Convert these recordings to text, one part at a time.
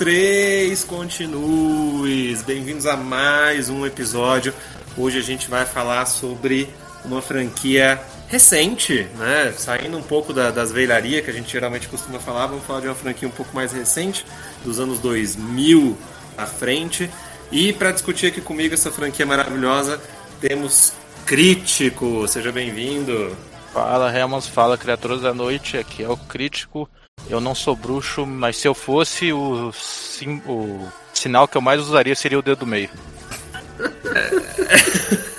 Jogo 3, continue. Bem-vindos a mais um episódio. Hoje a gente vai falar sobre uma franquia recente, né? Saindo um pouco da, das velharias que a gente geralmente costuma falar, vamos falar de uma franquia um pouco mais recente, dos anos 2000 à frente. E para discutir aqui comigo essa franquia maravilhosa, temos Crítico. Seja bem-vindo. Fala, Helmans, fala, criaturas da noite. Aqui é o Crítico. Eu não sou bruxo, mas se eu fosse, o, sim, o sinal que eu mais usaria seria o dedo meio.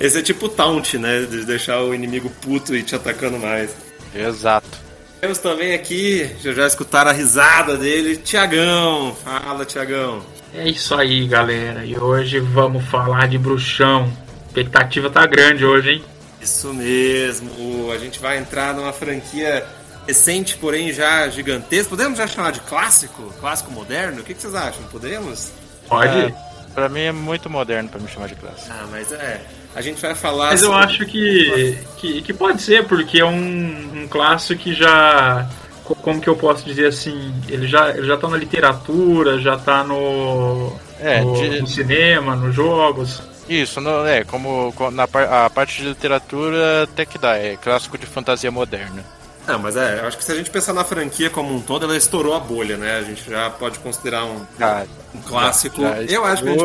Esse é tipo taunt, né? De deixar o inimigo puto e te atacando mais. Exato. Temos também aqui, já já escutaram a risada dele, Tiagão. Fala, Tiagão. É isso aí, galera. E hoje vamos falar de bruxão. A expectativa tá grande hoje, hein? Isso mesmo. A gente vai entrar numa franquia recente, porém já gigantesca. Podemos já chamar de clássico? Clássico moderno? O que, vocês acham? Podemos? Pode. É, pra mim é muito moderno pra me chamar de clássico. Ah, mas é. A gente vai falar. Mas sobre... eu acho que, que, que, pode ser, porque é um, um clássico que já. Como que eu posso dizer assim? Ele já, ele já tá na literatura, já tá no, é, no, de... no cinema, nos jogos. Isso, no, é, como na a parte de literatura até que dá, é clássico de fantasia moderna. Não, mas é, acho que se a gente pensar na franquia como um todo, ela estourou a bolha, né? A gente já pode considerar um, ah, um clássico. Já, já eu acho que gente,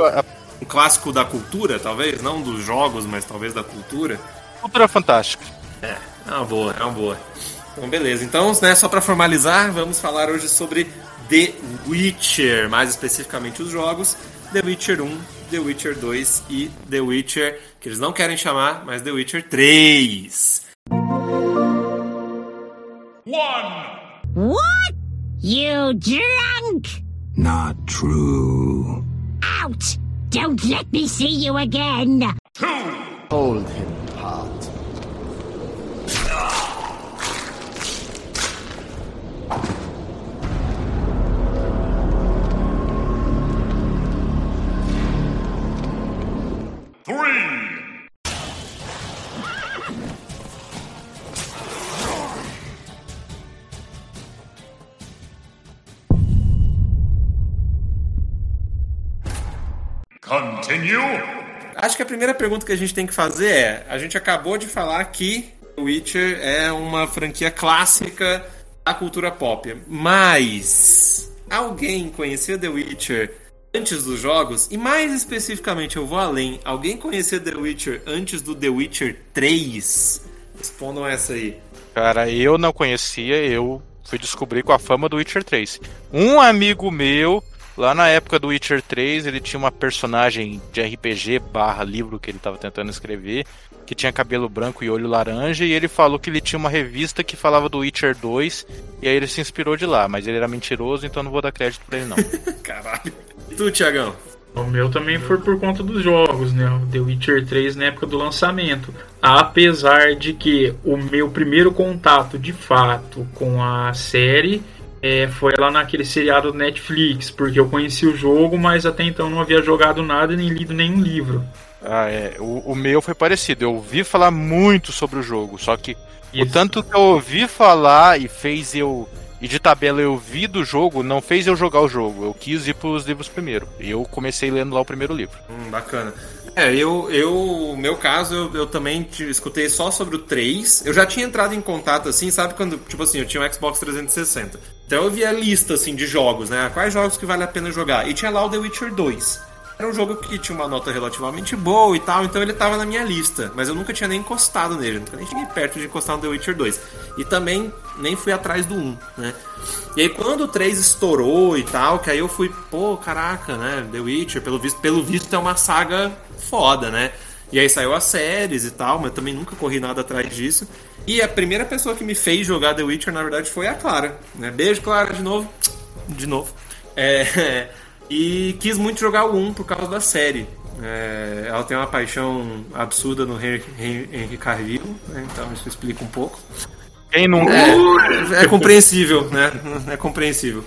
um clássico da cultura, talvez, não dos jogos, mas talvez da cultura. Cultura fantástica. É, é uma boa, é uma boa. Então, beleza. Então, né, só para formalizar, vamos falar hoje sobre The Witcher, mais especificamente os jogos The Witcher 1, The Witcher 2 e The Witcher, que eles não querem chamar, mas The Witcher 3. One. What? You drunk? Not true. Out! Don't let me see you again! Two! Hold him, heart. Three! Continue. Acho que a primeira pergunta que a gente tem que fazer é: a gente acabou de falar que The Witcher é uma franquia clássica da cultura pop, mas alguém conhecia The Witcher antes dos jogos? E mais especificamente, eu vou além: alguém conhecia The Witcher antes do The Witcher 3? Respondam essa aí. Cara, eu não conhecia, eu fui descobrir com a fama do Witcher 3. Um amigo meu Lá na época do Witcher 3, ele tinha uma personagem de RPG barra livro que ele estava tentando escrever, que tinha cabelo branco e olho laranja, e ele falou que ele tinha uma revista que falava do Witcher 2, e aí ele se inspirou de lá, mas ele era mentiroso, então não vou dar crédito pra ele não. Caralho. E tu, Tiagão? O meu também foi por conta dos jogos, né? O The Witcher 3 na época do lançamento. Apesar de que o meu primeiro contato de fato com a série é, foi lá naquele seriado do Netflix, porque eu conheci o jogo, mas até então não havia jogado nada nem lido nenhum livro. Ah, é. O, o meu foi parecido. Eu ouvi falar muito sobre o jogo, só que Isso. o tanto que eu ouvi falar e fez eu. E de tabela eu vi do jogo, não fez eu jogar o jogo. Eu quis ir pros livros primeiro. E eu comecei lendo lá o primeiro livro. Hum, bacana. É, eu, eu, meu caso, eu, eu também escutei só sobre o 3. Eu já tinha entrado em contato, assim, sabe quando, tipo assim, eu tinha um Xbox 360. Então eu a lista, assim, de jogos, né? Quais jogos que vale a pena jogar? E tinha lá o The Witcher 2. Era um jogo que tinha uma nota relativamente boa e tal, então ele tava na minha lista. Mas eu nunca tinha nem encostado nele, nunca nem cheguei perto de encostar no The Witcher 2. E também nem fui atrás do 1, né? E aí quando o 3 estourou e tal, que aí eu fui, pô, caraca, né? The Witcher, pelo visto, pelo visto é uma saga foda, né? E aí saiu as séries e tal, mas também nunca corri nada atrás disso. E a primeira pessoa que me fez jogar The Witcher, na verdade, foi a Clara. Né? Beijo, Clara, de novo. De novo. É, e quis muito jogar o 1 por causa da série. É, ela tem uma paixão absurda no Henry Cavill, né? então isso explica um pouco. Quem não... É, é compreensível, né? É compreensível.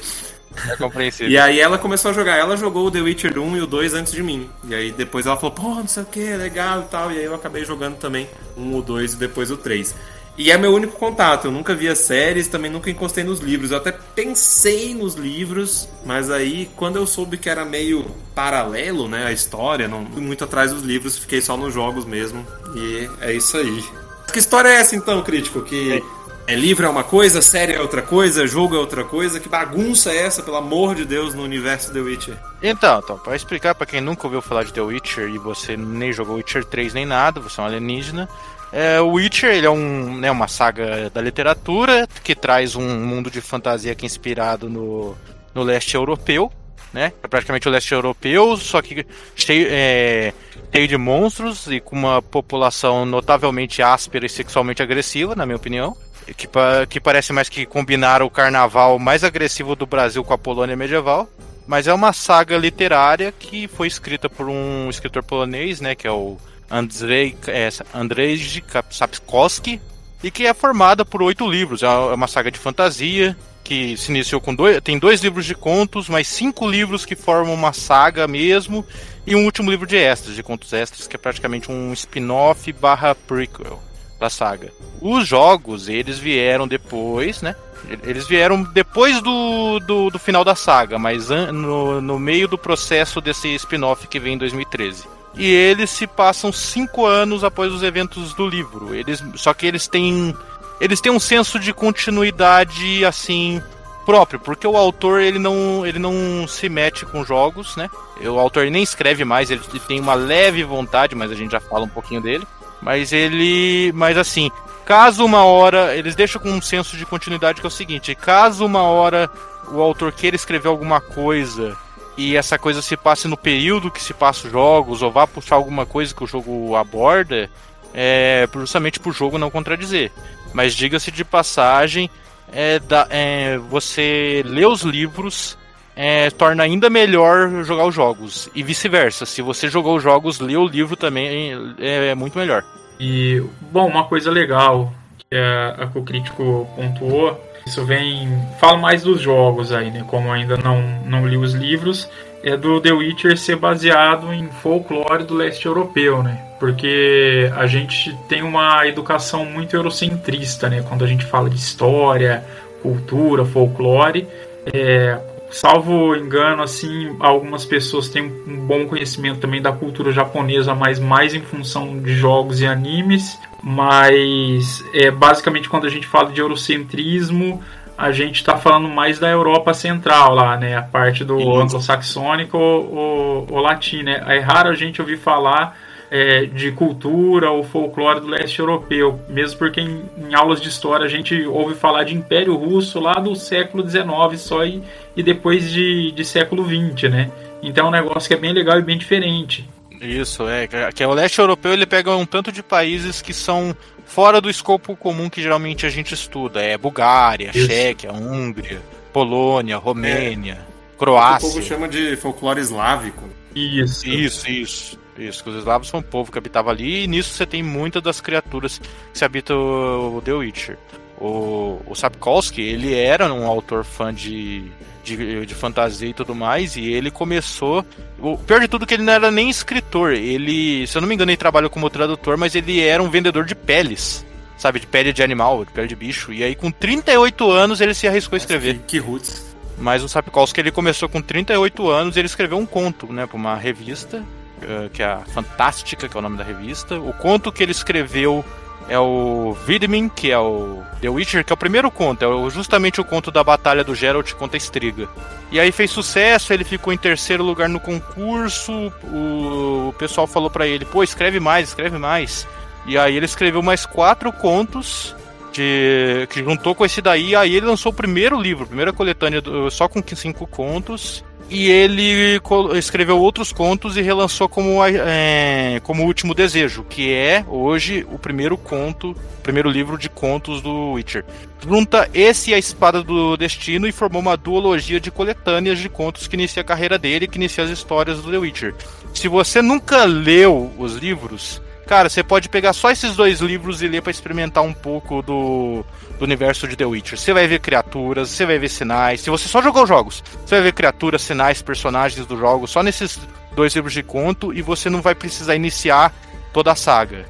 É compreensível. E aí ela começou a jogar. Ela jogou o The Witcher 1 e o 2 antes de mim. E aí depois ela falou, pô, não sei o que, legal e tal. E aí eu acabei jogando também um, o 2 e depois o 3. E é meu único contato. Eu nunca vi as séries, também nunca encostei nos livros. Eu até pensei nos livros, mas aí quando eu soube que era meio paralelo, né, a história, não fui muito atrás dos livros, fiquei só nos jogos mesmo. E é isso aí. Que história é essa então, crítico? Que é, livro é uma coisa, série é outra coisa, jogo é outra coisa? Que bagunça é essa, pelo amor de Deus, no universo The Witcher? Então, então para explicar para quem nunca ouviu falar de The Witcher e você nem jogou Witcher 3 nem nada, você é um alienígena, é, o Witcher ele é um, né, uma saga da literatura que traz um mundo de fantasia que é inspirado no, no leste europeu, né? É praticamente o leste europeu, só que cheio, é, cheio de monstros e com uma população notavelmente áspera e sexualmente agressiva, na minha opinião. Que, que parece mais que combinar o carnaval mais agressivo do Brasil com a Polônia medieval. Mas é uma saga literária que foi escrita por um escritor polonês, né? Que é o Andrzej, é, Andrzej Sapkowski, e que é formada por oito livros. É uma saga de fantasia que se iniciou com dois. Tem dois livros de contos, mais cinco livros que formam uma saga mesmo, e um último livro de extras, de contos extras, que é praticamente um spin-off barra prequel da saga. Os jogos, eles vieram depois, né? Eles vieram depois do, do, do final da saga, mas no, no meio do processo desse spin-off que vem em 2013 e eles se passam cinco anos após os eventos do livro. Eles, só que eles têm eles têm um senso de continuidade assim próprio, porque o autor ele não ele não se mete com jogos, né? O autor nem escreve mais, ele tem uma leve vontade, mas a gente já fala um pouquinho dele. Mas ele, mas assim, caso uma hora eles deixam com um senso de continuidade que é o seguinte: caso uma hora o autor queira escrever alguma coisa e essa coisa se passe no período que se passa os jogos, ou vá puxar alguma coisa que o jogo aborda, é, justamente para o jogo não contradizer. Mas diga-se de passagem, é, da, é, você lê os livros é, torna ainda melhor jogar os jogos. E vice-versa. Se você jogou os jogos, lê o livro também é, é muito melhor. E, bom, uma coisa legal que a, a Cocrítico pontuou isso vem. Falo mais dos jogos aí, né? Como ainda não, não li os livros, é do The Witcher ser baseado em folclore do leste europeu, né? Porque a gente tem uma educação muito eurocentrista, né? Quando a gente fala de história, cultura, folclore. É, salvo engano, assim, algumas pessoas têm um bom conhecimento também da cultura japonesa, mas mais em função de jogos e animes. Mas é basicamente quando a gente fala de eurocentrismo, a gente está falando mais da Europa Central lá, né? A parte do anglo-saxônico ou, ou, ou latim, né? É raro a gente ouvir falar é, de cultura ou folclore do leste europeu, mesmo porque em, em, aulas de história a gente ouve falar de Império Russo lá do século XIX só e, e depois de, de século XX, né? Então é um negócio que é bem legal e bem diferente. Isso, é. Que é o leste europeu ele pega um tanto de países que são fora do escopo comum que geralmente a gente estuda. É Bulgária, Isso. Chequia, Hungria, Polônia, Romênia, é. Croácia. O povo chama de folclore eslávico. Isso. Isso, isso. Isso, que os eslavos são um povo que habitava ali, e nisso você tem muitas das criaturas que se habitam o The Witcher. O, o Sapkowski, ele era um autor fã de, de, de, fantasia e tudo mais, e ele começou. O pior de tudo que ele não era nem escritor. Ele, se eu não me engano, ele trabalhou como tradutor, mas ele era um vendedor de peles. Sabe, de pele de animal, de pele de bicho. E aí, com 38 anos, ele se arriscou a escrever. Que, que roots. Mas o Sapkowski, ele começou com 38 anos, ele escreveu um conto, né, pra uma revista, uh, que é a Fantástica, que é o nome da revista. O conto que ele escreveu é o Vidmin, que é o The Witcher, que é o primeiro conto, é justamente o conto da batalha do Geralt contra a Striga. E aí fez sucesso, ele ficou em terceiro lugar no concurso, o, o pessoal falou para ele, pô, escreve mais, escreve mais. E aí ele escreveu mais quatro contos de, que juntou com esse daí, aí ele lançou o primeiro livro, primeira coletânea do, só com cinco contos, e ele escreveu outros contos e relançou como, é, como Último Desejo, que é hoje o primeiro conto, o primeiro livro de contos do Witcher. Junta esse e a Espada do Destino e formou uma duologia de coletâneas de contos que inicia a carreira dele e que inicia as histórias do The Witcher. Se você nunca leu os livros, cara, você pode pegar só esses dois livros e ler para experimentar um pouco do, do universo de The Witcher. Você vai ver criaturas, você vai ver sinais. Se você só jogou jogos, você vai ver criaturas, sinais, personagens do jogo só nesses dois livros de conto e você não vai precisar iniciar toda a saga.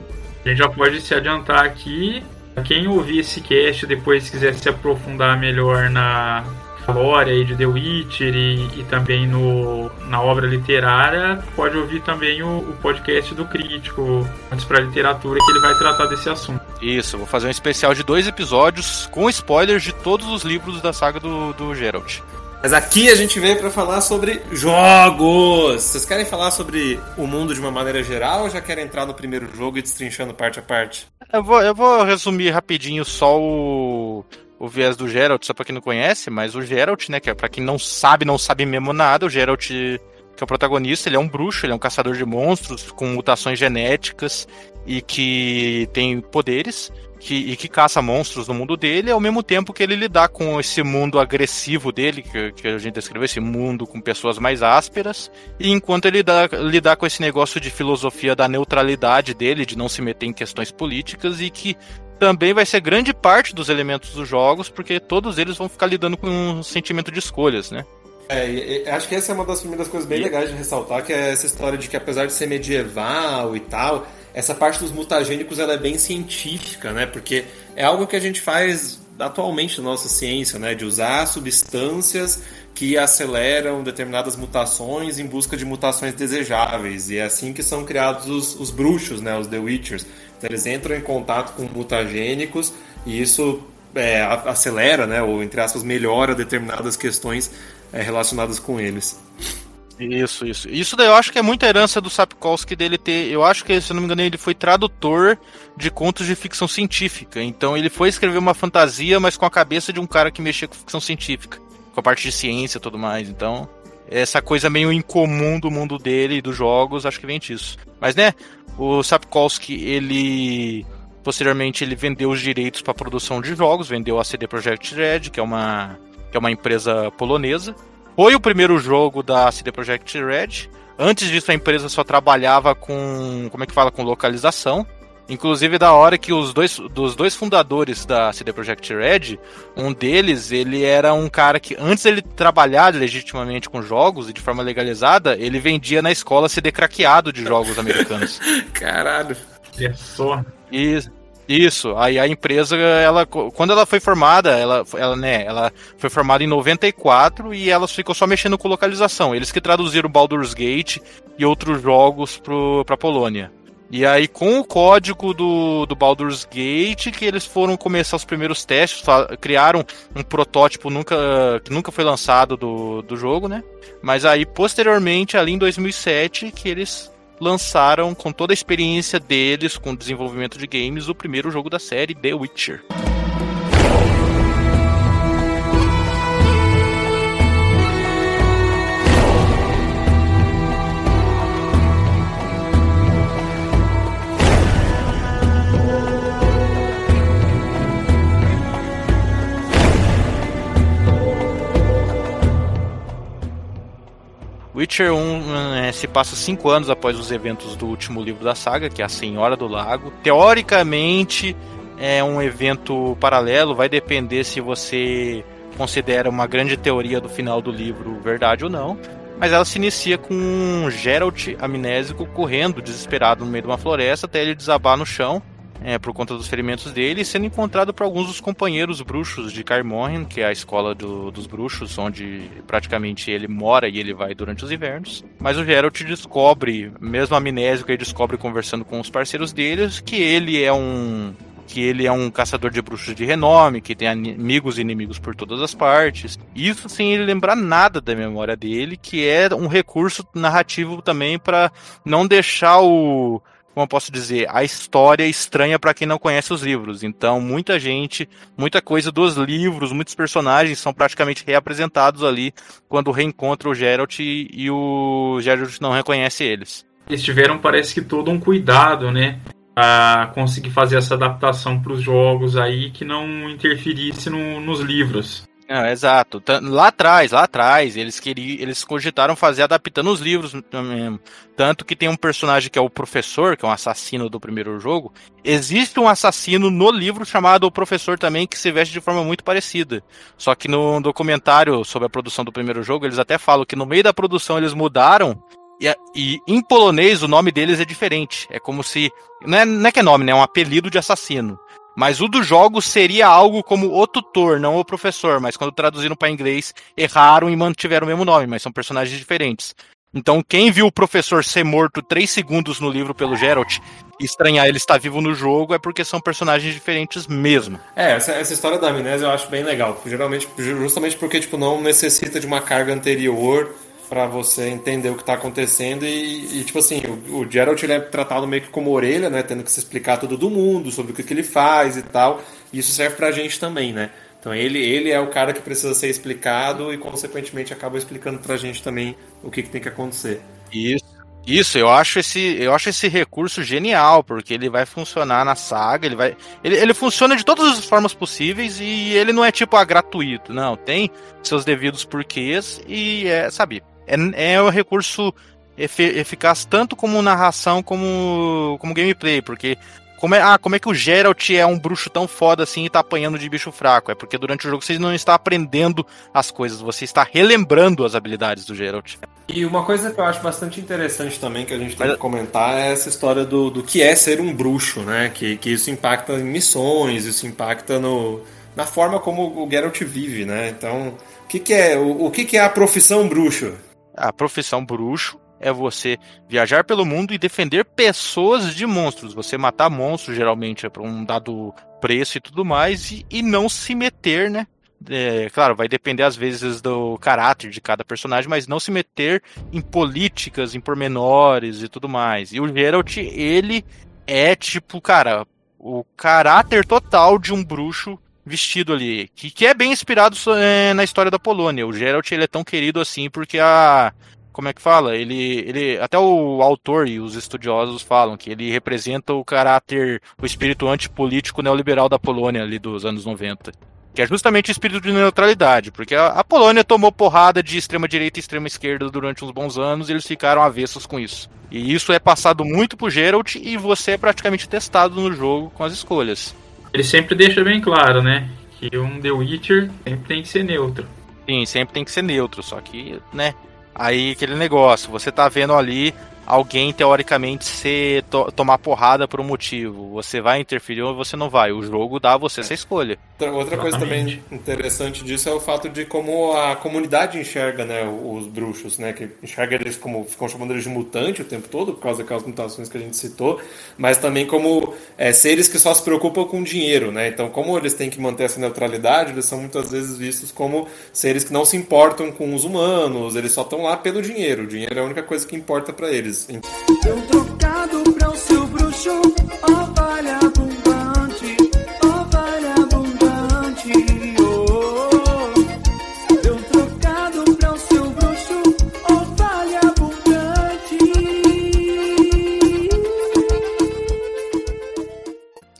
A gente já pode se adiantar aqui. Quem ouvir esse cast depois quiser se aprofundar melhor na lore aí de The Witcher e, e também no, na obra literária, pode ouvir também o, o podcast do crítico antes para literatura que ele vai tratar desse assunto. Isso, vou fazer um especial de dois episódios com spoilers de todos os livros da saga do, do Geralt. Mas aqui a gente veio para falar sobre jogos. Vocês querem falar sobre o mundo de uma maneira geral ou já querem entrar no primeiro jogo e destrinchando parte a parte? Eu vou, eu vou resumir rapidinho só o, o viés do Geralt, só pra quem não conhece, mas o Geralt, né, que é pra quem não sabe, não sabe mesmo nada, o Geralt, que é o protagonista, ele é um bruxo, ele é um caçador de monstros com mutações genéticas e que tem poderes que, e que caça monstros no mundo dele, ao mesmo tempo que ele lidar com esse mundo agressivo dele, que, que a gente descreveu, esse mundo com pessoas mais ásperas, e enquanto ele dá, lidar com esse negócio de filosofia da neutralidade dele, de não se meter em questões políticas, e que também vai ser grande parte dos elementos dos jogos, porque todos eles vão ficar lidando com um sentimento de escolhas, né? É, acho que essa é uma das primeiras coisas bem legais de ressaltar, que é essa história de que apesar de ser medieval e tal, essa parte dos mutagênicos ela é bem científica, né? Porque é algo que a gente faz atualmente na nossa ciência, né? De usar substâncias que aceleram determinadas mutações em busca de mutações desejáveis. E é assim que são criados os, os bruxos, né? Os The Witchers. Então, eles entram em contato com mutagênicos e isso é, acelera, né? Ou, entre aspas, melhora determinadas questões é, relacionadas com eles. Isso, isso. Isso daí eu acho que é muita herança do Sapkowski dele ter. Eu acho que, se não me engano, ele foi tradutor de contos de ficção científica. Então ele foi escrever uma fantasia, mas com a cabeça de um cara que mexia com ficção científica. Com a parte de ciência e tudo mais. Então, essa coisa meio incomum do mundo dele e dos jogos, acho que vem disso. Mas, né, o Sapkowski, ele. Posteriormente, ele vendeu os direitos para produção de jogos, vendeu a CD Projekt Red, que é uma, que é uma empresa polonesa. Foi o primeiro jogo da CD Projekt Red. Antes disso, a empresa só trabalhava com. Como é que fala? Com localização. Inclusive, da hora que os dois, dos dois fundadores da CD Projekt Red, um deles, ele era um cara que, antes ele trabalhar legitimamente com jogos e de forma legalizada, ele vendia na escola CD craqueado de jogos americanos. Caralho. É só. Isso. Isso, aí a empresa, ela, quando ela foi formada, ela, ela, né, ela foi formada em 94 e ela ficou só mexendo com localização. Eles que traduziram Baldur's Gate e outros jogos pro, pra Polônia. E aí, com o código do, do Baldur's Gate, que eles foram começar os primeiros testes, criaram um protótipo nunca, que nunca foi lançado do, do jogo, né? Mas aí, posteriormente, ali em 2007, que eles lançaram com toda a experiência deles com o desenvolvimento de games o primeiro jogo da série The Witcher. Witcher 1 é, se passa cinco anos após os eventos do último livro da saga, que é A Senhora do Lago. Teoricamente, é um evento paralelo, vai depender se você considera uma grande teoria do final do livro verdade ou não. Mas ela se inicia com um Geralt amnésico correndo desesperado no meio de uma floresta até ele desabar no chão é, por conta dos ferimentos dele, sendo encontrado por alguns dos companheiros bruxos de Carmorhen, que é a escola do, dos bruxos, onde praticamente ele mora e ele vai durante os invernos. Mas o Geralt descobre, mesmo amnésico, ele descobre conversando com os parceiros deles, que ele é um que ele é um caçador de bruxos de renome, que tem amigos e inimigos por todas as partes. Isso sem ele lembrar nada da memória dele, que é um recurso narrativo também para não deixar o como eu posso dizer, a história estranha para quem não conhece os livros. Então, muita gente, muita coisa dos livros, muitos personagens são praticamente reapresentados ali quando reencontra o Geralt e, e o Geralt não reconhece eles. Eles tiveram, parece que, todo um cuidado, né? a conseguir fazer essa adaptação para os jogos aí que não interferisse no, nos livros. Exato. Lá atrás, lá atrás, eles queriam, eles cogitaram fazer adaptando os livros mesmo. Tanto que tem um personagem que é o professor, que é um assassino do primeiro jogo. Existe um assassino no livro chamado o professor também que se veste de forma muito parecida. Só que no documentário sobre a produção do primeiro jogo, eles até falam que no meio da produção eles mudaram e, e, em polonês o nome deles é diferente. É como se. Não é, não é que é nome, né? É um apelido de assassino. Mas o dos jogos seria algo como o tutor, não o professor. Mas quando traduziram para inglês, erraram e mantiveram o mesmo nome, mas são personagens diferentes. Então, quem viu o professor ser morto 3 segundos no livro pelo Geralt e estranhar ele estar vivo no jogo é porque são personagens diferentes mesmo. É, essa, essa história da amnésia eu acho bem legal. Geralmente, justamente porque tipo, não necessita de uma carga anterior para você entender o que tá acontecendo e, e tipo assim, o, o Geralt ele é tratado meio que como orelha, né, tendo que se explicar tudo do mundo, sobre o que, que ele faz e tal, e isso serve pra gente também, né. Então ele, ele é o cara que precisa ser explicado e consequentemente acaba explicando pra gente também o que, que tem que acontecer. Isso. Isso, eu acho esse, eu acho esse recurso genial, porque ele vai funcionar na saga, ele vai. Ele, ele funciona de todas as formas possíveis e ele não é tipo a gratuito, não. Tem seus devidos porquês e é, sabe, é, é um recurso eficaz tanto como narração como, como gameplay, porque como é, ah, como é que o Geralt é um bruxo tão foda assim e tá apanhando de bicho fraco? É porque durante o jogo você não está aprendendo as coisas, você está relembrando as habilidades do Geralt. E uma coisa que eu acho bastante interessante também que a gente tem Mas... que comentar é essa história do, do que é ser um bruxo, né? Que, que isso impacta em missões, isso impacta no, na forma como o Geralt vive, né? Então, o que, que é o, o que, que é a profissão bruxo? A profissão bruxo é você viajar pelo mundo e defender pessoas de monstros. Você matar monstros, geralmente, é para um dado preço e tudo mais, e, e não se meter, né? É, claro, vai depender às vezes do caráter de cada personagem, mas não se meter em políticas, em pormenores e tudo mais. E o Geralt, ele é tipo, cara, o caráter total de um bruxo vestido ali, que, que é bem inspirado é, na história da Polônia. O Geralt ele é tão querido assim porque a como é que fala? Ele, ele até o autor e os estudiosos falam que ele representa o caráter, o espírito antipolítico neoliberal da Polônia ali dos anos 90. Que é justamente o espírito de neutralidade, porque a, a Polônia tomou porrada de extrema direita e extrema esquerda durante uns bons anos e eles ficaram avessos com isso. E isso é passado muito pro Geralt e você é praticamente testado no jogo com as escolhas. Ele sempre deixa bem claro, né? Que um The Witcher sempre tem que ser neutro. Sim, sempre tem que ser neutro, só que, né, Aí aquele negócio, você tá vendo ali alguém teoricamente se to tomar porrada por um motivo. Você vai interferir ou você não vai. O jogo dá a você essa escolha. Outra coisa também interessante disso é o fato de como a comunidade enxerga né, os bruxos, né? Que enxerga eles como. ficam chamando eles de mutante o tempo todo, por causa daquelas mutações que a gente citou, mas também como é, seres que só se preocupam com dinheiro, né? Então, como eles têm que manter essa neutralidade, eles são muitas vezes vistos como seres que não se importam com os humanos, eles só estão lá pelo dinheiro. O dinheiro é a única coisa que importa para eles. Deu trocado pra o seu bruxo, ó vale abundante, ó vale abundante, oh. Deu trocado pra o seu bruxo, ó vale abundante.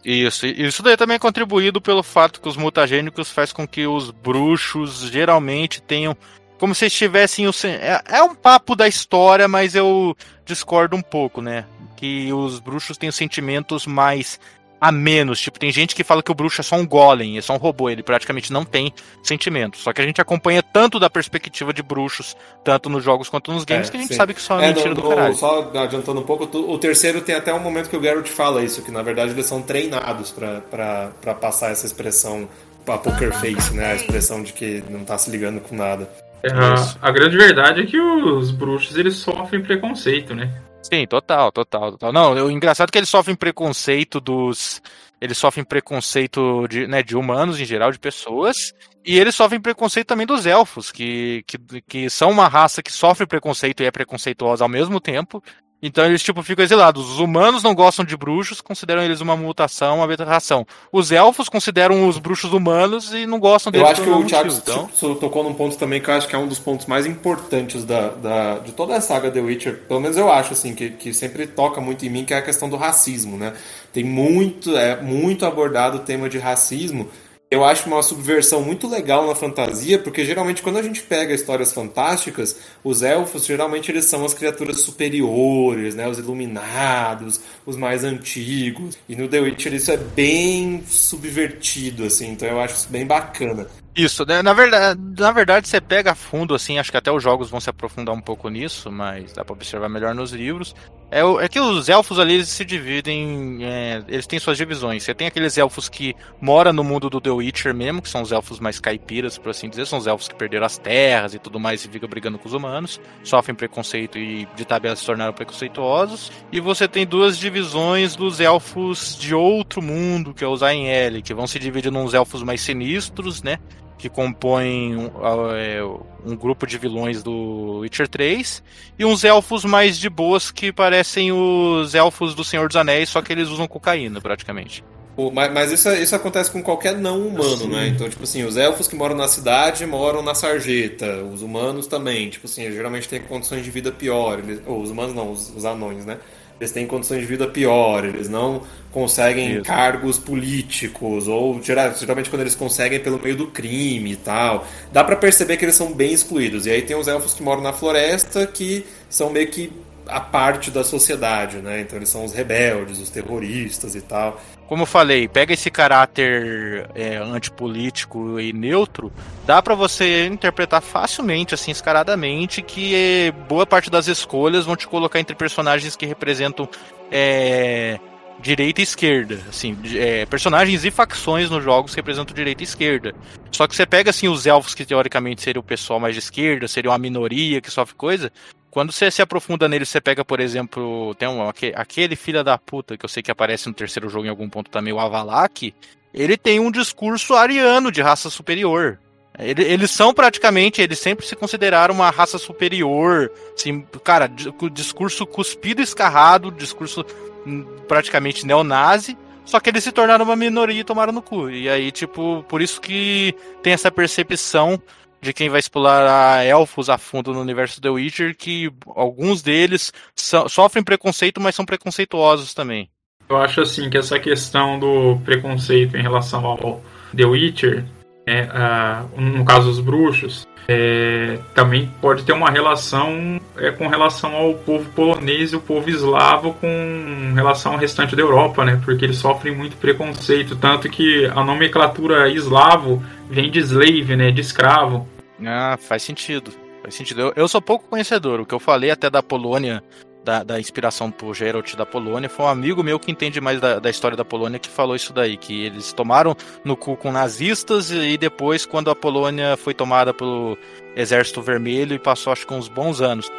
Isso, isso daí também é contribuído pelo fato que os mutagênicos faz com que os bruxos geralmente tenham como se estivessem o é, é um papo da história, mas eu discordo um pouco, né? Que os bruxos têm sentimentos mais a menos. Tipo, tem gente que fala que o bruxo é só um golem, é só um robô, ele praticamente não tem sentimentos. Só que a gente acompanha tanto da perspectiva de bruxos, tanto nos jogos quanto nos games, é, que a gente sim. sabe que só é, é mentira no, do caralho. Só adiantando um pouco, o terceiro tem até um momento que o Geralt fala isso, que na verdade eles são treinados para passar essa expressão, a poker face, né? A expressão de que não tá se ligando com nada. É, a, a, grande verdade é que os bruxos eles sofrem preconceito, né? Sim, total, total, total. Não, o engraçado é que eles sofrem preconceito dos. Eles sofrem preconceito de, né, de humanos em geral, de pessoas. E eles sofrem preconceito também dos elfos, que, que, que são uma raça que sofre preconceito e é preconceituosa ao mesmo tempo. Então eles, tipo, ficam exilados. Os humanos não gostam de bruxos, consideram eles uma mutação, uma aberração. Os elfos consideram os bruxos humanos e não gostam deles. Eu acho que o Thiago então... tocou num ponto também que eu acho que é um dos pontos mais importantes da, da, de toda a saga The Witcher. Pelo menos eu acho, assim, que, que sempre toca muito em mim, que é a questão do racismo, né? Tem muito, é, muito abordado o tema de racismo eu acho uma subversão muito legal na fantasia, porque geralmente quando a gente pega histórias fantásticas, os elfos geralmente eles são as criaturas superiores, né, os iluminados, os mais antigos. E no The Witcher isso é bem subvertido assim, então eu acho isso bem bacana. Isso, né? na verdade, na verdade você pega a fundo assim, acho que até os jogos vão se aprofundar um pouco nisso, mas dá para observar melhor nos livros. É, é que os elfos ali eles se dividem. é, eles têm suas divisões. Você tem aqueles elfos que moram no mundo do The Witcher mesmo, que são os elfos mais caipiras, por assim dizer. São os elfos que perderam as terras e tudo mais e ficam brigando com os humanos. Sofrem preconceito e de tabela se tornaram preconceituosos. E você tem duas divisões dos elfos de outro mundo, que é os Ainel, que vão se dividir nos elfos mais sinistros, né? Que compõem um, é, um grupo de vilões do Witcher 3, e uns elfos mais de boas que parecem os elfos do Senhor dos Anéis, só que eles usam cocaína, praticamente. Mas, mas isso, isso acontece com qualquer não humano, né? Então, tipo assim, os elfos que moram na cidade moram na sarjeta, os humanos também, tipo assim, geralmente têm condições de vida pior, eles, ou os humanos não, os, os anões, né? Eles têm condições de vida pior, eles não conseguem Isso. cargos políticos, ou geral- geralmente quando eles conseguem é pelo meio do crime e tal. Dá pra perceber que eles são bem excluídos. E aí tem os elfos que moram na floresta que são meio que a parte da sociedade, né? Então eles são os rebeldes, os terroristas e tal. Como eu falei, pega esse caráter é, antipolítico e neutro, dá pra você interpretar facilmente, assim, escaradamente, que é, boa parte das escolhas vão te colocar entre personagens que representam é, direita e esquerda, assim, é, personagens e facções nos jogos que representam direita e esquerda. Só que você pega, assim, os elfos que teoricamente seriam o pessoal mais de esquerda, seriam uma minoria que sofre coisa, quando você se aprofunda neles, você pega, por exemplo, tem um, aque- aquele filho da puta que eu sei que aparece no terceiro jogo em algum ponto também, o Avalak, ele tem um discurso ariano de raça superior. Ele- Eles são praticamente, eles sempre se consideraram uma raça superior, assim, cara, discurso cuspido escarrado, discurso hum, praticamente neonazi, só que eles se tornaram uma minoria e tomaram no cu. E aí, tipo, por isso que tem essa percepção de quem vai explorar elfos a fundo no universo The Witcher, que alguns deles so- sofrem preconceito, mas são preconceituosos também. Eu acho assim que essa questão do preconceito em relação ao The Witcher, é, ah, no caso os bruxos, é, também pode ter uma relação é, com relação ao povo polonês e o povo eslavo com relação ao restante da Europa, né? Porque eles sofrem muito preconceito, tanto que a nomenclatura eslavo vem de slave, né? De escravo. Ah, faz sentido. Faz sentido. Eu, eu sou pouco conhecedor. O que eu falei até da Polônia, da, da inspiração pro Geralt da Polônia, foi um amigo meu que entende mais da, da história da Polônia que falou isso daí, que eles tomaram no cu com nazistas e depois, quando a Polônia foi tomada pelo Exército Vermelho e passou acho que uns bons anos.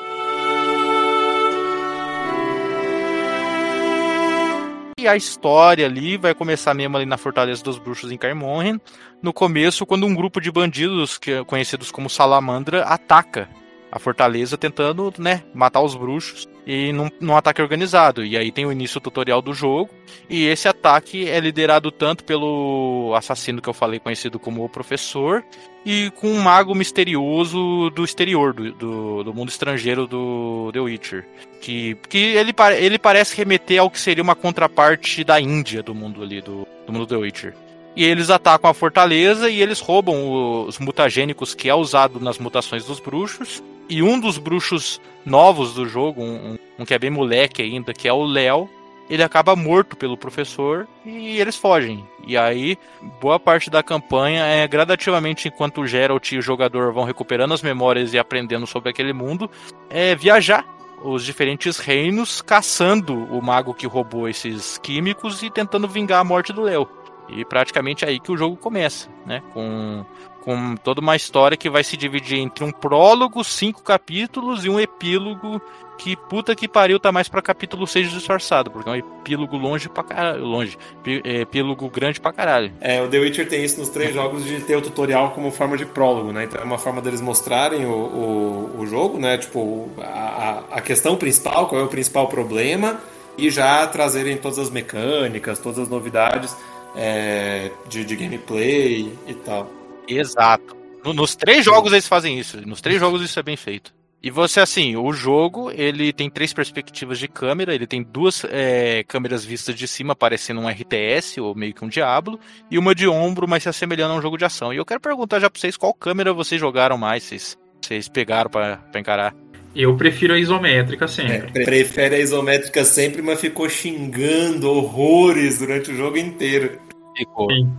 E a história ali vai começar mesmo ali na Fortaleza dos Bruxos em Caermongen. No começo, quando um grupo de bandidos, que, conhecidos como Salamandra, ataca a fortaleza tentando, né, matar os bruxos e num, num ataque organizado. E aí tem o início tutorial do jogo. E esse ataque é liderado tanto pelo assassino que eu falei, conhecido como o Professor, e com um mago misterioso do exterior, do, do, do mundo estrangeiro do The Witcher. Que, que ele, ele parece remeter ao que seria uma contraparte da Índia do mundo ali, do, do mundo The Witcher. E eles atacam a fortaleza e eles roubam os mutagênicos que é usado nas mutações dos bruxos. E um dos bruxos novos do jogo, um, um- que é bem moleque ainda, que é o Léo, ele acaba morto pelo professor e eles fogem. E aí, boa parte da campanha é gradativamente, enquanto o Geralt e o jogador vão recuperando as memórias e aprendendo sobre aquele mundo, é viajar os diferentes reinos, caçando o mago que roubou esses químicos e tentando vingar a morte do Léo. E praticamente é aí que o jogo começa, né? Com, com toda uma história que vai se dividir entre um prólogo, cinco capítulos e um epílogo que puta que pariu tá mais pra capítulo 6 disfarçado, porque é um epílogo longe pra caralho, longe, é, epílogo grande pra caralho. É, o The Witcher tem isso nos três jogos de ter o tutorial como forma de prólogo, né? Então é uma forma deles mostrarem o, o, o jogo, né? Tipo, a- a questão principal, qual é o principal problema, e já trazerem todas as mecânicas, todas as novidades é, de, de gameplay e tal. Exato. No- nos três jogos eles fazem isso. Nos três jogos isso é bem feito. E você, assim, o jogo, ele tem três perspectivas de câmera, ele tem duas é, câmeras vistas de cima, parecendo um RTS, ou meio que um Diablo, e uma de ombro, mas se assemelhando a um jogo de ação. E eu quero perguntar já pra vocês, qual câmera vocês jogaram mais, vocês, vocês pegaram pra, pra encarar? Eu prefiro a isométrica É, sempre. pre- prefere a isométrica sempre, mas ficou xingando horrores durante o jogo inteiro. Ficou. Sim.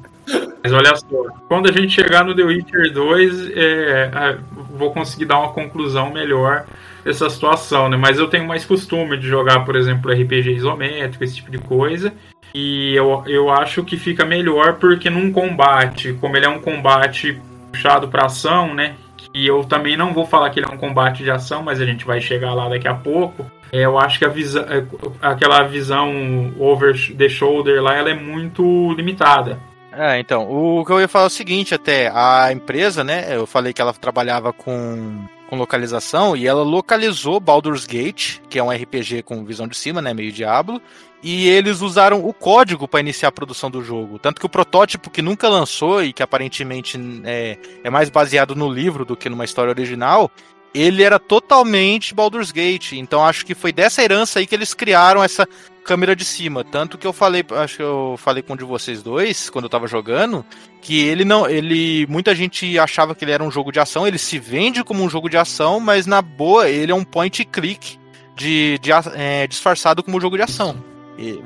Mas olha só, quando a gente chegar no The Witcher 2, é, a- vou conseguir dar uma conclusão melhor dessa situação, né? Mas eu tenho mais costume de jogar, por exemplo, RPG isométrico, esse tipo de coisa. E eu, eu acho que fica melhor porque num combate, como ele é um combate puxado para ação, né? E eu também não vou falar que ele é um combate de ação, mas a gente vai chegar lá daqui a pouco. É, eu acho que a visão, é, aquela visão over the shoulder lá, ela é muito limitada. É, então, o que eu ia falar é o seguinte, até, a empresa, né, eu falei que ela trabalhava com, com localização, e ela localizou Baldur's Gate, que é um RPG com visão de cima, né, meio Diablo, e eles usaram o código para iniciar a produção do jogo. Tanto que o protótipo que nunca lançou e que aparentemente é, é mais baseado no livro do que numa história original, ele era totalmente Baldur's Gate. Então acho que foi dessa herança aí que eles criaram essa câmera de cima. Tanto que eu falei, acho que eu falei com um de vocês dois, quando eu tava jogando, que ele não. ele Muita gente achava que ele era um jogo de ação, ele se vende como um jogo de ação, mas na boa, ele é um point click de, de é, disfarçado como jogo de ação.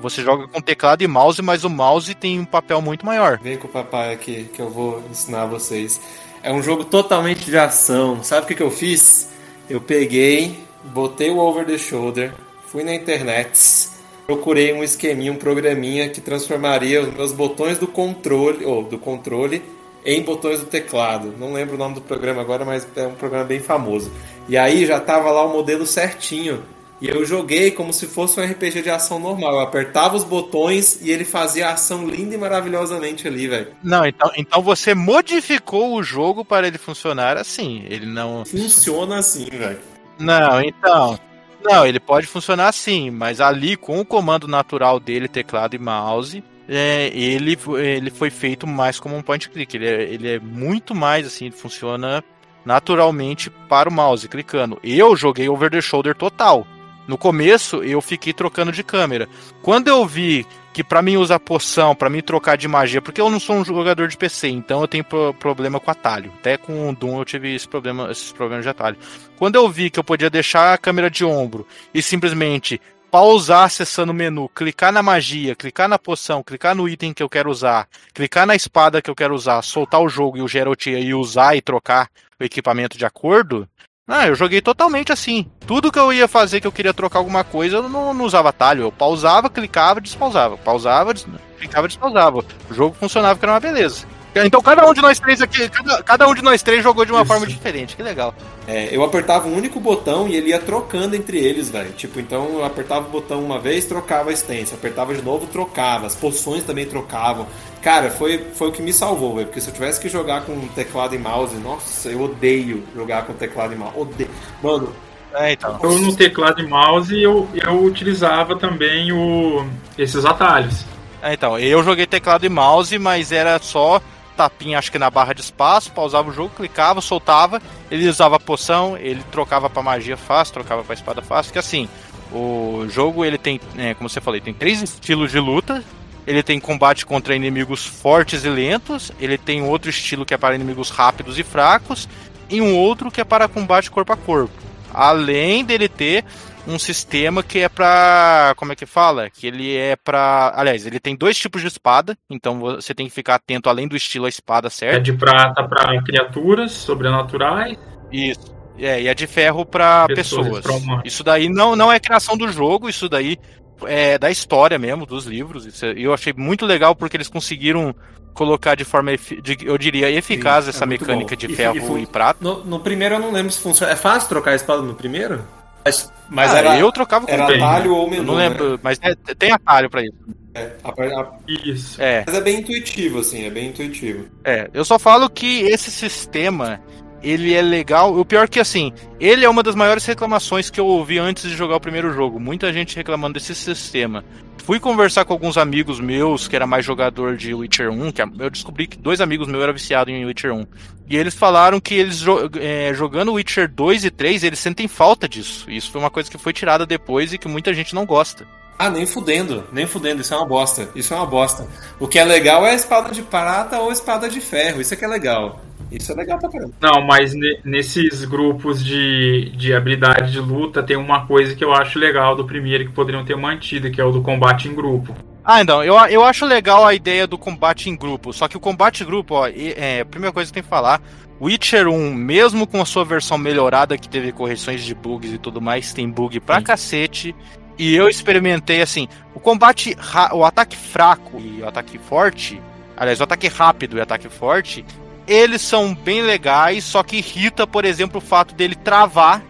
Você joga com teclado e mouse, mas o mouse tem um papel muito maior. Vem com o papai aqui que eu vou ensinar vocês. É um jogo totalmente de ação. Sabe o que, que eu fiz? Eu peguei, botei o over the shoulder, fui na internet, procurei um esqueminha, um programinha que transformaria os meus botões do controle, ou do controle, em botões do teclado. Não lembro o nome do programa agora, mas é um programa bem famoso. E aí já tava lá o modelo certinho. E eu joguei como se fosse um RPG de ação normal. Eu apertava os botões e ele fazia a ação linda e maravilhosamente ali, velho. Não, então, então você modificou o jogo para ele funcionar assim. Ele não. Funciona assim, velho. Não, então. Não, ele pode funcionar assim, mas ali com o comando natural dele, teclado e mouse, é, ele, ele foi feito mais como um point click. Ele é, ele é muito mais assim, funciona naturalmente para o mouse, clicando. Eu joguei over the shoulder total. No começo eu fiquei trocando de câmera. Quando eu vi que para mim usar poção, para mim trocar de magia, porque eu não sou um jogador de PC, então eu tenho pro problema com atalho. Até com o Doom eu tive esse problema, esses problemas de atalho. Quando eu vi que eu podia deixar a câmera de ombro e simplesmente pausar acessando o menu, clicar na magia, clicar na poção, clicar no item que eu quero usar, clicar na espada que eu quero usar, soltar o jogo e o Geralt e usar e trocar o equipamento de acordo, ah, eu joguei totalmente assim. Tudo que eu ia fazer que eu queria trocar alguma coisa, eu não, não usava atalho. Eu pausava, clicava, despausava. Pausava, des... clicava, despausava. O jogo funcionava, que era uma beleza. Então cada um de nós três aqui, cada, cada um de nós três jogou de uma Isso. forma diferente, que legal. É, eu apertava um único botão e ele ia trocando entre eles, velho. Tipo, então eu apertava o botão uma vez, trocava a extensa, apertava de novo, trocava. As poções também trocavam. Cara, foi, foi o que me salvou, velho. Porque se eu tivesse que jogar com teclado e mouse, nossa, eu odeio jogar com teclado e mouse. Odeio. Mano, é, então. Eu no teclado e mouse eu, eu utilizava também o, esses atalhos. É, então, eu joguei teclado e mouse, mas era só tapinha, acho que na barra de espaço, pausava o jogo, clicava, soltava, ele usava poção, ele trocava para magia fácil, trocava para espada fácil, que assim, o jogo ele tem, é, como você falou, tem três estilos de luta. Ele tem combate contra inimigos fortes e lentos. Ele tem outro estilo que é para inimigos rápidos e fracos. E um outro que é para combate corpo a corpo. Além dele ter um sistema que é para como é que fala? Que ele é para, aliás, ele tem dois tipos de espada, então você tem que ficar atento além do estilo a espada certo. É de prata para criaturas sobrenaturais. Isso. É, e é de ferro para pessoas. pessoas. Isso daí não, não é criação do jogo, isso daí é da história mesmo, dos livros. Isso, é, eu achei muito legal porque eles conseguiram colocar de forma, de, eu diria, eficaz Sim, essa é mecânica bom. de ferro e, e prata. No, no, primeiro eu não lembro se funciona. É fácil trocar a espada no primeiro? Mas, mas ah, era, eu trocava com era atalho ou menu. Eu não lembro, né? mas é, tem atalho para isso. É, a, a, isso. É. Mas é bem intuitivo, assim, é bem intuitivo. É, eu só falo que esse sistema ele é legal. O pior que assim, ele é uma das maiores reclamações que eu ouvi antes de jogar o primeiro jogo. Muita gente reclamando desse sistema. Fui conversar com alguns amigos meus que era mais jogador de Witcher 1, que eu descobri que dois amigos meus eram viciados em Witcher 1. E eles falaram que eles é, jogando Witcher 2 e 3, eles sentem falta disso. Isso foi uma coisa que foi tirada depois e que muita gente não gosta. Ah, nem fudendo, nem fudendo, isso é uma bosta. Isso é uma bosta. O que é legal é a espada de prata ou a espada de ferro, isso é que é legal. Isso é legal pra caramba. Não, mas nesses grupos de, de habilidade de luta tem uma coisa que eu acho legal do primeiro que poderiam ter mantido, que é o do combate em grupo. Ah, então, eu, eu acho legal a ideia do combate em grupo, só que o combate em grupo, ó, é, a primeira coisa que tem que falar, Witcher 1, mesmo com a sua versão melhorada, que teve correções de bugs e tudo mais, tem bug pra Sim. cacete. E eu experimentei assim, o combate, o ataque fraco e o ataque forte, aliás, o ataque rápido e o ataque forte, eles são bem legais, só que irrita, por exemplo, o fato dele travar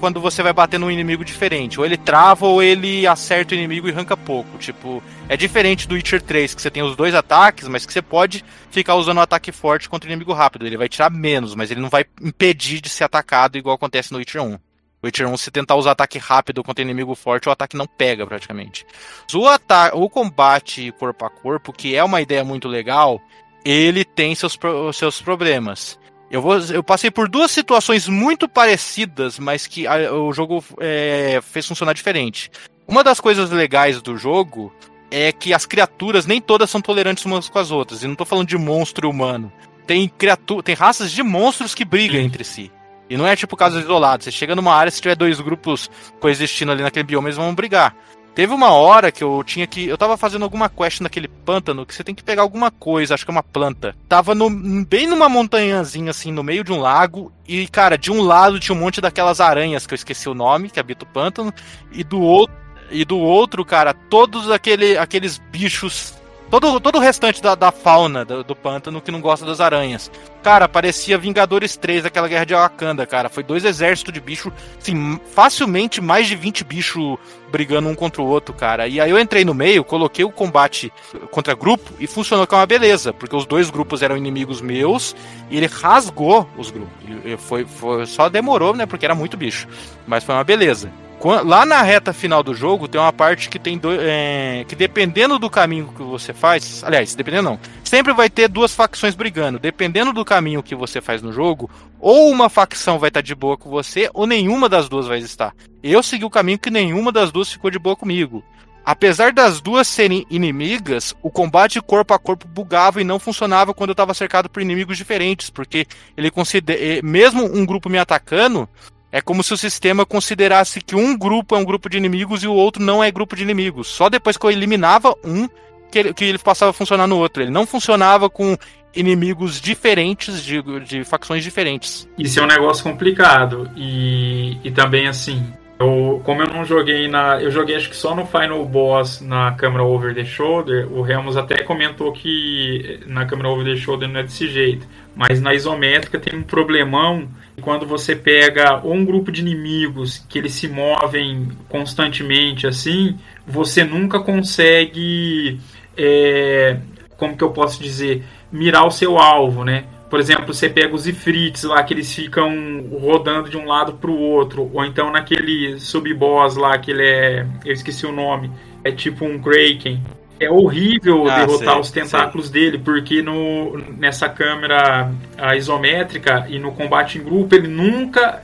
quando você vai bater num inimigo diferente. Ou ele trava ou ele acerta o inimigo e arranca pouco. Tipo, é diferente do Witcher 3, que você tem os dois ataques, mas que você pode ficar usando o ataque forte contra o inimigo rápido. Ele vai tirar menos, mas ele não vai impedir de ser atacado igual acontece no Witcher 1. No Witcher 1, se tentar usar ataque rápido contra inimigo forte, o ataque não pega praticamente. O, o combate corpo a corpo, que é uma ideia muito legal, ele tem seus, seus problemas. Eu, vou, eu passei por duas situações muito parecidas, mas que a- o jogo é, fez funcionar diferente. Uma das coisas legais do jogo é que as criaturas nem todas são tolerantes umas com as outras. E não tô falando de monstro humano. Tem, criatu tem raças de monstros que brigam entre si. E não é tipo casos isolados. Você chega numa área, se tiver dois grupos coexistindo ali naquele bioma, eles vão brigar. Teve uma hora que eu tinha que. Eu tava fazendo alguma quest naquele pântano que você tem que pegar alguma coisa, acho que é uma planta. Tava no, bem numa montanhazinha, assim, no meio de um lago. E, cara, de um lado tinha um monte daquelas aranhas que eu esqueci o nome, que habita o pântano. E do outro. E do outro, cara, todos aquele, aqueles bichos. Todo, todo o restante da, da fauna do, do pântano que não gosta das aranhas. Cara, parecia Vingadores 3, aquela guerra de Wakanda, cara. Foi dois exércitos de bicho, assim, facilmente mais de 20 bichos brigando um contra o outro, cara. E aí eu entrei no meio, coloquei o combate contra grupo e funcionou com uma beleza, porque os dois grupos eram inimigos meus e ele rasgou os grupos. Ele- Foi, foi, só demorou, né, porque era muito bicho. Mas foi uma beleza. Lá na reta final do jogo tem uma parte que tem dois. é, que dependendo do caminho que você faz. Aliás, dependendo não. Sempre vai ter duas facções brigando. Dependendo do caminho que você faz no jogo, ou uma facção vai estar de boa com você, ou nenhuma das duas vai estar. Eu segui o caminho que nenhuma das duas ficou de boa comigo. Apesar das duas serem inimigas, o combate corpo a corpo bugava e não funcionava quando eu estava cercado por inimigos diferentes, porque ele considera, mesmo um grupo me atacando, é como se o sistema considerasse que um grupo é um grupo de inimigos e o outro não é grupo de inimigos. Só depois que eu eliminava um que ele, que ele passava a funcionar no outro. Ele não funcionava com inimigos diferentes, de, de facções diferentes. Isso é um negócio complicado. E, e também assim, eu, como eu não joguei na. Eu joguei acho que só no Final Boss na câmera over the shoulder, o Ramos até comentou que na câmera over the shoulder não é desse jeito. Mas na isométrica tem um problemão quando você pega um grupo de inimigos que eles se movem constantemente assim, você nunca consegue. é, como que eu posso dizer? Mirar o seu alvo, né? Por exemplo, você pega os ifrits lá que eles ficam rodando de um lado para o outro, ou então naquele sub-boss lá que ele é, eu esqueci o nome, é tipo um Kraken. É horrível Ah, derrotar sei, os tentáculos dele, porque no, nessa câmera a isométrica e no combate em grupo ele nunca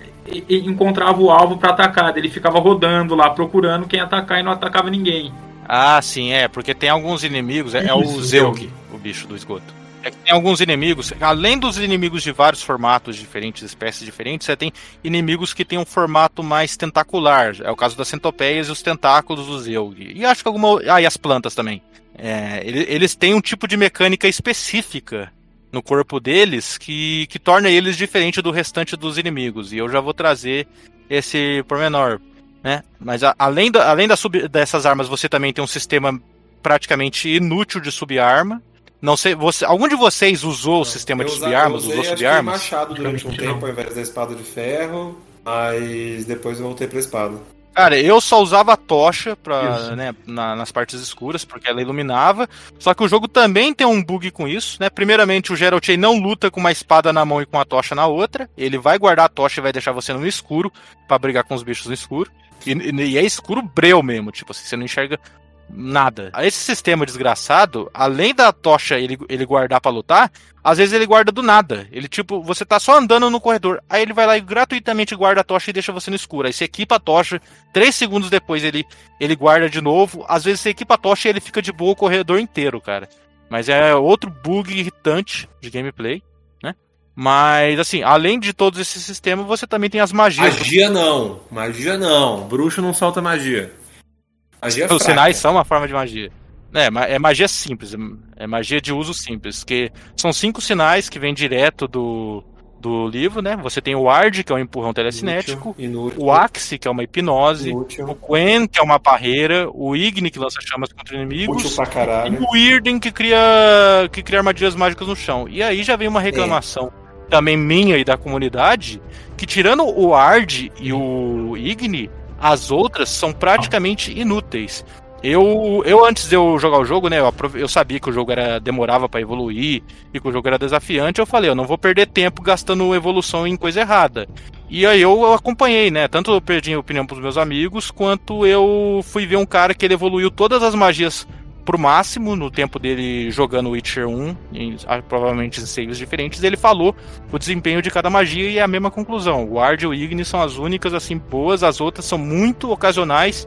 encontrava o alvo para atacar, ele ficava rodando lá procurando quem atacar e não atacava ninguém. Ah, sim, é, porque tem alguns inimigos, é, é o Isso, Zeug, o bicho do esgoto. É que tem alguns inimigos, além dos inimigos de vários formatos diferentes, espécies diferentes, você tem inimigos que têm um formato mais tentacular. É o caso das centopeias e os tentáculos do Zeug. E acho que alguma. Ah, e as plantas também. É, ele- eles têm um tipo de mecânica específica no corpo deles que, que torna eles diferente do restante dos inimigos. E eu já vou trazer esse pormenor. Né? Mas a- além, da, além da sub- dessas armas, você também tem um sistema praticamente inútil de subarma. Não sei, você, algum de vocês usou o sistema de eu Usou usei, acho que subarmas? machado durante um não. tempo ao invés da espada de ferro, mas depois eu voltei pra espada. Cara, eu só usava a tocha pra, né, na- nas partes escuras, porque ela iluminava. Só que o jogo também tem um bug com isso, né? Primeiramente, o Geralt não luta com uma espada na mão e com a tocha na outra. Ele vai guardar a tocha e vai deixar você no escuro pra brigar com os bichos no escuro. E, e é escuro breu mesmo, tipo assim, você não enxerga nada. Esse sistema desgraçado, além da tocha ele, ele guardar pra lutar, às vezes ele guarda do nada. Ele, tipo, você tá só andando no corredor. Aí ele vai lá e gratuitamente guarda a tocha e deixa você no escuro. Aí você equipa a tocha, três segundos depois ele, ele guarda de novo. Às vezes você equipa a tocha e ele fica de boa o corredor inteiro, cara. Mas é outro bug irritante de gameplay, né? Mas, assim, além de todos esses sistemas, você também tem as magias. Magia não, magia não. Bruxo não solta magia. Magia é Os fraca. sinais são uma forma de magia. É, é magia simples, é magia de uso simples, que são cinco sinais que vêm direto do, do livro, né? Você tem o Ward, que é um empurrão telecinético, Inútil. o Axe, que é uma hipnose, o Inútil. Quen, que é uma barreira, o Igni, que lança chamas contra inimigos, e o Irden, que cria, que cria armadilhas mágicas no chão. E aí já vem uma reclamação também minha e da comunidade, que tirando o Ard e o Igni, as outras são praticamente inúteis. Eu, eu antes de eu jogar o jogo, né, eu, eu sabia que o jogo era demorava pra evoluir e que o jogo era desafiante, eu falei, eu não vou perder tempo gastando evolução em coisa errada. E aí eu acompanhei, né, tanto eu perdi opinião pros meus amigos, quanto eu fui ver um cara que ele evoluiu todas as magias pro máximo no tempo dele jogando Witcher 1, em, ah, provavelmente em saves diferentes, ele falou o desempenho de cada magia e é a mesma conclusão. O Ward e o Igni são as únicas assim boas, as outras são muito ocasionais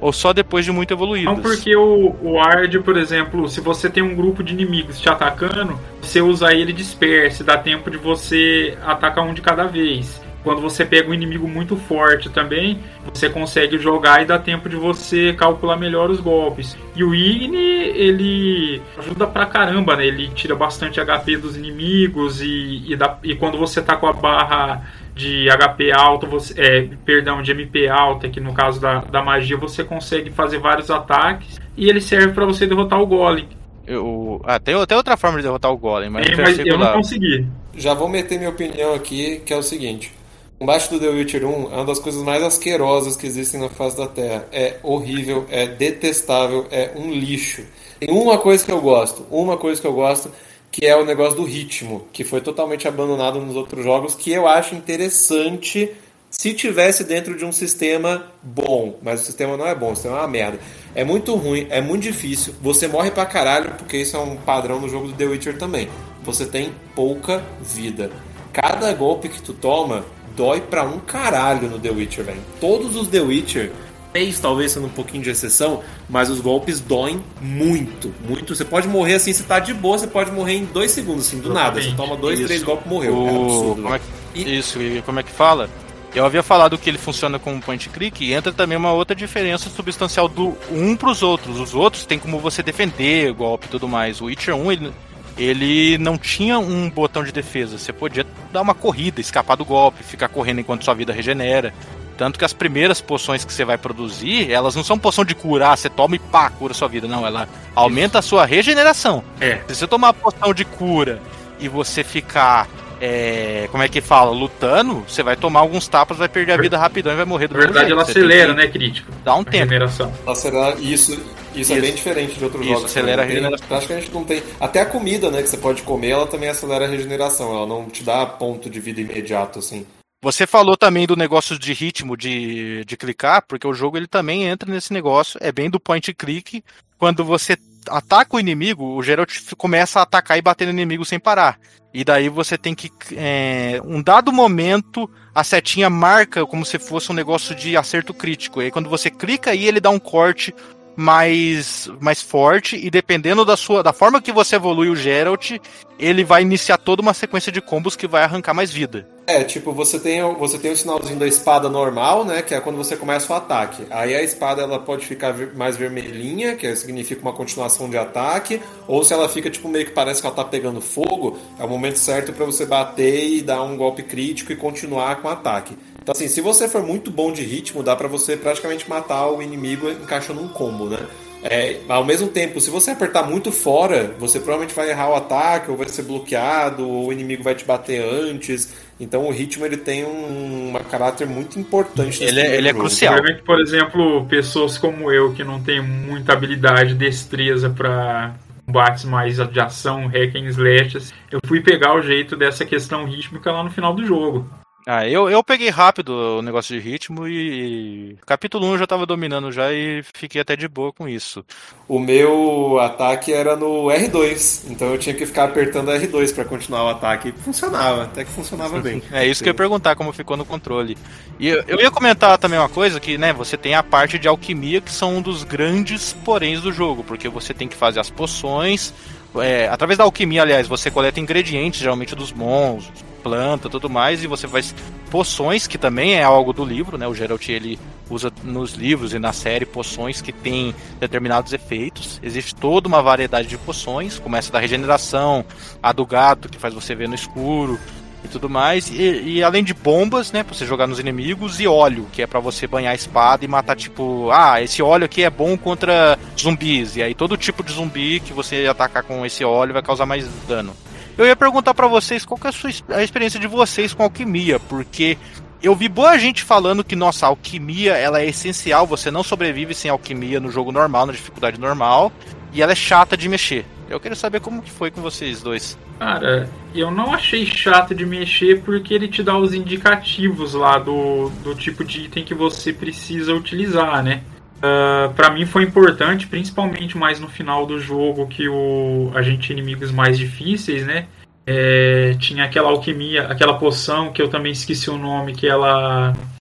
ou só depois de muito evoluídas. Não porque o, o Ard, por exemplo, se você tem um grupo de inimigos te atacando, você usa ele disperse, dá tempo de você atacar um de cada vez. Quando você pega um inimigo muito forte também, você consegue jogar e dá tempo de você calcular melhor os golpes. E o Igni, ele ajuda pra caramba, né? Ele tira bastante HP dos inimigos e, e, dá- e quando você tá com a barra de HP alto, você, é, perdão, de MP alta, que no caso da, da magia você consegue fazer vários ataques e ele serve pra você derrotar o Golem. Eu, ah, tem até outra forma de derrotar o Golem, mas, É, mas eu não lá. consegui. Já vou meter minha opinião aqui, que é o seguinte. Combate do The Witcher 1 é uma das coisas mais asquerosas que existem na face da Terra. É horrível, é detestável, é um lixo. Tem uma coisa que eu gosto, uma coisa que eu gosto, que é o negócio do ritmo, que foi totalmente abandonado nos outros jogos, que eu acho interessante se tivesse dentro de um sistema bom, mas o sistema não é bom, o sistema é uma merda. É muito ruim, é muito difícil, você morre pra caralho, porque isso é um padrão no jogo do The Witcher também. Você tem pouca vida. Cada golpe que tu toma dói pra um caralho no The Witcher, velho. Todos os The Witcher, três talvez sendo um pouquinho de exceção, mas os golpes doem muito, muito. Você pode morrer assim, você tá de boa, você pode morrer em dois segundos, assim, do nada. Você toma dois, Isso. três golpes e morreu. É O- absurdo. como é E- que, isso, e como é que fala? Eu havia falado que ele funciona como point click e entra também uma outra diferença substancial do um pros outros. Os outros tem como você defender golpe e tudo mais. O Witcher 1, ele, ele não tinha um botão de defesa. Você podia dar uma corrida, escapar do golpe, ficar correndo enquanto sua vida regenera. Tanto que as primeiras poções que você vai produzir, elas não são poção de curar, você toma e pá, cura sua vida. Não, ela aumenta a sua regeneração. É. Se você tomar a poção de cura e você ficar, é, como é que fala, lutando, você vai tomar alguns tapas, vai perder a vida rapidão e vai morrer do Na verdade, ela jeito. Tem acelera, que né, crítico? Dar um A tempo. regeneração. Acelerar, isso, isso, é Isso. bem diferente de outros Isso, jogos. acelera também. a Não tem- regeneração. Praticamente não tem. Até a comida, né, que você pode comer, ela também acelera a regeneração. Ela não te dá ponto de vida imediato, assim. Você falou também do negócio de ritmo de, de clicar, porque o jogo ele também entra nesse negócio, é bem do point click. Quando você ataca o inimigo, o Geralt começa a atacar e bater no inimigo sem parar. E daí você tem que. É, um dado momento, a setinha marca como se fosse um negócio de acerto crítico. E aí quando você clica aí, ele dá um corte mais, mais forte. E dependendo da sua. da forma que você evolui o Geralt, ele vai iniciar toda uma sequência de combos que vai arrancar mais vida. É, tipo, você tem, você tem o sinalzinho da espada normal, né? Que é quando você começa o ataque. Aí a espada ela pode ficar mais vermelhinha, que significa uma continuação de ataque. Ou se ela fica, tipo, meio que parece que ela tá pegando fogo, é o momento certo pra você bater e dar um golpe crítico e continuar com o ataque. Então, assim, se você for muito bom de ritmo, dá pra você praticamente matar o inimigo encaixando um combo, né? É, ao mesmo tempo, se você apertar muito fora, você provavelmente vai errar o ataque, ou vai ser bloqueado, ou o inimigo vai te bater antes. Então o ritmo ele tem um, um caráter muito importante. nesse Ele é- ele é crucial. Por exemplo, pessoas como eu, que não tem muita habilidade, destreza pra combates mais de ação, hack and slashes, eu fui pegar o jeito dessa questão rítmica lá no final do jogo. Ah, eu, eu peguei rápido o negócio de ritmo e. Capítulo 1 eu já tava dominando já e fiquei até de boa com isso. O meu ataque era no R2, então eu tinha que ficar apertando R2 pra continuar o ataque. Funcionava, até que funcionava bem. É isso que eu ia perguntar como ficou no controle. E eu, eu ia comentar também uma coisa que, né, você tem a parte de alquimia que são um dos grandes poréns do jogo, porque você tem que fazer as poções. é, através da alquimia, aliás, você coleta ingredientes, geralmente dos monstros, planta, tudo mais, e você faz poções, que também é algo do livro, né? O Geralt ele usa nos livros e na série poções que têm determinados efeitos. Existe toda uma variedade de poções. Começa da regeneração, a do gato, que faz você ver no escuro e tudo mais. E, e, além de bombas, né, pra você jogar nos inimigos, e óleo, que é para você banhar a espada e matar, tipo, ah, esse óleo aqui é bom contra zumbis. E aí todo tipo de zumbi que você atacar com esse óleo vai causar mais dano. Eu ia perguntar para vocês qual é a, sua, a experiência de vocês com alquimia, porque eu vi boa gente falando que, nossa, a alquimia ela é essencial, você não sobrevive sem alquimia no jogo normal, na dificuldade normal, e ela é chata de mexer. Eu queria saber como que foi com vocês dois. Cara, eu não achei chato de mexer porque ele te dá os indicativos lá do, do tipo de item que você precisa utilizar, né? Uh, para mim foi importante, principalmente mais no final do jogo, que o a gente inimigos mais difíceis, né? É, tinha aquela alquimia, aquela poção que eu também esqueci o nome, que ela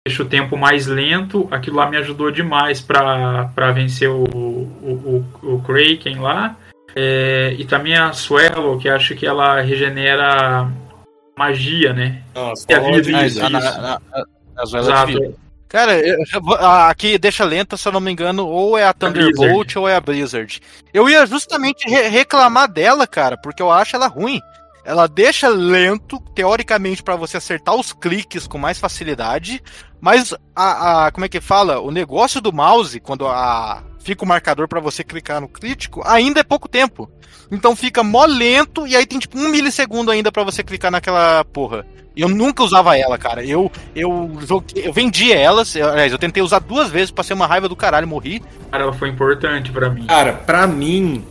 deixa o tempo mais lento. Aquilo lá me ajudou demais para vencer o, o, o, o Kraken lá. É, e também a Swallow, que acho que ela regenera magia, né? Nossa, e a vida a, isso, a, isso. a, a, a de vida. Cara, a- aqui deixa lenta, se eu não me engano, ou é a Thunderbolt Blizzard. ou é a Blizzard. Eu ia justamente re- reclamar dela, cara, porque eu acho ela ruim. Ela deixa lento, teoricamente, pra você acertar os cliques com mais facilidade, mas a, a- como é que fala? O negócio do mouse, quando a fica o marcador pra você clicar no crítico, ainda é pouco tempo. Então fica mó lento e aí tem tipo um milissegundo ainda pra você clicar naquela porra. E eu nunca usava ela, cara. Eu eu joguei, eu vendi elas, eu- aliás, eu tentei usar duas vezes, passei uma raiva do caralho, morri. Cara, ela foi importante pra mim. Cara, pra mim,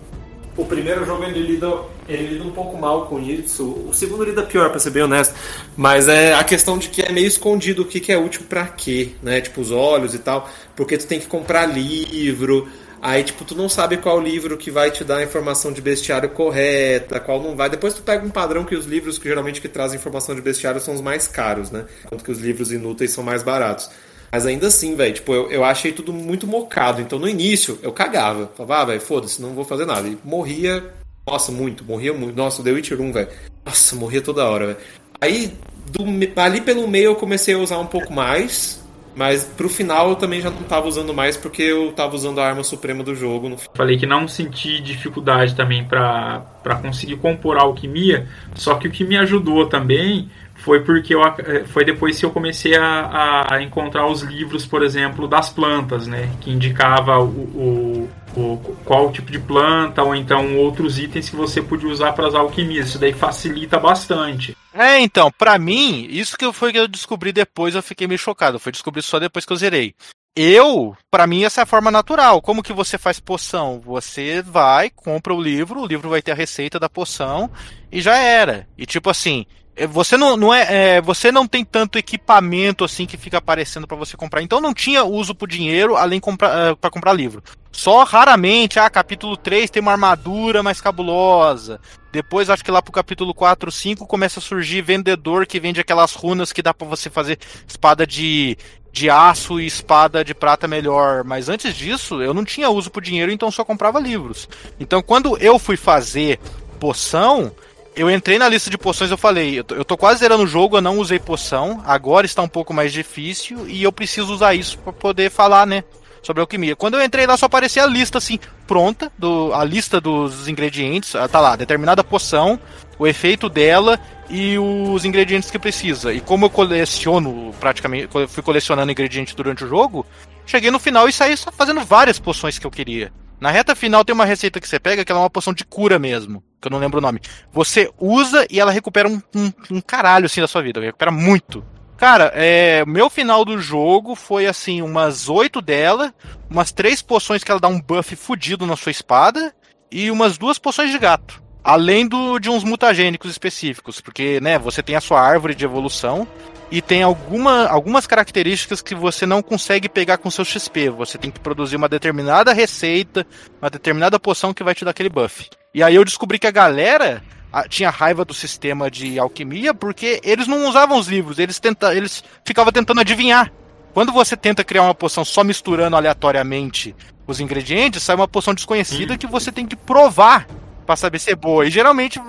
o primeiro jogo ele lida, ele lida um pouco mal com isso. O segundo lida pior, pra ser bem honesto. Mas é a questão de que é meio escondido o que, que é útil pra quê, né? Tipo, os olhos e tal. Porque tu tem que comprar livro. Aí, tipo, tu não sabe qual livro que vai te dar a informação de bestiário correta, qual não vai. Depois tu pega um padrão que os livros que geralmente que trazem informação de bestiário são os mais caros, né? Enquanto que os livros inúteis são mais baratos. Mas ainda assim, velho, tipo, eu, eu achei tudo muito mocado. Então no início eu cagava. Falava, ah, velho, foda-se, não vou fazer nada. E morria, nossa, muito, morria muito. Nossa, The Witcher 1, velho. Nossa, morria toda hora, velho. Aí, do ali pelo meio eu comecei a usar um pouco mais. Mas pro final eu também já não tava usando mais porque eu tava usando a arma suprema do jogo. No... Falei que não senti dificuldade também pra conseguir compor a alquimia, só que o que me ajudou também foi porque eu, eh, foi depois que eu comecei a, a encontrar os livros, por exemplo, das plantas, né? Que indicava o, o, o- qual tipo de planta ou então outros itens que você podia usar para as alquimias. Isso daí facilita bastante. É, então, pra mim, isso que foi que eu descobri depois, eu fiquei meio chocado. Fui descobrir só depois que eu zerei. Eu, pra mim, essa é a forma natural. Como que você faz poção? Você vai, compra o livro, o livro vai ter a receita da poção e já era. E tipo assim, você não, não é, é, você não tem tanto equipamento assim que fica aparecendo pra você comprar. Então não tinha uso pro dinheiro além comprar para comprar livro. Só raramente, ah, capítulo 3 tem uma armadura mais cabulosa. Depois, acho que lá pro capítulo 4, 5, começa a surgir vendedor que vende aquelas runas que dá pra você fazer espada de, de aço e espada de prata melhor. Mas antes disso, eu não tinha uso pro dinheiro, então só comprava livros. Então, quando eu fui fazer poção, eu entrei na lista de poções eu falei, eu tô, eu tô quase zerando o jogo, eu não usei poção, agora está um pouco mais difícil e eu preciso usar isso pra poder falar, né? Sobre alquimia. Quando eu entrei lá, só aparecia a lista assim, pronta, do, a lista dos ingredientes. ah, Tá lá, determinada poção, o efeito dela e os ingredientes que precisa. E como eu coleciono praticamente, fui colecionando ingredientes durante o jogo, cheguei no final e saí só fazendo várias poções que eu queria. Na reta final tem uma receita que você pega, que ela é uma poção de cura mesmo, que eu não lembro o nome. Você usa e ela recupera um, um, um caralho assim da sua vida, recupera muito. Cara, é, meu final do jogo foi assim, umas oito dela, umas três poções que ela dá um buff fudido na sua espada e umas duas poções de gato. Além do, de uns mutagênicos específicos, porque, né, você tem a sua árvore de evolução e tem alguma, algumas características que você não consegue pegar com seu XP. Você tem que produzir uma determinada receita, uma determinada poção que vai te dar aquele buff. E aí eu descobri que a galera tinha raiva do sistema de alquimia porque eles não usavam os livros, eles, tenta, eles ficavam tentando adivinhar. Quando você tenta criar uma poção só misturando aleatoriamente os ingredientes, sai uma poção desconhecida que você tem que provar pra saber se é boa. E geralmente,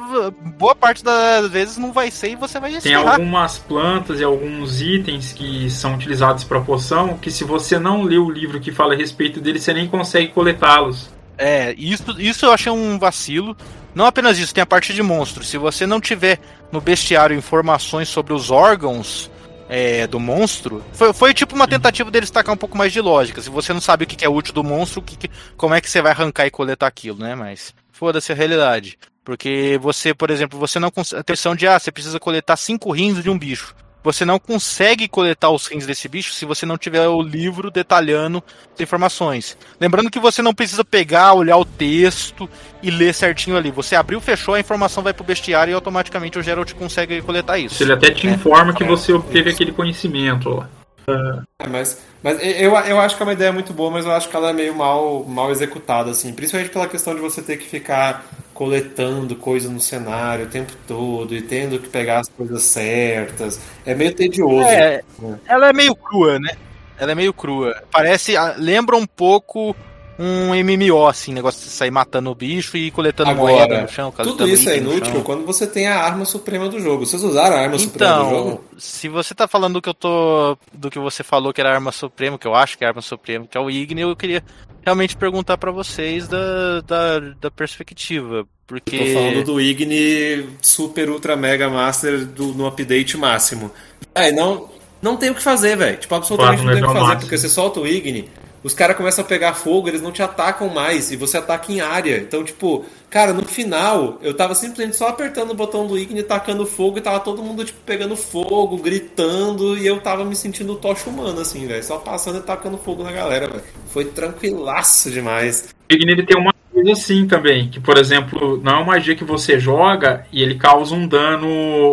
boa parte das vezes não vai ser e você vai Tem algumas plantas e alguns itens que são utilizados para poção que se você não lê o livro que fala a respeito deles, você nem consegue coletá-los. É, isso, isso eu achei um vacilo. Não apenas isso, tem a parte de monstro. Se você não tiver no bestiário informações sobre os órgãos é, do monstro, foi, foi tipo uma tentativa deles tacar um pouco mais de lógica. Se você não sabe o que é útil do monstro, que como é que você vai arrancar e coletar aquilo, né? Mas foda-se a realidade. Porque você, por exemplo, você não consegue. A questão de, ah, você precisa coletar cinco rins de um bicho. Você não consegue coletar os rins desse bicho se você não tiver o livro detalhando as informações. Lembrando que você não precisa pegar, olhar o texto e ler certinho ali. Você abriu, fechou, a informação vai pro bestiário e automaticamente o Geralt consegue coletar isso. Ele até te informa que você obteve aquele conhecimento lá. É, Mas, mas eu, eu acho que é uma ideia muito boa, mas eu acho que ela é meio mal, mal executada, assim. Principalmente pela questão de você ter que ficar coletando coisa no cenário o tempo todo e tendo que pegar as coisas certas. É meio tedioso. É, ela é meio crua, né? Ela é meio crua. Parece. Lembra um pouco um MMO, assim, negócio de sair matando o bicho e coletando moeda Agora, no chão. tudo isso é inútil quando você tem a arma suprema do jogo. Vocês usaram a arma suprema do Então, jogo? se você tá falando do que eu tô. do que você falou que era a arma suprema, que eu acho que é a arma suprema, que é o Igni, eu queria realmente perguntar pra vocês da, da, da perspectiva. Porque. Tô falando do Igni Super Ultra Mega Master do, no update máximo. É, não, não tem o que fazer, velho. Tipo, absolutamente Quatro não tem o que fazer, máximo. porque você solta o Igni, os caras começam a pegar fogo, eles não te atacam mais, e você ataca em área. Então, tipo, cara, no final, eu tava simplesmente só apertando o botão do Igni, tacando fogo, e tava todo mundo, tipo, pegando fogo, gritando, e eu tava me sentindo tocha humano, assim, velho. Só passando e tacando fogo na galera, velho. Foi tranquilaço demais. O Igni ele tem uma coisa assim também, que por exemplo, não é uma magia que você joga e ele causa um dano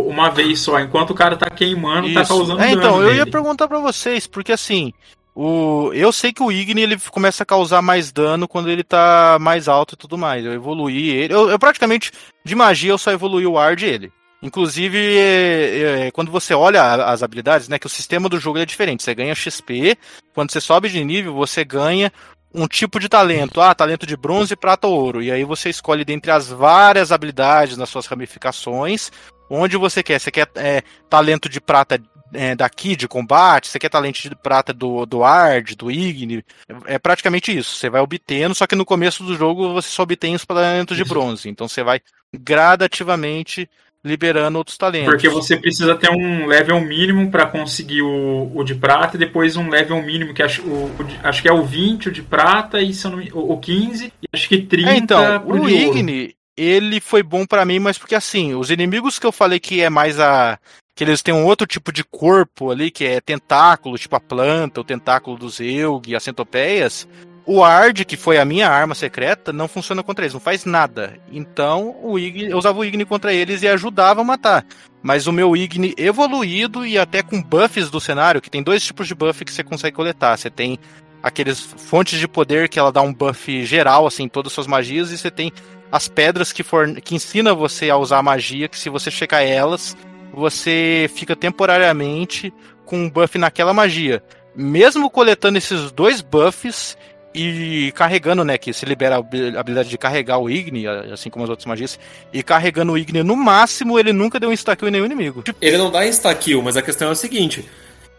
uma vez só, enquanto o cara tá queimando, tá Isso. causando É, dano. então, eu ia nele. perguntar pra vocês, porque assim, o eu sei que o Igni ele começa a causar mais dano quando ele tá mais alto e tudo mais. Eu evoluí ele. Eu, eu praticamente, de magia, eu só evoluí o Ward ele. Inclusive, é, é, quando você olha as habilidades, né, que o sistema do jogo é diferente. Você ganha XP, quando você sobe de nível, você ganha um tipo de talento. Ah, talento de bronze, prata ou ouro. E aí você escolhe dentre as várias habilidades nas suas ramificações, onde você quer. Você quer é, talento de prata é, daqui, de combate, você quer talento de prata do, do Ard, do Igni. É, praticamente isso. Você vai obtendo, só que no começo do jogo você só obtém os talentos de bronze. Então você vai gradativamente liberando outros talentos. Porque você precisa ter um level mínimo pra conseguir o, o de prata e depois um level mínimo, que acho, o, o de- acho que é o 20 o de prata e me- o, o 15 e acho que 30 É, então, o. Igni, ele foi bom pra mim, mas porque assim, os inimigos que eu falei que é mais a. que eles têm um outro tipo de corpo ali, que é tentáculo, tipo a planta, o tentáculo dos Eug, as centopeias. O Ard, que foi a minha arma secreta, não funciona contra eles, não faz nada. Então, o Igni, eu usava o Igni contra eles e ajudava a matar. Mas o meu Igni evoluído e até com buffs do cenário, que tem dois tipos de buff que você consegue coletar. Você tem aqueles fontes de poder que ela dá um buff geral, assim, todas as suas magias, e você tem as pedras que, for, que ensina você a usar magia, que se você checar elas, você fica temporariamente com um buff naquela magia. Mesmo coletando esses dois buffs e carregando, né, que se libera a habi- a habilidade de carregar o Igni, assim como as outras magias, e carregando o Igni no máximo, ele nunca deu um stack em nenhum inimigo. Ele não dá insta-kill, mas a questão é a seguinte.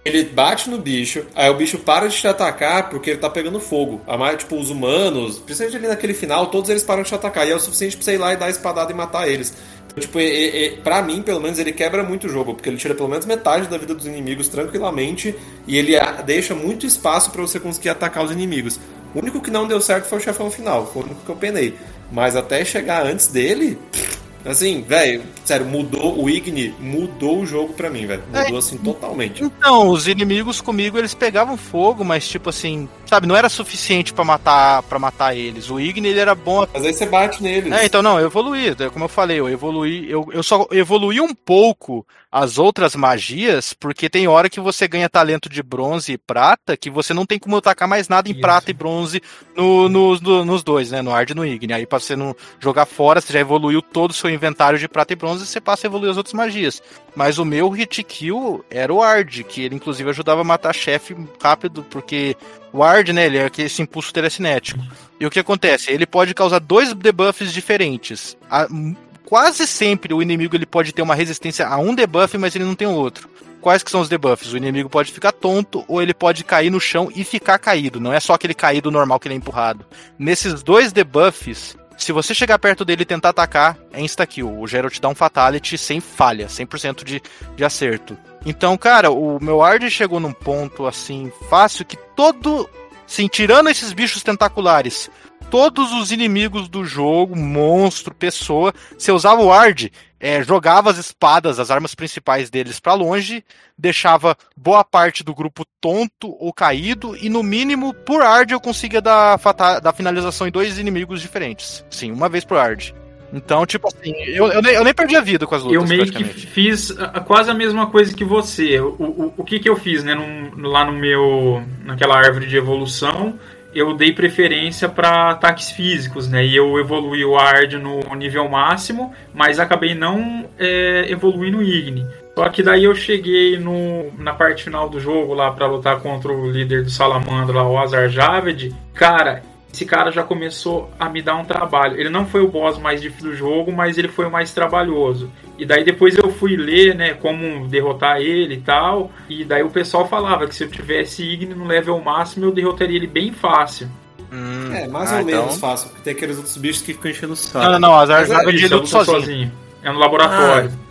Ele bate no bicho, aí o bicho para de te atacar porque ele tá pegando fogo. A mais, tipo, os humanos, principalmente ali naquele final, todos eles param de te atacar. E é o suficiente pra você ir lá e dar a espadada e matar eles. Então, tipo, e, pra mim, pelo menos, ele quebra muito o jogo, porque ele tira pelo menos metade da vida dos inimigos tranquilamente e ele deixa muito espaço pra você conseguir atacar os inimigos. O único que não deu certo foi o chefão final, foi o único que eu penei. Mas até chegar antes dele, Assim, velho, sério, mudou o Igni, mudou o jogo pra mim, velho. Mudou assim totalmente. Então, os inimigos comigo, eles pegavam fogo, mas tipo assim, sabe, não era suficiente pra matar para matar eles. O Igni, ele era bom Mas aí você bate neles. É, então não, eu evoluí, é como eu falei, eu evoluí, eu, eu só evoluí um pouco as outras magias, porque tem hora que você ganha talento de bronze e prata, que você não tem como atacar mais nada em Isso. prata e bronze no, no- no- nos dois, né, no Ard e no Igni. Aí pra você não jogar fora, você já evoluiu todo o seu inventário de prata e bronze, você passa a evoluir as outras magias. Mas o meu hit kill era o Ard, que ele inclusive ajudava a matar chefe rápido, porque o Ard, né, ele é esse impulso telecinético. E o que acontece? Ele pode causar dois debuffs diferentes. A- quase sempre o inimigo ele pode ter uma resistência a um debuff, mas ele não tem o outro. Quais que são os debuffs? O inimigo pode ficar tonto ou ele pode cair no chão e ficar caído. Não é só aquele caído normal que ele é empurrado. Nesses dois debuffs, se você chegar perto dele e tentar atacar, é insta-kill. O Geralt dá um fatality sem falha, 100% de, de acerto. Então, cara, o meu Ard chegou num ponto assim fácil que todo. Sim, tirando esses bichos tentaculares, todos os inimigos do jogo, monstro, pessoa, você usava o Ard, é, jogava as espadas, as armas principais deles para longe, deixava boa parte do grupo tonto ou caído, e no mínimo, por Ard, eu conseguia dar, dar finalização em dois inimigos diferentes. Sim, uma vez por Ard. Então, tipo assim, eu, eu, nem, eu nem perdi a vida com as lutas. Eu meio que fiz quase a mesma coisa que você. O, o, o que que eu fiz, né? Num, lá no meu. naquela árvore de evolução, eu dei preferência para ataques físicos, né? E eu evoluí o Ard no nível máximo, mas acabei não é, evoluindo o Igni. Só que daí eu cheguei no, na parte final do jogo lá para lutar contra o líder do Salamandra, lá, o Azar Javed. Cara, esse cara já começou a me dar um trabalho. Ele não foi o boss mais difícil do jogo, mas ele foi o mais trabalhoso. E daí depois eu fui ler, né, como derrotar ele e tal. E daí o pessoal falava que se eu tivesse Igni no level máximo, eu derrotaria ele bem fácil. Hum, é, mais ah, ou então... menos fácil, porque tem aqueles outros bichos que ficam enchendo o saco. Não, não, não, Azar é, ele luta sozinho. sozinho. É no laboratório. Ah.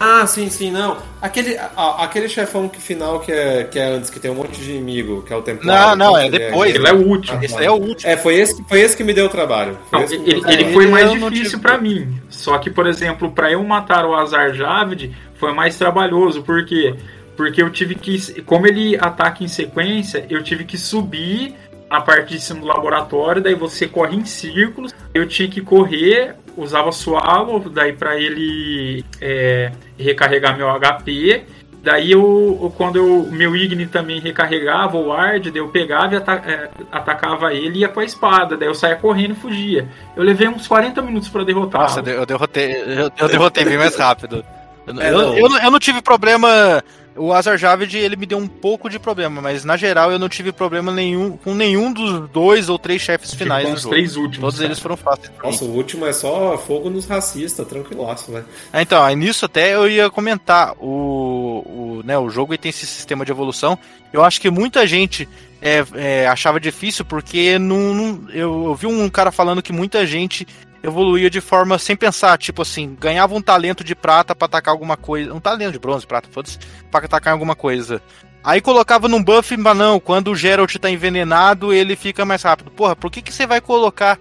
Ah, sim, sim, não. Aquele, a, aquele chefão que final que é, que é antes, que tem um monte de inimigo, que é o Templário. Não, não, é depois. Ele é o último. Esse é o último. É, foi esse, foi esse que me deu trabalho. Não, ele, ele foi mais difícil para mim. Só que, por exemplo, para eu matar o Azar Javed, foi mais trabalhoso. Por quê? Porque eu tive que. Como ele ataca em sequência, eu tive que subir na parte de cima do laboratório, daí você corre em círculos. Eu tinha que correr, usava Swallow, daí para ele é, recarregar meu HP. Daí eu, quando o meu Igni também recarregava o Ward, eu pegava e ata é, atacava ele e ia com a espada. Daí eu saía correndo e fugia. Eu levei uns 40 minutos para derrotar. Nossa, eu derrotei, eu, eu derrotei bem mais rápido. Eu, é, eu, eu, eu, não tive problema o Azar Javed, ele me deu um pouco de problema, mas na geral eu não tive problema nenhum com nenhum dos dois ou três chefes finais com os jogo. três últimos. Todos eles foram fáceis. Nossa, o último é só fogo nos racistas, tranquilaço, né? É, então, aí nisso até eu ia comentar. O, o, né, o jogo tem esse sistema de evolução. Eu acho que muita gente é, é, achava difícil porque não, não eu, eu vi um cara falando que muita gente evoluía de forma sem pensar, tipo assim, ganhava um talento de prata para atacar alguma coisa, um talento de bronze, prata, foda-se, pra atacar alguma coisa. Aí colocava num buff, mas não, quando o Geralt tá envenenado, ele fica mais rápido. Porra, por que, que você vai colocar,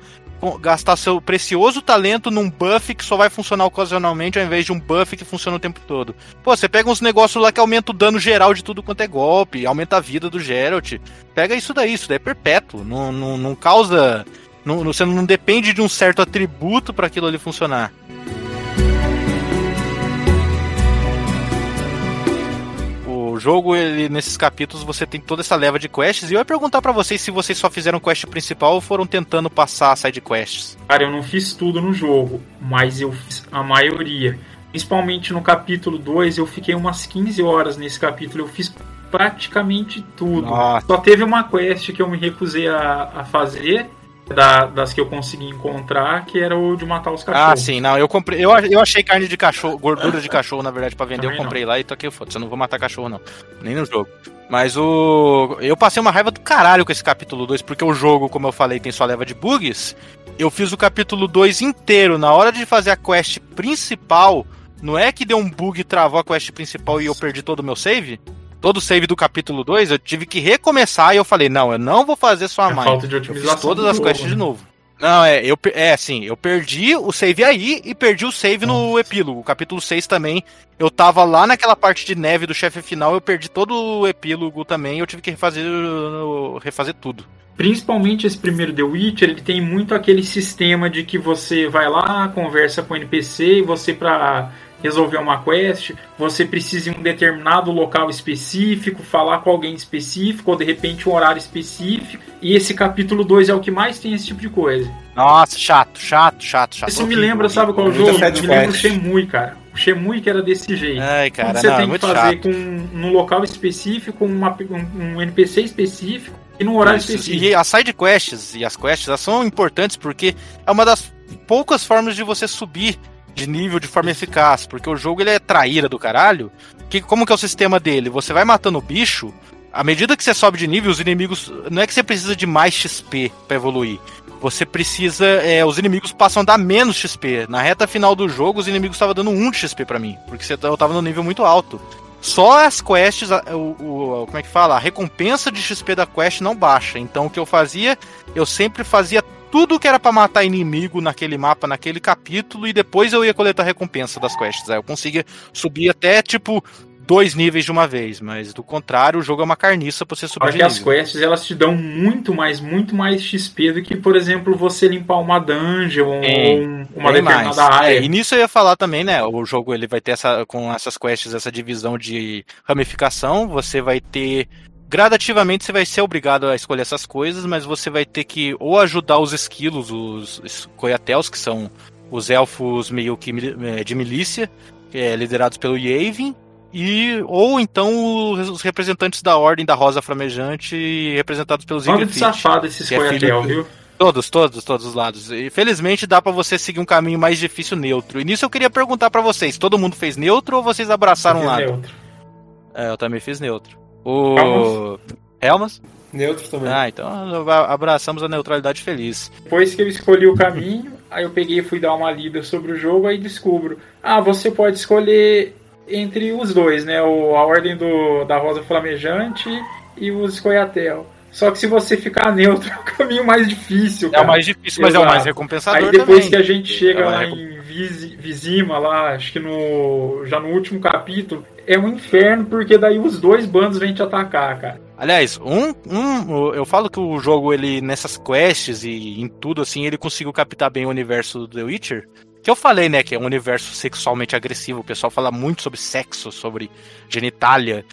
gastar seu precioso talento num buff que só vai funcionar ocasionalmente, ao invés de um buff que funciona o tempo todo? Pô, você pega uns negócios lá que aumenta o dano geral de tudo quanto é golpe, aumenta a vida do Geralt. Pega isso daí, isso daí é perpétuo, não, não, não causa não, você não depende de um certo atributo para aquilo ali funcionar. O jogo, ele, nesses capítulos, você tem toda essa leva de quests. E eu ia perguntar para vocês se vocês só fizeram quest principal ou foram tentando passar side quests. Cara, eu não fiz tudo no jogo, mas eu fiz a maioria. Principalmente no capítulo 2, eu fiquei umas 15 horas nesse capítulo. Eu fiz praticamente tudo. Nossa. Só teve uma quest que eu me recusei a, a fazer, da, das que eu consegui encontrar, que era o de matar os cachorros. Ah, sim, não, eu comprei. Eu, eu achei carne de cachorro, gordura de cachorro, na verdade, para vender. Também eu comprei não. lá e toquei foda Eu não vou matar cachorro, não. Nem no jogo. Mas o. Eu passei uma raiva do caralho com esse capítulo 2, porque o jogo, como eu falei, tem sua leva de bugs. Eu fiz o capítulo 2 inteiro. Na hora de fazer a quest principal, não é que deu um bug e travou a quest principal e eu perdi todo o meu save? Todo o save do capítulo 2, eu tive que recomeçar e eu falei, não, eu não vou fazer só a é mais. Falta de otimização eu fiz todas as quests né? de novo. Não, é, eu, é assim, eu perdi o save aí e perdi o save no epílogo. O capítulo 6 também, eu tava lá naquela parte de neve do chefe final, eu perdi todo o epílogo também, eu tive que refazer, refazer tudo. Principalmente esse primeiro The Witcher, ele tem muito aquele sistema de que você vai lá, conversa com o NPC e você pra resolver uma quest, você precisa em um determinado local específico, falar com alguém específico, ou de repente um horário específico. E esse capítulo 2 é o que mais tem esse tipo de coisa. Nossa, chato, chato, chato, chato. Isso me lembra, sabe qual jogo? Me lembra o Shemui, cara. O Shemui que era desse jeito. Ai, cara, Quando você não, tem é que fazer chato. com num local específico, uma, um, um NPC específico e num horário Isso, específico. E as side quests e as quests elas são importantes porque é uma das poucas formas de você subir de nível de forma eficaz, porque o jogo ele é traíra do caralho. Que, como que é o sistema dele? Você vai matando o bicho, à medida que você sobe de nível, os inimigos. Não é que você precisa de mais XP para evoluir. Você precisa. É, os inimigos passam a dar menos XP. Na reta final do jogo, os inimigos estavam dando 1 de XP para mim. Porque você, eu tava no nível muito alto. Só as quests, o, o, como é que fala? A recompensa de XP da quest não baixa. Então o que eu fazia? Eu sempre fazia tudo que era para matar inimigo naquele mapa, naquele capítulo, e depois eu ia coletar a recompensa das quests. Aí eu conseguia subir até, tipo, dois níveis de uma vez, mas do contrário, o jogo é uma carniça pra você subir Porque as quests elas te dão muito mais, muito mais XP do que, por exemplo, você limpar uma dungeon ou uma determinada mais. área. É, e nisso eu ia falar também, né? O jogo ele vai ter essa com essas quests, essa divisão de ramificação, você vai ter gradativamente você vai ser obrigado a escolher essas coisas, mas você vai ter que ou ajudar os esquilos, os coiatels, que são os elfos meio que eh, de milícia, é, liderados pelo Yavin, e ou então os representantes da Ordem da Rosa Flamejante, representados pelos Olha de safado esses é coiatel, viu? Todos, todos, todos os lados. E felizmente dá para você seguir um caminho mais difícil neutro. E nisso eu queria perguntar para vocês: todo mundo fez neutro ou vocês abraçaram um lado? Neutro. É, eu também fiz neutro. O. Helmas? Neutro também. Ah, então abraçamos a neutralidade feliz. Depois que eu escolhi o caminho, aí eu peguei e fui dar uma lida sobre o jogo, aí descubro. Ah, você pode escolher entre os dois, né? O, a Ordem do, da Rosa Flamejante e os Coyatel. Só que se você ficar neutro, é o caminho mais difícil. Cara. É o mais difícil, mas Exato. é o mais recompensador. Aí depois também. que a gente chega é lá em Vizima, lá, acho que no. Já no último capítulo, é um inferno, porque daí os dois bandos vêm te atacar, cara. Aliás, um, um, eu falo que o jogo, ele, nessas quests e em tudo assim, ele conseguiu captar bem o universo do The Witcher. Que eu falei, né, que é um universo sexualmente agressivo. O pessoal fala muito sobre sexo, sobre genitália.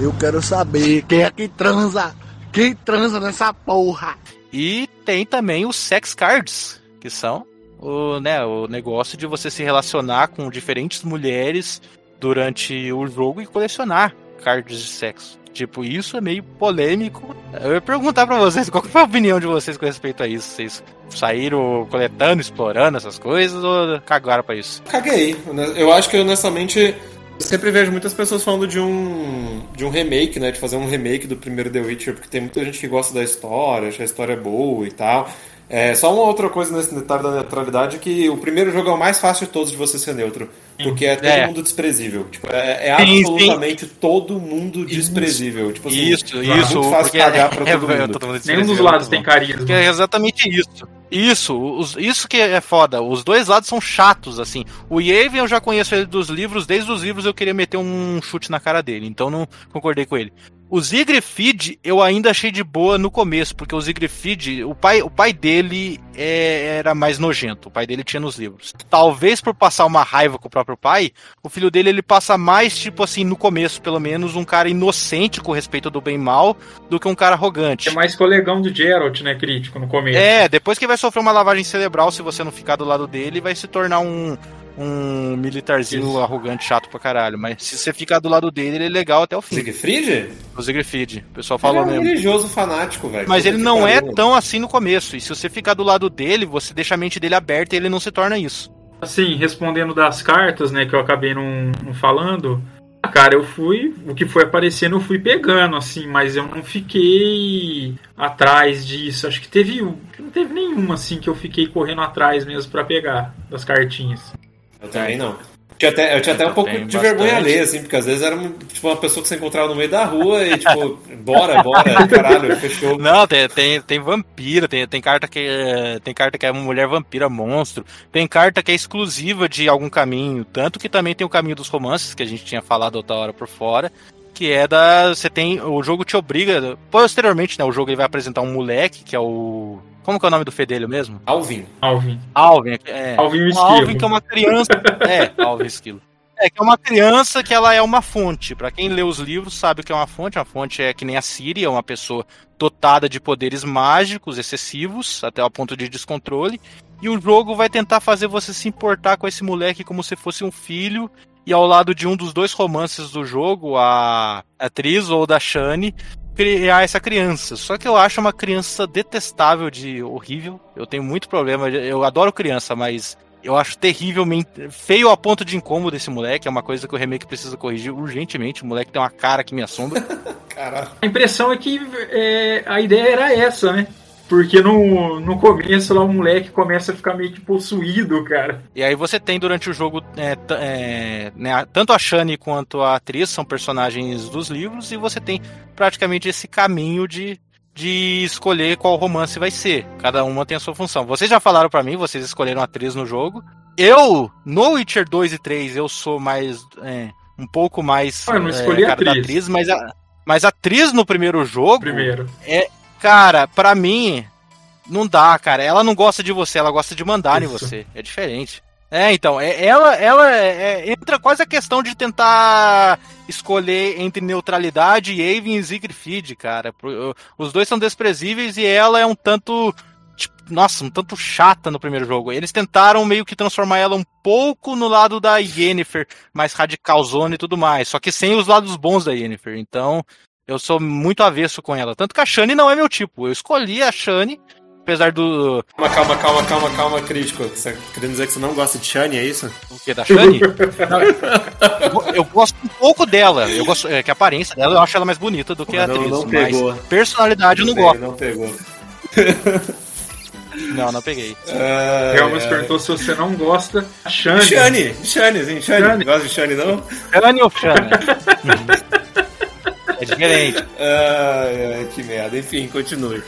Eu quero saber quem é que transa. Quem transa nessa porra? E tem também os sex cards, que são o, né, o negócio de você se relacionar com diferentes mulheres durante o jogo e colecionar cards de sexo. Tipo, isso é meio polêmico. Eu ia perguntar para vocês, qual foi a opinião de vocês com respeito a isso? Vocês saíram coletando, explorando essas coisas ou cagaram pra isso? Caguei. Eu acho que honestamente eu sempre vejo muitas pessoas falando de um de um remake, né, de fazer um remake do primeiro The Witcher, porque tem muita gente que gosta da história, acha a história boa e tal. É, só uma outra coisa nesse detalhe da neutralidade que o primeiro jogo é o mais fácil de todos de você ser neutro. Porque é todo é. mundo desprezível. Tipo, é, é absolutamente sim. todo mundo desprezível. Isso, tipo assim, isso. É muito fácil cagar pra todo é, mundo. Nenhum dos lados tem carisma. É exatamente isso. Isso, os, isso que é foda. Os dois lados são chatos, assim. O Yavin eu já conheço ele dos livros, desde os livros eu queria meter um chute na cara dele, então não concordei com ele. O Siegfried eu ainda achei de boa no começo, porque o Siegfried, o pai, o pai dele é, era mais nojento, o pai dele tinha nos livros. Talvez por passar uma raiva com o próprio pai, o filho dele ele passa mais, tipo assim, no começo pelo menos, um cara inocente com respeito do bem e mal, do que um cara arrogante. É mais colegão do Geralt, né, crítico, no começo. É, depois que vai sofrer uma lavagem cerebral se você não ficar do lado dele, vai se tornar um, um militarzinho Isso. arrogante, chato pra caralho. Mas se você ficar do lado dele, ele é legal até o fim. Siegfried? O Siegfried. O pessoal falou ele é um mesmo. religioso fanático, velho. Mas ele não é tão assim no começo. E se você ficar do lado dele, você deixa a mente dele aberta e ele não se torna isso. Assim, respondendo das cartas, né, que eu acabei não, não falando. Cara, eu fui. O que foi aparecendo, eu fui pegando, assim, mas eu não fiquei atrás disso. Acho que teve. Não teve nenhuma, assim, que eu fiquei correndo atrás mesmo para pegar das cartinhas. Eu também não. Tinha até, eu tinha até um pouco de bastante. vergonha alheia, assim, porque às vezes era tipo, uma pessoa que você encontrava no meio da rua e, tipo, bora, bora, caralho, fechou. Não, tem, tem, tem vampiro, tem, tem carta que tem carta que é uma mulher vampira monstro, tem carta que é exclusiva de algum caminho, tanto que também tem o caminho dos romances, que a gente tinha falado outra hora por fora, que é da. Você tem. O jogo te obriga. Posteriormente, né? O jogo ele vai apresentar um moleque, que é o. Como que é o nome do fedelho mesmo? Alvin. Alvin. Alvin, é. Alvin o Esquilo. Alvin, que é uma criança. é, Alvin Esquilo. É, que é uma criança que ela é uma fonte. Para quem lê os livros sabe o que é uma fonte. A fonte é que nem a Siri, é uma pessoa dotada de poderes mágicos excessivos, até o ponto de descontrole. E o jogo vai tentar fazer você se importar com esse moleque como se fosse um filho. E ao lado de um dos dois romances do jogo, a atriz ou da Shane, criar essa criança. Só que eu acho uma criança detestável de horrível. Eu tenho muito problema. Eu adoro criança, mas Eu acho terrivelmente feio a ponto de incômodo esse moleque. É uma coisa que o remake precisa corrigir urgentemente. O moleque tem uma cara que me assombra. Caralho. A impressão é que é, a ideia era essa, né? Porque no, no começo lá o moleque começa a ficar meio que possuído, cara. E aí você tem durante o jogo é, é, né, tanto a Shani quanto a atriz são personagens dos livros, e você tem praticamente esse caminho de, de escolher qual romance vai ser. Cada uma tem a sua função. Vocês já falaram pra mim, vocês escolheram a atriz no jogo. Eu, no Witcher 2 e 3, eu sou mais. é, um pouco mais. Ah, eu não é, escolhi a atriz. atriz, mas a, mas a atriz no primeiro jogo. Primeiro. Cara, pra mim, não dá, cara. Ela não gosta de você, ela gosta de mandar em Isso. você. É diferente. É, então, é- ela, ela é- é- entra quase a questão de tentar escolher entre neutralidade e Eivin e Siegfried, cara. Os dois são desprezíveis e ela é um tanto. tipo, nossa, um tanto chata no primeiro jogo. Eles tentaram meio que transformar ela um pouco no lado da Yennefer, mais radicalzona e tudo mais. Só que sem os lados bons da Yennefer. Então, eu sou muito avesso com ela. Tanto que a Shani não é meu tipo. Eu escolhi a Shani, apesar do. Calma, calma, calma, calma, calma, crítico. Você tá querendo dizer que você não gosta de Shani, é isso? O quê? Da Shani? Não, eu, eu gosto um pouco dela. Eu gosto. É que a aparência dela eu acho ela mais bonita do que a atriz. não mas pegou. personalidade eu não gosto. Não pegou. Não, não peguei. Ah, Helmas é. perguntou se você não gosta. A Shani. Shani, Shani, sim, Shani. Shani. Gosta de Shani, não? Shani ou Shani? é diferente. Ai, ai, que merda. Enfim, continue.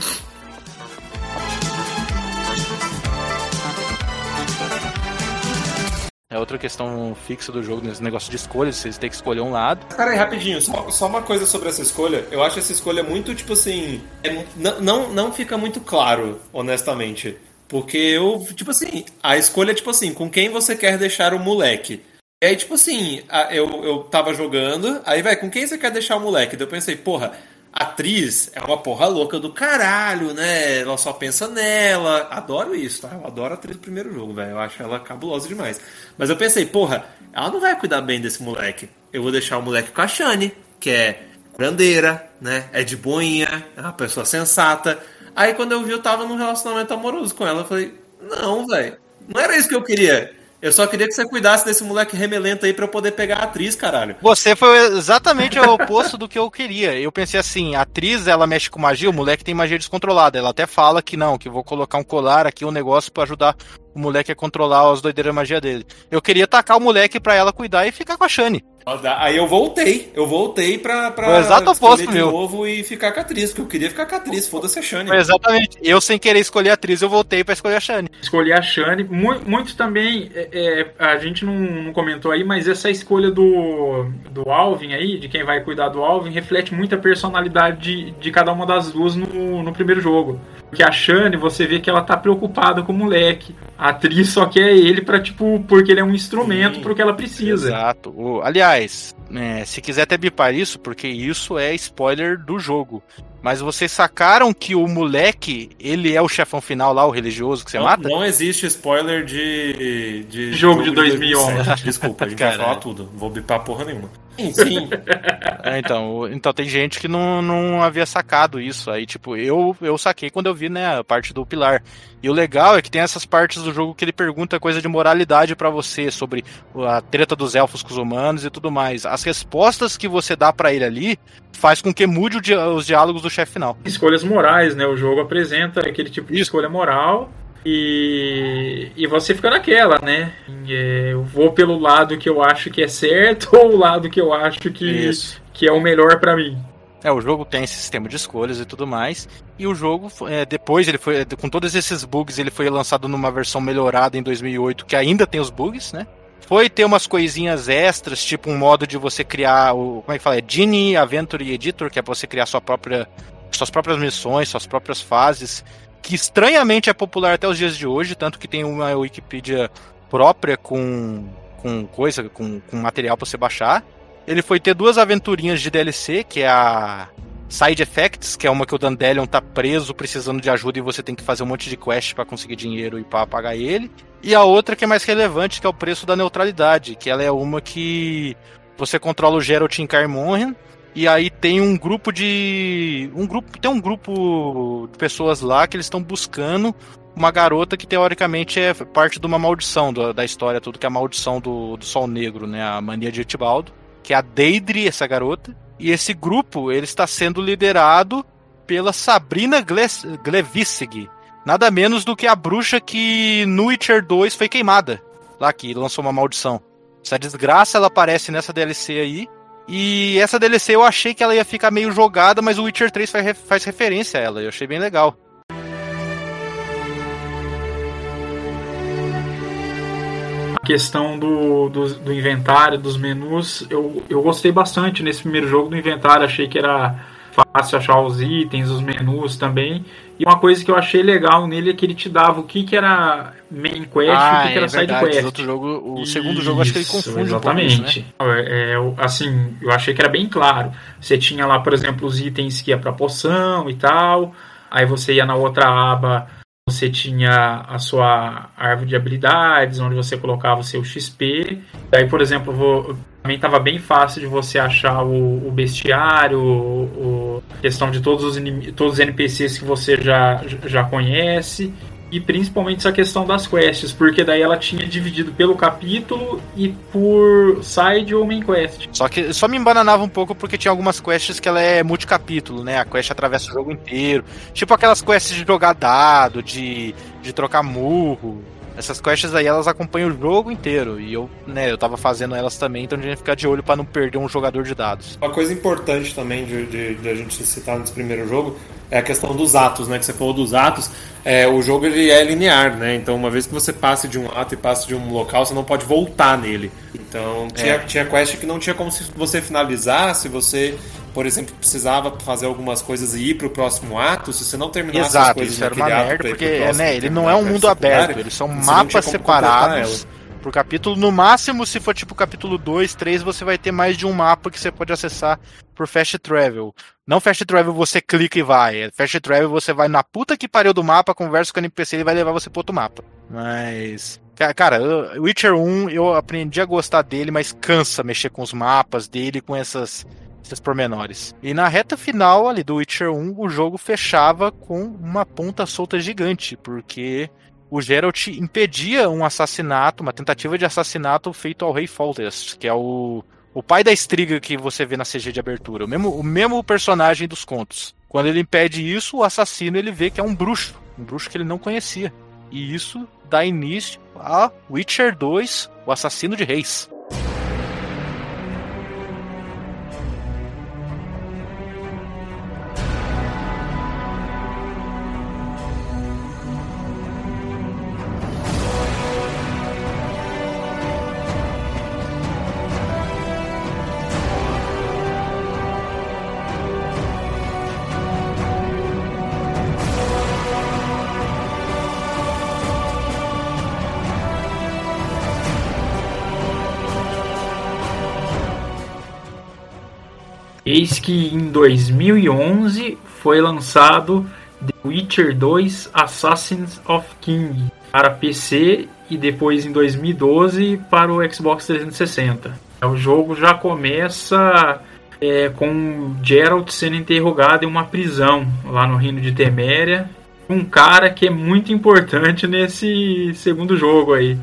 É outra questão fixa do jogo, nesse negócio de escolhas, vocês têm que escolher um lado. Cara, aí, rapidinho, só, só uma coisa sobre essa escolha. Eu acho essa escolha muito, tipo assim. é- não, não, não fica muito claro, honestamente. Porque eu, tipo assim, a escolha é tipo assim, com quem você quer deixar o moleque. E aí, tipo assim, eu, eu tava jogando, aí, vai, com quem você quer deixar o moleque? Daí eu pensei, porra, atriz é uma porra louca do caralho, né? Ela só pensa nela. Adoro isso, tá? Eu adoro a atriz do primeiro jogo, velho. Eu acho ela cabulosa demais. Mas eu pensei, porra, ela não vai cuidar bem desse moleque. Eu vou deixar o moleque com a Shani, que é curandeira, né? É de boinha, é uma pessoa sensata. Aí quando eu vi, eu tava num relacionamento amoroso com ela. Eu falei, não, velho. Não era isso que eu queria. Eu só queria que você cuidasse desse moleque remelento aí pra eu poder pegar a atriz, caralho. Você foi exatamente o oposto do que eu queria. Eu pensei assim, a atriz, ela mexe com magia, o moleque tem magia descontrolada. Ela até fala que não, que vou colocar um colar aqui, um negócio pra ajudar o moleque a controlar as doideiras da magia dele. Eu queria tacar o moleque pra ela cuidar e ficar com a Shani. Aí eu voltei, eu voltei pra, pra exato escolher oposto de meu. novo e ficar com a atriz, porque eu queria ficar com a atriz, foda-se a Shani. Foi exatamente. Eu, sem querer escolher a atriz, eu voltei pra escolher a Shani. Escolher a Shani. Mu- Muito, também, é, é, a gente não, não comentou aí, mas essa escolha do, do Alvin aí, de quem vai cuidar do Alvin, reflete muito a personalidade de, de cada uma das duas no, no primeiro jogo. Porque a Shani, você vê que ela tá preocupada com o moleque. A atriz só quer ele pra, tipo, porque ele é um instrumento Sim. pro que ela precisa. Exato. O- aliás, é, se quiser até bipar isso, porque isso é spoiler do jogo. Mas vocês sacaram que o moleque, ele é o chefão final lá, o religioso que você não, mata? não existe spoiler de, de Jogo de 2011. 2007. Desculpa, a gente vai Caralho. falar tudo. Não vou bipar porra nenhuma. Enfim, É, então, então tem gente que não, não havia sacado isso. Aí, tipo, eu, eu saquei quando eu vi, né, a parte do pilar. E o legal é que tem essas partes do jogo que ele pergunta coisa de moralidade pra você, sobre a treta dos elfos com os humanos e tudo mais. As respostas que você dá pra ele ali faz com que mude os diálogos do chefe final. escolhas morais, né? O jogo apresenta aquele tipo de Isso. escolha moral e, e você fica naquela, né? É, eu vou pelo lado que eu acho que é certo ou o lado que eu acho que, Isso. que é o melhor pra mim. É, o jogo tem esse sistema de escolhas e tudo mais. E o jogo, é, depois, ele foi. Com todos esses bugs, ele foi lançado numa versão melhorada em 2008, que ainda tem os bugs, né? Foi ter umas coisinhas extras, tipo um modo de você criar o. Como é que fala? É Genie Adventure Editor, que é pra você criar sua própria, suas próprias missões, suas próprias fases. Que estranhamente é popular até os dias de hoje, tanto que tem uma Wikipedia própria com, com coisa, com, com material pra você baixar. Ele foi ter duas aventurinhas de DLC, que é a Side Effects, que é uma que o Dandelion tá preso precisando de ajuda e você tem que fazer um monte de quest pra conseguir dinheiro e pra pagar ele. E a outra que é mais relevante, que é o preço da neutralidade, que ela é uma que você controla o Geralt em Kaer Morhen E aí tem um grupo de. Um grupo. Tem um grupo de pessoas lá que eles estão buscando uma garota que teoricamente é parte de uma maldição do, da história, tudo que é a maldição do, do Sol Negro, né? A mania de Etibaldo. Que é a Deidre, essa garota. E esse grupo, ele está sendo liderado pela Sabrina Glevissig. Nada menos do que a bruxa que no Witcher 2 foi queimada. Lá que lançou uma maldição. Essa desgraça, ela aparece nessa DLC aí. E essa DLC eu achei que ela ia ficar meio jogada, mas o Witcher 3 faz, faz referência a ela. Eu achei bem legal. Questão do, do, do, inventário, dos menus, eu, eu gostei bastante nesse primeiro jogo do inventário. Achei que era fácil achar os itens, os menus também. E uma coisa que eu achei legal nele é que ele te dava o que, que era main quest ah, e o que, que era é side quest. Outro jogo, o Isso, segundo jogo acho que ele confunde exatamente. um pouco isso, né? É, é, assim, eu achei que era bem claro. Você tinha lá, por exemplo, os itens que ia para poção e tal. Aí você ia na outra aba, você tinha a sua árvore de habilidades, onde você colocava o seu XP. Aí, por exemplo, também estava bem fácil de você achar o, o bestiário, o, questão de todos os, todos os NPCs que você já, já conhece. E principalmente essa questão das quests, porque daí ela tinha dividido pelo capítulo e por side ou main quest. Só que só me embananava um pouco porque tinha algumas quests que ela é multicapítulo, né? A quest atravessa o jogo inteiro. Tipo aquelas quests de jogar dado, de, de trocar murro. Essas quests aí, elas acompanham o jogo inteiro. E eu, né, eu tava fazendo elas também, então a gente ficar de olho para não perder um jogador de dados. Uma coisa importante também de, de, de, a gente citar nesse primeiro jogo é a questão dos atos, né? Que você falou dos atos. É, o jogo ele é linear, né? Então, uma vez que você passe de um ato e passe de um local, você não pode voltar nele. Então, tinha, é. tinha quest que não tinha como se você finalizar, se você por exemplo, precisava fazer algumas coisas e ir pro próximo ato, se você não terminasse Exato, as coisas isso era uma merda, porque né, ele não é um mundo aberto, eles são mapas separados por capítulo. No máximo, se for tipo capítulo 2, 3, você vai ter mais de um mapa que você pode acessar por Fast Travel. Não Fast Travel você clica e vai. É fast Travel você vai na puta que pariu do mapa, conversa com o NPC e vai levar você pro outro mapa. Mas. Cara, Witcher 1 eu aprendi a gostar dele, mas cansa mexer com os mapas dele, com essas esses pormenores. E na reta final ali do Witcher 1, o jogo fechava com uma ponta solta gigante, porque o Geralt impedia um assassinato, uma tentativa de assassinato feito ao rei Foltest, que é o, o pai da estriga que você vê na CG de abertura, o mesmo, o mesmo personagem dos contos. Quando ele impede isso, o assassino ele vê que é um bruxo, um bruxo que ele não conhecia. E isso dá início a Witcher 2, o assassino de reis. Eis que em 2011 foi lançado The Witcher 2 Assassins of King para PC e depois em 2012 para o Xbox 360. O jogo já começa é, com Geralt sendo interrogado em uma prisão lá no reino de Teméria. Um cara que é muito importante nesse segundo jogo aí.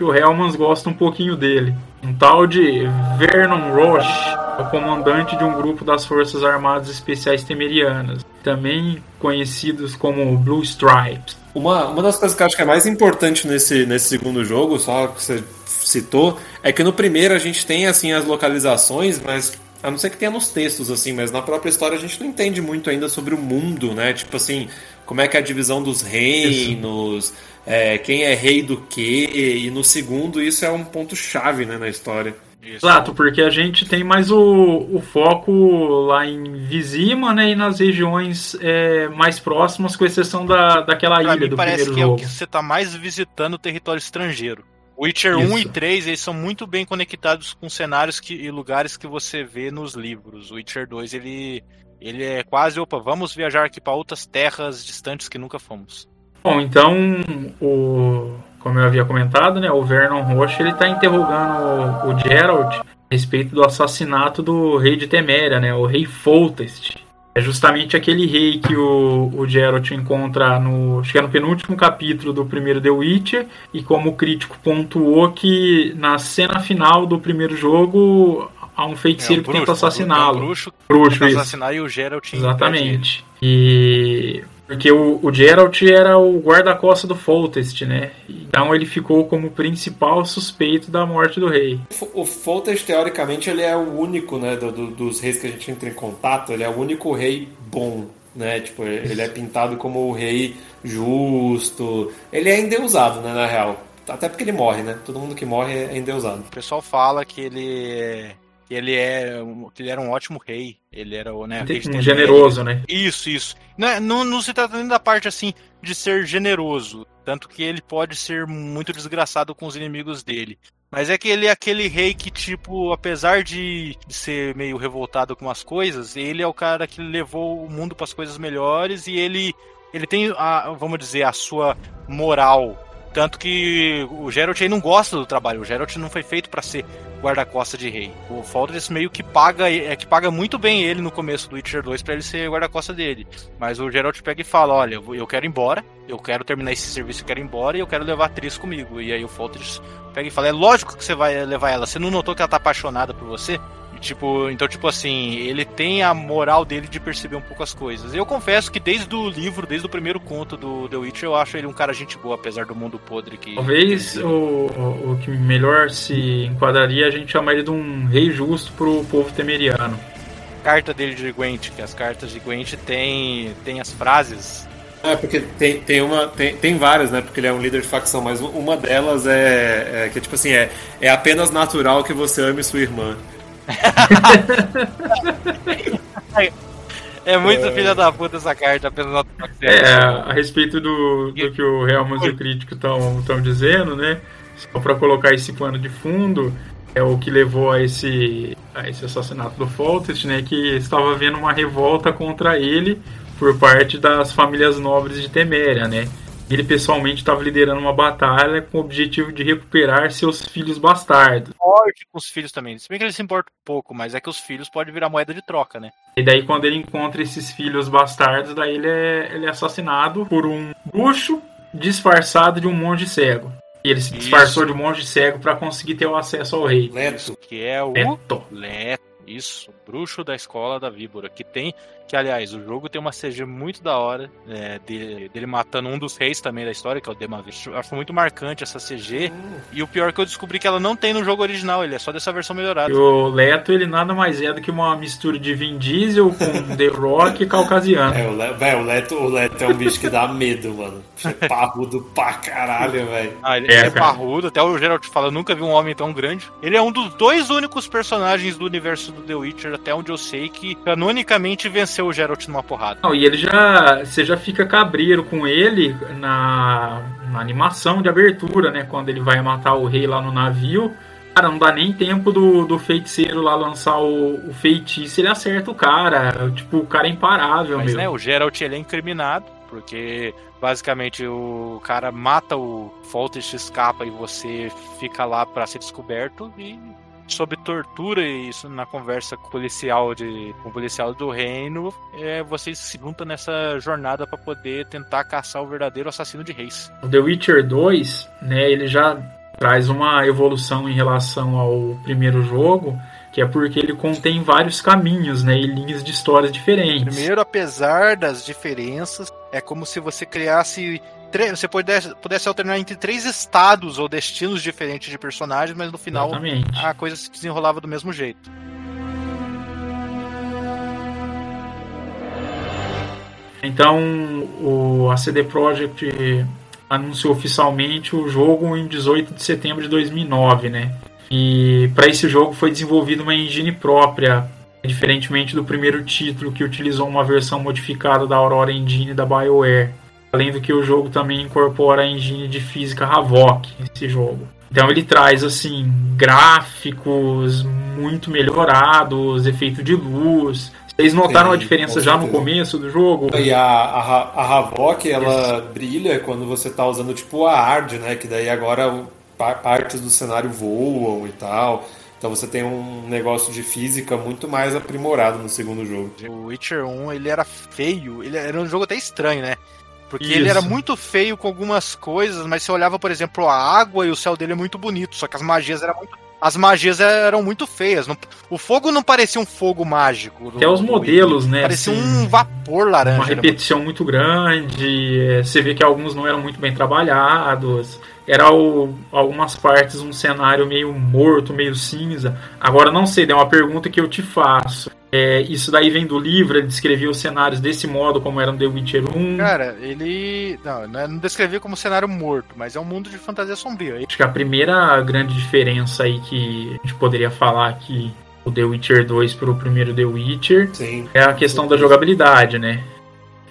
E o Helmans gosta um pouquinho dele. Um tal de Vernon Roche, o comandante de um grupo das Forças Armadas Especiais Temerianas, também conhecidos como Blue Stripes. Uma, uma das coisas que eu acho que é mais importante nesse, nesse segundo jogo, só que você citou, é que no primeiro a gente tem assim as localizações, mas a não ser que tenha nos textos, assim, mas na própria história a gente não entende muito ainda sobre o mundo, né? Tipo assim, como é que é a divisão dos reinos, é, quem é rei do quê, e no segundo isso é um ponto-chave né, na história. Exato, porque a gente tem mais o, o foco lá em Vizima né, e nas regiões é, mais próximas, com exceção da, daquela pra ilha do parece primeiro que jogo. é o que você está mais visitando o território estrangeiro. Witcher Isso. 1 e 3 eles são muito bem conectados com cenários que, e lugares que você vê nos livros. O Witcher 2 ele, ele é quase, opa, vamos viajar aqui para outras terras distantes que nunca fomos. Bom, então, o, como eu havia comentado, né, o Vernon Roche ele está interrogando o, o Geralt a respeito do assassinato do rei de Teméria, né? O rei Foltest. É justamente aquele rei que o, o Geralt encontra no. Acho que é no penúltimo capítulo do primeiro The Witcher. E como o crítico pontuou que na cena final do primeiro jogo há um feiticeiro É, um que tenta bruxo, assassiná-lo. um bruxo Bruxo, tenta assassinar e o Geralt Exatamente. E. Porque o, o Geralt era o guarda-costa do Foltest, né? Então ele ficou como principal suspeito da morte do rei. O Foltest, teoricamente, ele é o único, né, do- do- dos reis que a gente entra em contato, ele é o único rei bom, né? Tipo, ele é pintado como o rei justo. Ele é endeusado, né, na real. Até porque ele morre, né? Todo mundo que morre é endeusado. O pessoal fala que ele que ele é ele era um ótimo rei. Ele era o né, Um generoso, né? Isso, isso. Não, é- não, não se trata nem da parte assim de ser generoso, tanto que ele pode ser muito desgraçado com os inimigos dele. Mas é que ele é aquele rei que, tipo, apesar de de ser meio revoltado com as coisas, ele é o cara que levou o mundo para as coisas melhores e ele, ele tem, a, vamos dizer, a sua moral. Tanto que o Geralt aí não gosta do trabalho. O Geralt não foi feito para ser guarda-costa de rei. O Foltest meio que paga, é que paga muito bem ele no começo do Witcher 2 para ele ser guarda-costa dele. Mas o Geralt pega e fala: Olha, eu quero ir embora, eu quero terminar esse serviço, eu quero ir embora e eu quero levar a atriz comigo. E aí o Foltest pega e fala: É lógico que você vai levar ela. Você não notou que ela tá apaixonada por você? Tipo, então, tipo assim, ele tem a moral dele de perceber um pouco as coisas. Eu confesso que desde o livro, desde o primeiro conto do The Witcher, eu acho ele um cara gente boa, apesar do mundo podre que. Talvez o, o o que melhor se enquadraria é a gente chamar ele de um rei justo pro povo temeriano. carta dele de Gwent, que as cartas de Gwent tem, tem as frases. É, porque tem, tem uma. Tem, tem várias, né? Porque ele é um líder de facção, mas uma delas é, é que, tipo assim, é, é apenas natural que você ame sua irmã. É muito filha da puta essa carta, apesar de É, a respeito do, do que o Helmut e o crítico estão dizendo, né? Só para colocar esse pano de fundo, é o que levou a esse, a esse assassinato do Foltest, né? Que estava havendo uma revolta contra ele por parte das famílias nobres de Teméria, né? Ele pessoalmente estava liderando uma batalha com o objetivo de recuperar seus filhos bastardos. forte com os filhos também. Se bem que ele se importa um pouco, mas é que os filhos podem virar moeda de troca, né? E daí quando ele encontra esses filhos bastardos, daí ele é, ele é assassinado por um bruxo disfarçado de um monge cego. E ele se Isso. disfarçou de um monge cego para conseguir ter o acesso ao rei. Leto. Que é o Neto. Leto. Isso, bruxo da escola da víbora. Que tem. Que, aliás, o jogo tem uma CG muito da hora. é, dele, dele matando um dos reis também da história, que é o Demavish. Acho muito marcante essa CG. E o pior é que eu descobri que ela não tem no jogo original, ele é só dessa versão melhorada. E o Leto, ele nada mais é do que uma mistura de Vin Diesel com The Rock e caucasiano. É, o, Le, véio, o, Leto, o Leto é um bicho que dá medo, mano. É parrudo pra caralho, velho. Ah, ele É, é, cara. parrudo, até o Geralt fala, eu nunca vi um homem tão grande. Ele é um dos dois únicos personagens do universo do The Witcher, até onde eu sei, que canonicamente venceu o Geralt numa porrada. Não, e ele já. Você já fica cabreiro com ele na, na animação de abertura, né? Quando ele vai matar o rei lá no navio. Cara, não dá nem tempo do, do feiticeiro lá lançar o, o feitiço, ele acerta o cara. Tipo, o cara é imparável, Mas, meu. né, o Geralt, ele é incriminado, porque basicamente o cara mata o Foltest, escapa e você fica lá pra ser descoberto e sob tortura e isso na conversa com o policial de com o policial do reino, é, vocês se juntam nessa jornada pra poder tentar caçar o verdadeiro assassino de reis. O The Witcher 2, né, ele já traz uma evolução em relação ao primeiro jogo, que é porque ele contém vários caminhos, né, e linhas de histórias diferentes. Primeiro, apesar das diferenças, é como se você criasse. Você pudesse, pudesse alternar entre três estados ou destinos diferentes de personagens, mas no final Exatamente. a coisa se desenrolava do mesmo jeito. Então, o, a CD Projekt anunciou oficialmente o jogo em 18 de setembro de 2009, né? E para esse jogo foi desenvolvida uma engine própria, diferentemente do primeiro título que utilizou uma versão modificada da Aurora Engine da BioWare. Além do que o jogo também incorpora a engine de física Havok, esse jogo. Então ele traz assim gráficos muito melhorados, efeito de luz. Vocês notaram Sim, a diferença já no começo do jogo? E a, a, a Havok, ela brilha quando você tá usando tipo a Ard, né? Que daí agora partes do cenário voam e tal. Então você tem um negócio de física muito mais aprimorado no segundo jogo. O Witcher 1, ele era feio, ele era um jogo até estranho, né? Porque Isso. ele era muito feio com algumas coisas, mas você olhava, por exemplo, a água e o céu dele é muito bonito, só que as magias eram muito, as magias eram muito feias. O fogo não parecia um fogo mágico. Até os modelos, né? Parecia assim, um vapor laranja. uma era repetição muito grande. é, Você vê que alguns não eram muito bem trabalhados. Era o- algumas partes um cenário meio morto, meio cinza. Agora não sei, é uma pergunta que eu te faço. É, isso daí vem do livro, ele descrevia os cenários desse modo, como era no The Witcher 1. Cara, ele. Não, não descrevia como cenário morto, mas é um mundo de fantasia sombria. Acho que a primeira grande diferença aí que a gente poderia falar aqui o The Witcher 2 para o primeiro The Witcher Sim. é a questão da jogabilidade, né?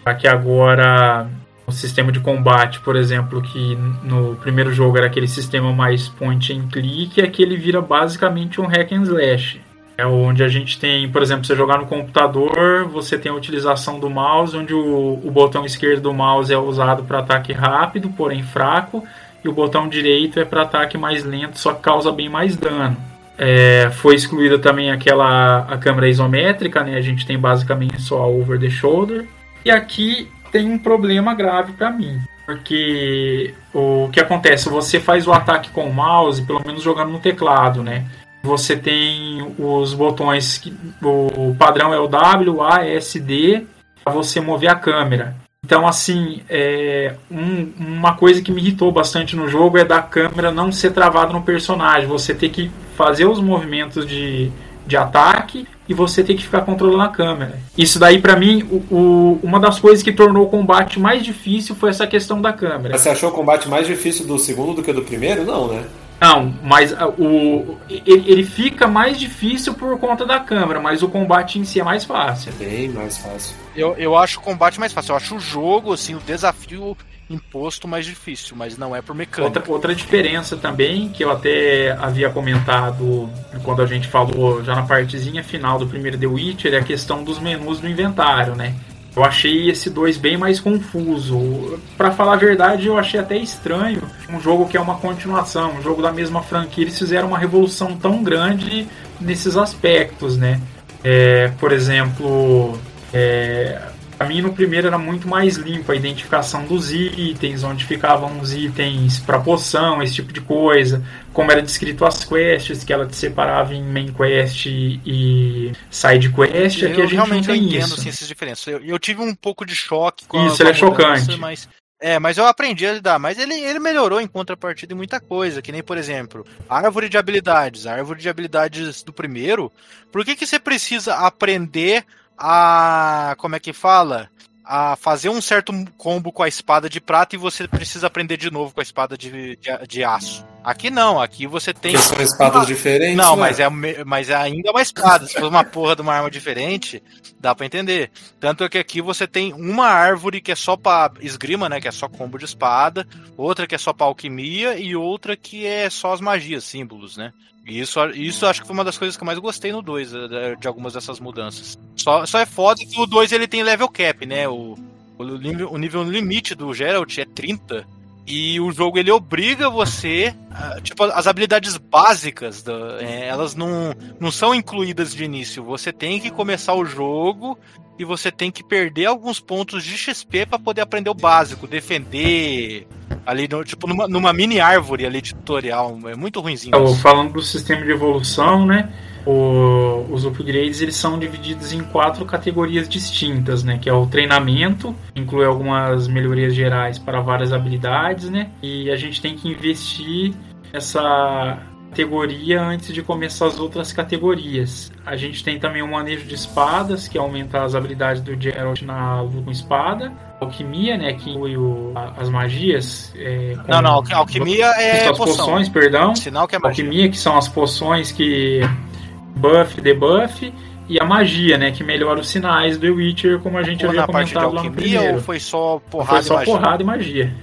Aqui agora o sistema de combate, por exemplo, que no primeiro jogo era aquele sistema mais point and click, aqui ele vira basicamente um hack and slash. É onde a gente tem, por exemplo, você jogar no computador, você tem a utilização do mouse, onde o, o botão esquerdo do mouse é usado para ataque rápido, porém fraco, e o botão direito é para ataque mais lento, só que causa bem mais dano. É, foi excluída também aquela a câmera isométrica, né? A gente tem basicamente só a over the shoulder. E aqui tem um problema grave para mim, porque o que acontece? Você faz o ataque com o mouse, pelo menos jogando no teclado, né? Você tem os botões, que, o padrão é o W, A, S, D, para você mover a câmera. Então, assim, é, um- uma coisa que me irritou bastante no jogo é da câmera não ser travada no personagem. Você ter que fazer os movimentos de, de ataque e você ter que ficar controlando a câmera. Isso daí, pra mim, o, o- uma das coisas que tornou o combate mais difícil foi essa questão da câmera. Você achou o combate mais difícil do segundo do que do primeiro? Não, né? Não, mas ah, o, ele, ele fica mais difícil por conta da câmera, mas o combate em si é mais fácil. É bem mais fácil. Eu, eu acho o combate mais fácil. Eu acho o jogo, assim, o desafio imposto mais difícil, mas não é por mecânica. Outra, outra diferença também, que eu até havia comentado quando a gente falou já na partezinha final do primeiro The Witcher, é a questão dos menus do inventário, né? Eu achei esse 2 bem mais confuso. Pra falar a verdade, eu achei até estranho um jogo que é uma continuação, um jogo da mesma franquia, eles fizeram uma revolução tão grande nesses aspectos, né? É, por exemplo, é, Pra mim, no primeiro era muito mais limpo a identificação dos itens, onde ficavam os itens para poção, esse tipo de coisa. Como era descrito as quests, que ela te separava em main quest e side quest, aqui a eu gente não realmente eu tem entendo isso. assim, essas diferenças. Eu, eu tive um pouco de choque com Isso, a, com ele é a mudança, chocante. Mas, é, mas eu aprendi a lidar. Mas ele, ele melhorou em contrapartida em muita coisa. Que nem, por exemplo, a árvore de habilidades. A árvore de habilidades do primeiro. Por que, que você precisa aprender a. Como é que fala? A fazer um certo combo com a espada de prata e você precisa aprender de novo com a espada de, de, de aço. Aqui não, aqui você tem. São espadas diferentes. Não, né? mas é, mas é ainda uma espada. Se for uma porra de uma arma diferente, dá pra entender. Tanto é que aqui você tem uma árvore que é só pra esgrima, né? Que é só combo de espada. Outra que é só pra alquimia. E outra que é só as magias, símbolos, né? E isso, isso acho que foi uma das coisas que eu mais gostei no 2, eh, de algumas dessas mudanças. Só, só é foda que o 2 ele tem level cap, né? O, o, o nível limite do Geralt é 30. E o jogo ele obriga você. A- tipo, as habilidades básicas, da- é, elas não, não são incluídas de início. Você tem que começar o jogo e você tem que perder alguns pontos de XP pra poder aprender o básico, defender. Ali, no- tipo, numa, numa mini árvore ali de tutorial. É muito ruimzinho. Então, falando do sistema de evolução, né? o- os upgrades eles são divididos em quatro categorias distintas, né? Que é o treinamento, inclui algumas melhorias gerais para várias habilidades, né? E a gente tem que investir essa categoria antes de começar as outras categorias. A gente tem também o manejo de espadas, que aumenta as habilidades do Geralt na luta com espada. Alquimia, né? Que inclui o- as magias. é, Não, como- não, alqui- alquimia é as poção. poções, perdão. Sinal que é magia. Alquimia, que são as poções que buff, debuff, e a magia, né, que melhora os sinais do Witcher, como a gente Ou havia comentado lá no primeiro. ou foi só Foi porrada só e magia? porrada e magia.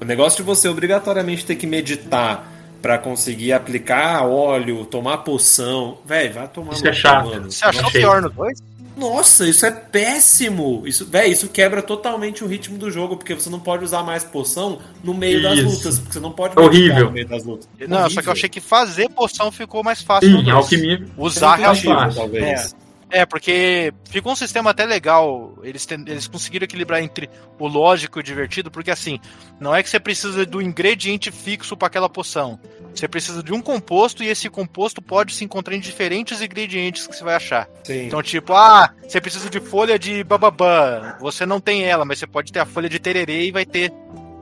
O negócio de você obrigatoriamente ter que meditar pra conseguir aplicar óleo, tomar poção. Véi, vai tomar Isso no é chato. mano. Você achou Achei. pior no 2? Nossa, isso é péssimo! Isso, véi, isso quebra totalmente o ritmo do jogo, porque você não pode usar mais poção no meio das Isso. lutas. Porque você não pode Horrível. meditar no meio das lutas. Não, só Horrível. que eu achei que fazer poção ficou mais fácil Sim, alquimia. Usar fácil. talvez. É, porque ficou um sistema até legal. Eles, ten- eles conseguiram equilibrar entre o lógico e o divertido, porque assim, não é que você precisa do ingrediente fixo para aquela poção. Você precisa de um composto e esse composto pode se encontrar em diferentes ingredientes que você vai achar. Sim. Então, tipo, ah, você precisa de folha de bababã. Você não tem ela, mas você pode ter a folha de tererê e vai ter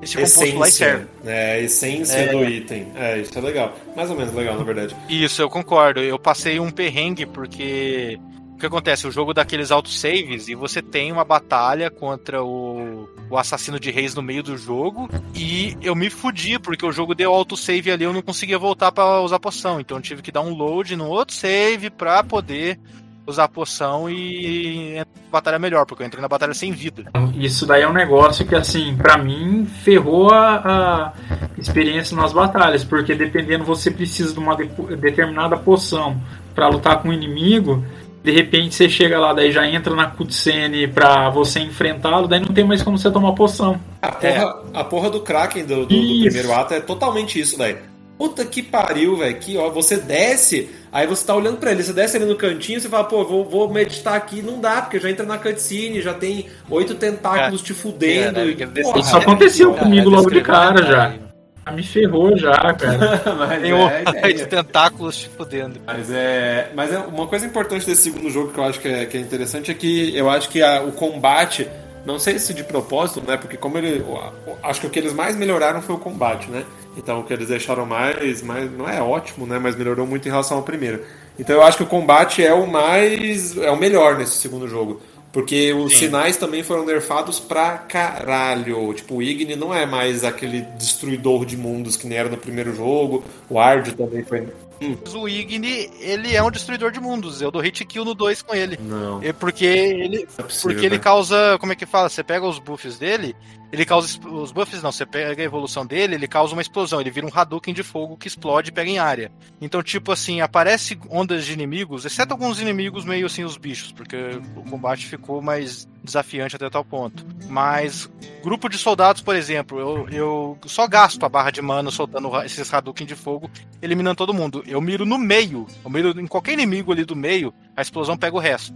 esse composto lá e serve. É, a essência É. do item. É, isso é legal. Mais ou menos legal, na verdade. Isso, eu concordo. Eu passei um perrengue porque. Que acontece? O jogo dá aqueles autosaves e você tem uma batalha contra o, o assassino de reis no meio do jogo. E eu me fudi, porque o jogo deu autosave ali, eu não conseguia voltar pra usar poção. Então eu tive que dar um load no outro save pra poder usar poção e entrar na batalha melhor, porque eu entrei na batalha sem vida. Isso daí é um negócio que, assim, pra mim, ferrou a, a experiência nas batalhas, porque dependendo, você precisa de uma de- determinada poção pra lutar com o inimigo. De repente você chega lá, daí já entra na cutscene pra você enfrentá-lo, daí não tem mais como você tomar poção. A porra, a porra do Kraken do, do- do primeiro ato é totalmente isso, daí. Puta que pariu, velho. Que ó, você desce, aí você tá olhando pra ele, você desce ali no cantinho, você fala, pô, vou, vou meditar aqui, não dá, porque já entra na cutscene, já tem oito tentáculos te fudendo. É, e, né, porra, Isso aconteceu é, comigo logo de cara já. Me ferrou já, cara. mas Tem é, um a ideia. de tentáculos te fudendo. Mas é, mas é uma coisa importante desse segundo jogo que eu acho que é, que é interessante é que eu acho que a- o combate, não sei se de propósito, né? Porque como ele, acho que o que eles mais melhoraram foi o combate, né? Então o que eles deixaram mais, mais não é ótimo, né? Mas melhorou muito em relação ao primeiro. Então eu acho que o combate é o mais, é o melhor nesse segundo jogo. Porque os Sim. sinais também foram nerfados pra caralho. Tipo, o Igni não é mais aquele destruidor de mundos que nem era no primeiro jogo. O Ard também foi. Mas O Igni, ele é um destruidor de mundos. Eu dou hit kill no 2 com ele. Não. É porque ele, é possível, porque ele né? causa. Como é que fala? Você pega os buffs dele, ele causa. Os buffs não, você pega a evolução dele, ele causa uma explosão. Ele vira um Hadouken de fogo que explode e pega em área. Então, tipo assim, aparece ondas de inimigos, exceto alguns inimigos meio assim, os bichos, porque o combate ficou mais desafiante até tal ponto. Mas, grupo de soldados, por exemplo, eu, eu só gasto a barra de mana soltando esses Hadouken de fogo, eliminando todo mundo. Eu miro no meio, eu miro em qualquer inimigo ali do meio, a explosão pega o resto.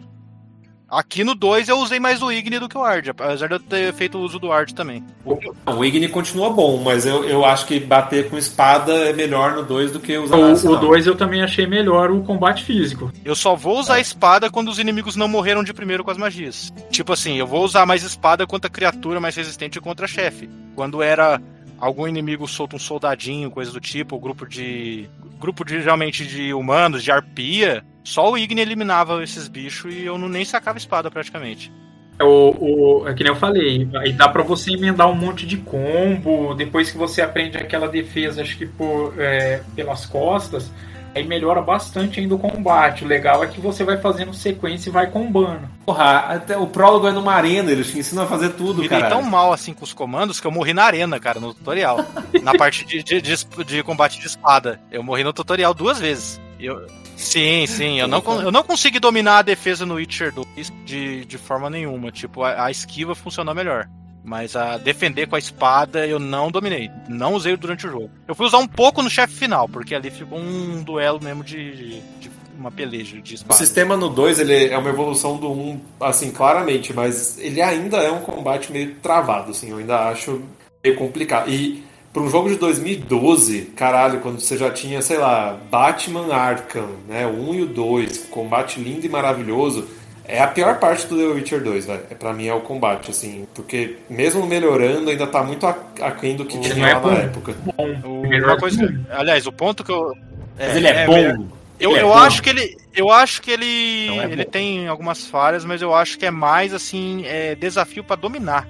Aqui no 2 eu usei mais o Igni do que o Ard, apesar de eu ter feito o uso do Ard também. Não, o Igni continua bom, mas eu, eu acho que bater com espada é melhor no 2 do que usar O arsenal. 2 eu também achei melhor o combate físico. Eu só vou usar a espada quando os inimigos não morreram de primeiro com as magias. Tipo assim, eu vou usar mais espada contra criatura mais resistente contra chefe. Quando era algum inimigo solta um soldadinho, coisa do tipo, ou grupo de. Grupo de geralmente de humanos, de arpia, só o Igni eliminava esses bichos e eu não nem sacava espada praticamente. É O, o, é que nem eu falei, aí dá pra você emendar um monte de combo, depois que você aprende aquela defesa, acho que por, é, pelas costas, aí melhora bastante ainda o combate. O legal é que você vai fazendo sequência e vai combando. Porra, até o prólogo é numa arena, eles te ensinam a fazer tudo, Me dei cara. tão mal assim com os comandos que eu morri na arena, cara, no tutorial. na parte de, de, de, de combate de espada. Eu morri no tutorial duas vezes. Eu, sim, sim. Eu não, eu não consegui dominar a defesa no Witcher 2 de, de forma nenhuma. Tipo, a, a esquiva funcionou melhor. Mas a defender com a espada eu não dominei. Não usei durante o jogo. Eu fui usar um pouco no chefe final, porque ali ficou um duelo mesmo de, de uma peleja de O espada. sistema no 2 ele é uma evolução do 1, um, assim, claramente, mas ele ainda é um combate meio travado, assim, eu ainda acho meio complicado. E para um jogo de 2012, caralho, quando você já tinha, sei lá, Batman Arkham, né, o 1 e o 2, combate lindo e maravilhoso, é a pior parte do The Witcher 2, velho. É, pra mim é o combate, assim, porque mesmo melhorando, ainda tá muito aquém do que tinha é lá na época. Bom, O- coisa, aliás, o ponto que eu. Mas ele é, bom. Eu, Ele é eu bom. acho que ele. Eu acho que ele. É ele tem algumas falhas, mas eu acho que é mais assim. É, desafio pra dominar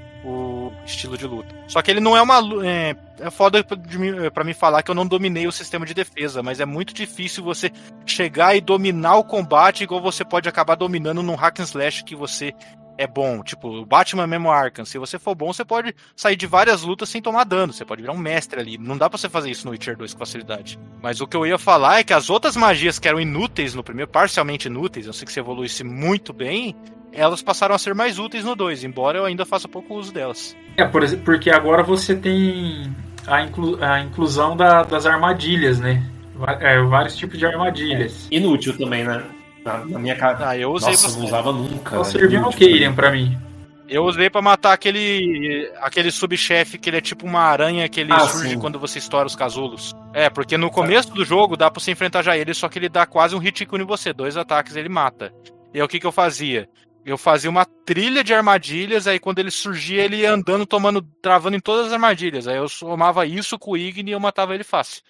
estilo de luta. Só que ele não é uma. É, é foda de mim- falar que eu não dominei o sistema de defesa, mas é muito difícil você chegar e dominar o combate igual você pode acabar dominando num hack and slash que você é bom. Tipo, o Batman mesmo Arkham. Se você for bom, você pode sair de várias lutas sem tomar dano. Você pode virar um mestre ali. Não dá pra você fazer isso no Witcher 2 com facilidade. Mas o que eu ia falar é que as outras magias que eram inúteis no primeiro, parcialmente inúteis, eu sei que você evoluísse muito bem, elas passaram a ser mais úteis no 2, embora eu ainda faça pouco uso delas. É, por exemplo, porque agora você tem a, inclu a inclusão da, das armadilhas, né? É, vários tipos de armadilhas. Inútil também, né? Na, na minha cara. Ah, eu usei Nossa, bastante. não usava nunca. Só velho. serviu no Kaden pra mim. Eu usei pra matar aquele aquele subchefe que ele é tipo uma aranha que ele Ah, surge sim. quando você estoura os casulos. É, porque no começo do jogo dá pra você enfrentar já ele, só que ele dá quase um hit kill em você, dois ataques ele mata. E aí o que que eu fazia? Eu fazia uma trilha de armadilhas, aí quando ele surgia, ele ia andando, tomando, travando em todas as armadilhas. Aí eu somava isso com o Igni e eu matava ele fácil.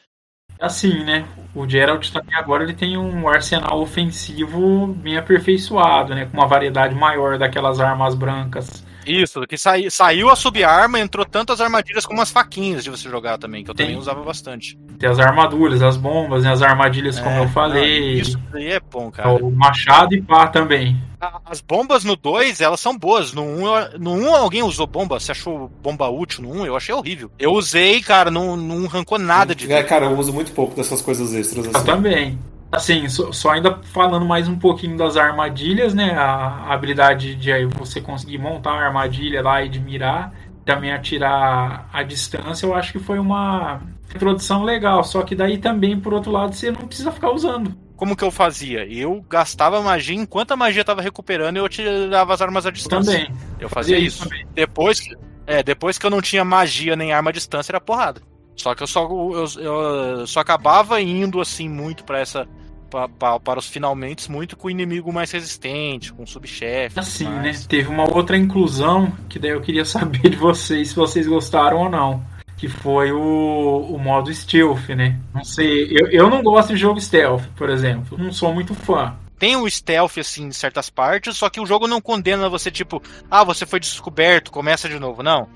Assim, né? O Geralt também agora ele tem um arsenal ofensivo bem aperfeiçoado, né? Com uma variedade maior daquelas armas brancas. Isso, que sai, saiu a subarma, entrou tanto as armadilhas como as faquinhas de você jogar também, que eu também Tem. usava bastante. Tem as armaduras, as bombas, né? As armadilhas, como É, eu falei. não, Isso daí é bom, cara. O machado e pá também. As bombas no 2, elas são boas. No 1, um, no um alguém usou bomba? Você achou bomba útil no 1? Um? Eu achei horrível. Eu usei, cara, não, não arrancou nada de É, cara, eu uso muito pouco dessas coisas extras Eu assim. também. Assim, só, só ainda falando mais um pouquinho das armadilhas, né? A, a habilidade de aí você conseguir montar uma armadilha lá e de mirar, também atirar à distância, eu acho que foi uma introdução legal. Só que daí também, por outro lado, você não precisa ficar usando. Como que eu fazia? Eu gastava magia enquanto a magia tava recuperando, eu tirava as armas à distância. Também. Eu fazia Fazia isso. também. Depois, é, depois que eu não tinha magia nem arma à distância, era porrada. Só que eu só, eu, eu só acabava indo assim muito pra essa. pa- pa- para os finalmente, muito com o inimigo mais resistente, com o subchefe. Assim, né? Teve uma outra inclusão que daí eu queria saber de vocês se vocês gostaram ou não. Que foi o, o modo stealth, né? Não sei, eu, eu não gosto de jogo stealth, por exemplo. Não sou muito fã. tem o stealth, assim, em certas partes, só que o jogo não condena você, tipo, ah, você foi descoberto, começa de novo. Não.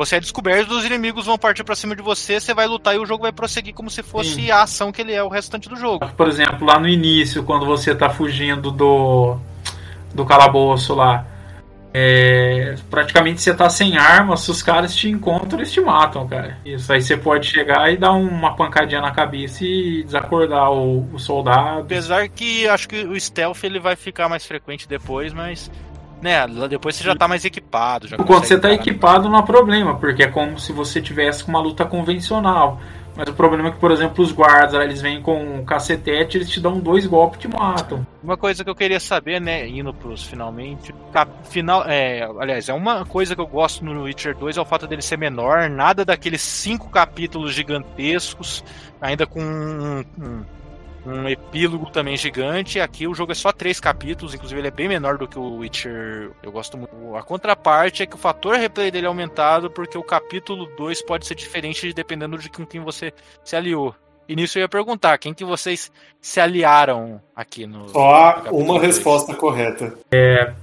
Você é descoberto, os inimigos vão partir pra cima de você, você vai lutar e o jogo vai prosseguir como se fosse Sim. a ação que ele é o restante do jogo. Por exemplo, lá no início, quando você tá fugindo do, do calabouço lá, é, praticamente você tá sem arma, se os caras te encontram, eles te matam, cara. Isso aí você pode chegar e dar uma pancadinha na cabeça e desacordar o, o soldado. Apesar que acho que o stealth ele vai ficar mais frequente depois, mas. Né, lá depois você já tá mais equipado. Já Quando você tá encarar. equipado não há problema, porque é como se você tivesse com uma luta convencional. Mas o problema é que, por exemplo, os guardas, eles vêm com um cacetete, eles te dão dois golpes e te matam. Uma coisa que eu queria saber, né, indo pros finalmente. cap- Final, é, aliás, é uma coisa que eu gosto no Witcher 2 é o fato dele ser menor, nada daqueles cinco capítulos gigantescos, ainda com um, um- um epílogo também gigante. Aqui o jogo é só três capítulos, inclusive ele é bem menor do que o Witcher. Eu gosto muito. A contraparte é que o fator replay dele é aumentado porque o capítulo 2 pode ser diferente dependendo de com quem você se aliou. E nisso eu ia perguntar, quem que vocês se aliaram aqui no. Só uma dois? resposta correta.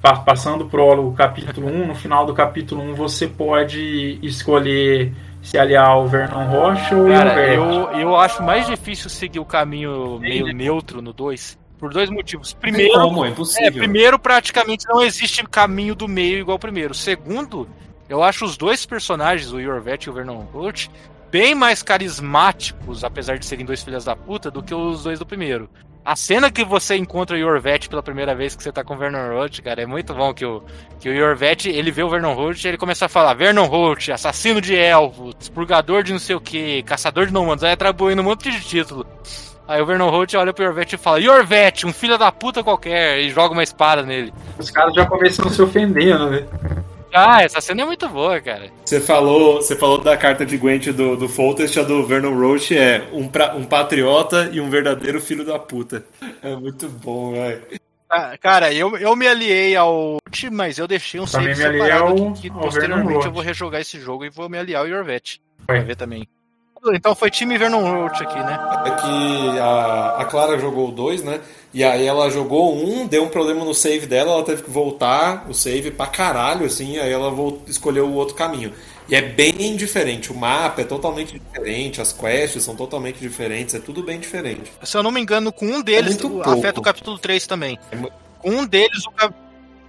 Pa- Passando pro capítulo 1, no final do capítulo 1 você pode escolher se aliar ao Vernon Rocha ou Cara, ao Verde. eu, eu acho mais difícil seguir o caminho meio neutro no 2. Por dois motivos. Primeiro, Como? É é, impossível. primeiro, praticamente não existe caminho do meio igual o primeiro. Segundo, eu acho os dois personagens, o Yorvet e o Vernon Roach, bem mais carismáticos, apesar de serem dois filhas da puta, do que os dois do primeiro. A cena que você encontra o Yorvet pela primeira vez que você tá com o Vernon Roach, cara, é muito bom que o, que o Yorvet, ele vê o Vernon Roach e ele começa a falar Vernon Roach, assassino de elfos, expurgador de não sei o que, caçador de nomados, aí atribuindo um monte de título. Aí o Vernon Roach olha pro Yorvet e fala Yorvet, um filho da puta qualquer, e joga uma espada nele. Os caras já começam se ofendendo, né? Ah, essa cena é muito boa, cara. Você falou, você falou da carta de Gwent do, do Foltest, a do Vernon Roach é um, pra- um patriota e um verdadeiro filho da puta. É muito bom, velho. Ah, Cara, eu, eu me aliei ao. Mas eu deixei um Também save me aliei separado ao- que ao posteriormente eu vou rejogar esse jogo e vou me aliar ao Yorvet. Vai. Vai ver também. Então foi time Vernon Roach aqui, né? É que a, a Clara jogou o 2, né? E aí ela jogou um, deu um problema no save dela, ela teve que voltar o save pra caralho, assim, aí ela escolheu o outro caminho. E é bem diferente, o mapa é totalmente diferente, as quests são totalmente diferentes, é tudo bem diferente. Se eu não me engano, com um deles É afeta o capítulo 3 também. É Com um deles, o cap...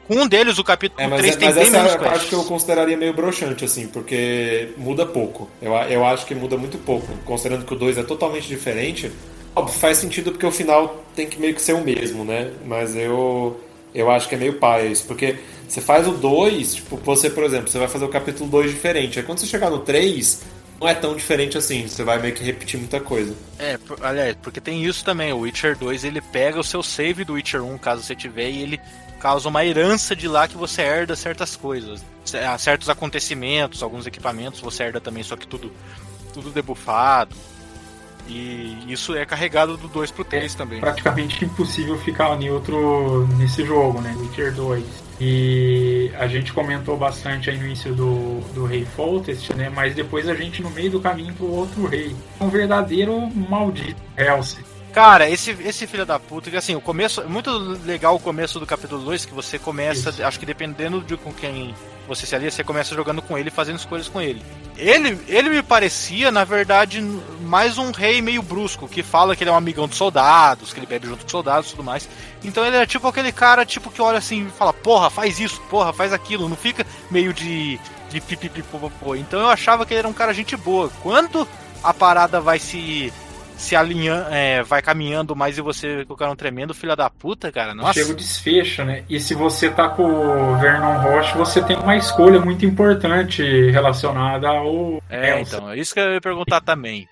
com um deles, o capítulo É, mas, 3 é- tem mas bem essa menos é parte quests. que eu consideraria meio broxante, assim, porque muda pouco. Eu, eu acho que muda muito pouco, considerando que o 2 é totalmente diferente. Óbvio, faz sentido porque o final tem que meio que ser o mesmo, né? Mas eu. Eu acho que é meio paia isso, porque você faz o 2, tipo, você, por exemplo, você vai fazer o capítulo 2 diferente. Aí quando você chegar no 3, não é tão diferente assim, você vai meio que repetir muita coisa. É, aliás, porque tem isso também. O Witcher 2 ele pega o seu save do Witcher 1, caso você tiver, e ele causa uma herança de lá que você herda certas coisas. Ah, Certos acontecimentos, alguns equipamentos você herda também, só que tudo, tudo debuffado. E isso é carregado do 2 pro 3 também. praticamente impossível ficar neutro nesse jogo, né? Witcher 2. E a gente comentou bastante aí no início do, do Rei Foltest, né? Mas depois a gente, no meio do caminho pro outro rei. Um verdadeiro maldito, Elce. Cara, esse, esse filho da puta, que assim, o começo. É muito legal o começo do capítulo 2, que você começa, Isso. acho que dependendo de com quem você se alia, você começa jogando com ele fazendo escolhas com ele. Ele, ele me parecia, na verdade, mais um rei meio brusco, que fala que ele é um amigão dos soldados, que ele bebe junto com os soldados e tudo mais. Então ele é tipo aquele cara, tipo, que olha assim e fala, porra, faz isso, porra, faz aquilo, não fica meio de. de pipipipopopô. Então eu achava que ele era um cara gente boa. Quando a parada vai se se alinhando, é, vai caminhando mais e você vê que o cara é um tremendo filho da puta, cara. Nossa. Chega o desfecho, né? E se você tá com o Vernon Roche, você tem uma escolha muito importante relacionada ao É, Elsa. então, é isso que eu ia perguntar também.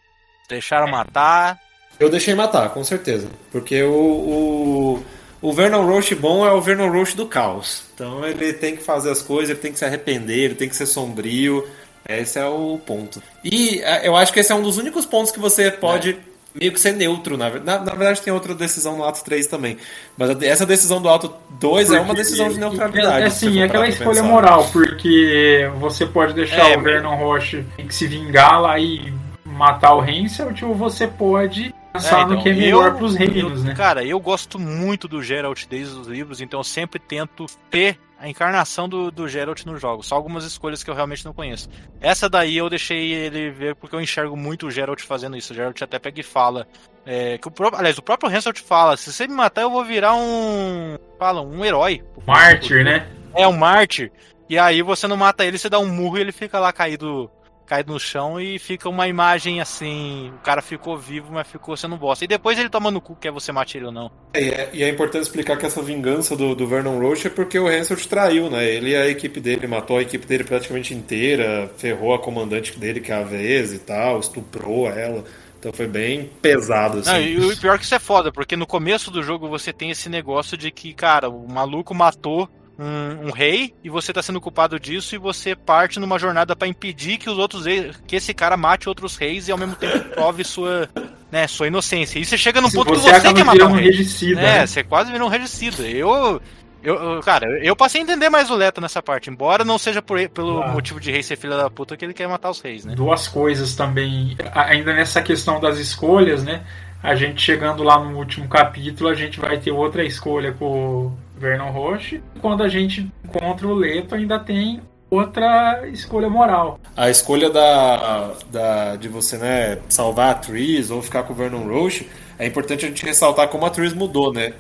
Deixaram matar. Eu deixei matar, com certeza. Porque o, o, o Vernon Roche bom é o Vernon Roche do caos. Então ele tem que fazer as coisas, ele tem que se arrepender, ele tem que ser sombrio. Esse é o ponto. E é, eu acho que esse é um dos únicos pontos que você pode meio que ser neutro. Na, ver- na, na verdade, tem outra decisão no ato 3 também. Mas essa decisão do ato 2 é uma Porque- decisão de neutralidade. É, assim, for é aquela escolha pensar. moral, porque você pode deixar É, o Vernon Roche que se vingar lá e matar o Henselt, ou você pode pensar É, no então, que é melhor eu- pros reinos, eu- né? Cara, eu gosto muito do Geralt desde os livros, então eu sempre tento ter a encarnação do, do Geralt no jogo. Só algumas escolhas que eu realmente não conheço. Essa daí eu deixei ele ver porque eu enxergo muito o Geralt fazendo isso. O Geralt até pega e fala. é, que o próprio, aliás, o próprio Hansel fala: se você me matar, eu vou virar um. Fala, um herói. Mártir, né? É um mártir. E aí você não mata ele, você dá um murro e ele fica lá caído, caído no chão e fica uma imagem assim, o cara ficou vivo, mas ficou sendo bosta. E depois ele toma no cu, quer você mate ele ou não. É, E é, e é importante explicar que essa vingança do, do Vernon Roche é porque o Hansel te traiu, né? Ele e a equipe dele matou a equipe dele praticamente inteira, ferrou a comandante dele, que é a Vez e tal, estuprou ela. Então foi bem pesado, assim. Não, e o pior que isso é foda, porque no começo do jogo você tem esse negócio de que, cara, o maluco matou um, um rei e você tá sendo culpado disso e você parte numa jornada pra impedir que os outros reis, que esse cara mate outros reis e ao mesmo tempo prove sua, né, sua inocência. E você chega num Se ponto que você você acaba quer matar um um rei. regicida, É, né? você quase virou um regicida. Eu, eu, cara, eu passei a entender mais o Leto nessa parte, embora não seja por, pelo Claro. motivo de rei ser filho da puta que ele quer matar os reis, né? Duas coisas também, ainda nessa questão das escolhas, né? A gente chegando lá no último capítulo, a gente vai ter outra escolha com Vernon Roche. Quando a gente encontra o Leto, ainda tem outra escolha moral. A escolha da, da, de você né, salvar a Tris ou ficar com o Vernon Roche, é importante a gente ressaltar como a Tris mudou, né?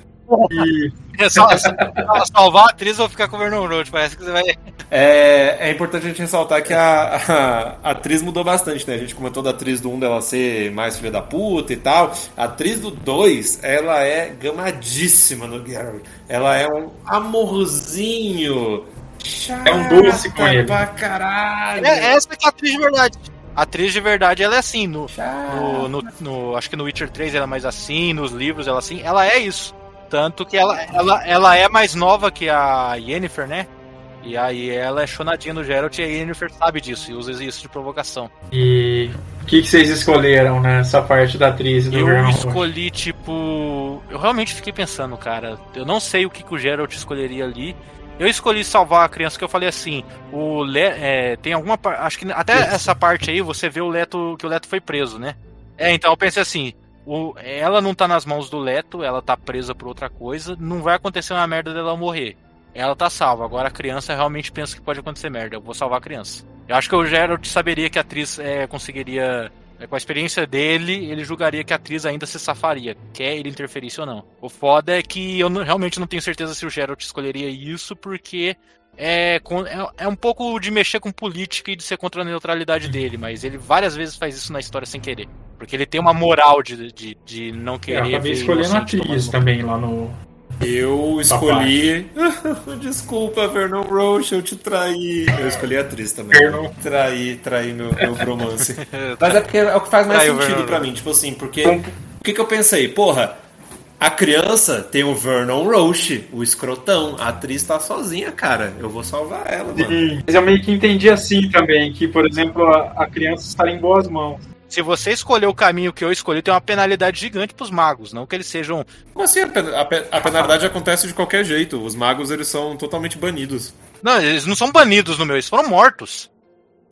E É só salvar a atriz ou ficar com o Vernon Road, parece que você vai... É, é importante a gente ressaltar que a, a, a atriz mudou bastante, né? A gente comentou da atriz do 1 dela ser mais filha da puta e tal. A atriz do 2, ela é gamadíssima no Geralt. Ela é um amorzinho. É um doce com chata ele. Pra caralho. É, essa que é a atriz de verdade. A atriz de verdade, ela é assim, no, Chata. no, no- no- acho que no Witcher 3 ela é mais assim, nos livros ela é assim, ela é isso. Tanto que ela, ela, ela é mais nova que a Yennefer, né? E aí ela é chonadinha no Geralt e a Yennefer sabe disso e usa isso de provocação. E o que, que vocês escolheram nessa parte da atriz do Eu escolhi, tipo. Eu realmente fiquei pensando, cara. Eu não sei o que, que o Geralt escolheria ali. Eu escolhi salvar a criança, que eu falei assim. O Le... é, tem alguma parte. Acho que até essa parte aí você vê o Leto. Que o Leto foi preso, né? É, então eu pensei assim. O... Ela não tá nas mãos do Leto, ela tá presa por outra coisa. Não vai acontecer uma merda dela morrer. Ela tá salva. Agora a criança realmente pensa que pode acontecer merda. Eu vou salvar a criança. Eu acho que o Geralt saberia que a atriz é, conseguiria. é, com a experiência dele, ele julgaria que a atriz ainda se safaria, quer ele interferisse ou não. O foda é que eu não- realmente não tenho certeza se o Geralt escolheria isso, porque é, é, é um pouco de mexer com política e de ser contra a neutralidade dele, mas ele várias vezes faz isso na história sem querer. Porque ele tem uma moral de, de, de não querer. eu acabei escolhendo a atriz também lá no Eu escolhi. Desculpa, Vernon Roche, eu te traí. Eu escolhi a atriz também. Vernon. Traí, traí meu, meu bromance. Mas é porque é o que faz mais sentido pra mim. Tipo assim, porque. O que, que eu pensei? Porra, a criança tem o Vernon Roche, o escrotão. A atriz tá sozinha, cara. Eu vou salvar ela, mano. Sim, Mas eu meio que entendi assim também, que, por exemplo, a, a criança está em boas mãos. Se você escolher o caminho que eu escolhi, tem uma penalidade gigante pros magos. Não que eles sejam. Como assim? A, pen- a pe- a penalidade acontece de qualquer jeito. Os magos, eles são totalmente banidos. Não, eles não são banidos no meu, eles foram mortos.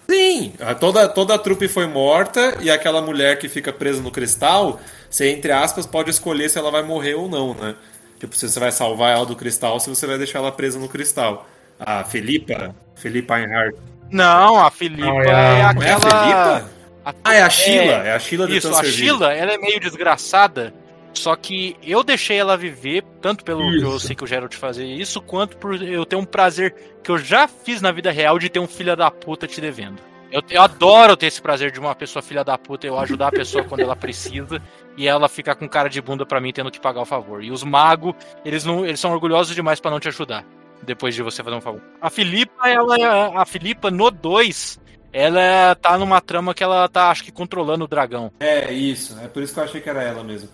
Sim, a- toda, toda a trupe foi morta e aquela mulher que fica presa no cristal, você, entre aspas, pode escolher se ela vai morrer ou não, né? Tipo, se você vai salvar ela do cristal ou se você vai deixar ela presa no cristal. A Felipa, Felipa Einhardt. Não, a Filipa Não, é, é a- Não é aquela. a Felipa? a- Ah, é a Sheila, é, a Sheila de Isso, a. Sheila, ela é meio desgraçada. Só que eu deixei ela viver, tanto pelo que eu Isso. sei que o Geralt fazer isso, quanto por eu ter um prazer que eu já fiz na vida real de ter um filho da puta te devendo. Eu, eu adoro ter esse prazer de uma pessoa filha da puta, eu ajudar a pessoa quando ela precisa e ela ficar com cara de bunda pra mim tendo que pagar o favor. E os magos, eles não, eles são orgulhosos demais pra não te ajudar depois de você fazer um favor. A Filipa, ela a Filipa no 2, ela tá numa trama que ela tá acho que controlando o dragão. É, isso. É por isso que eu achei que era ela mesmo.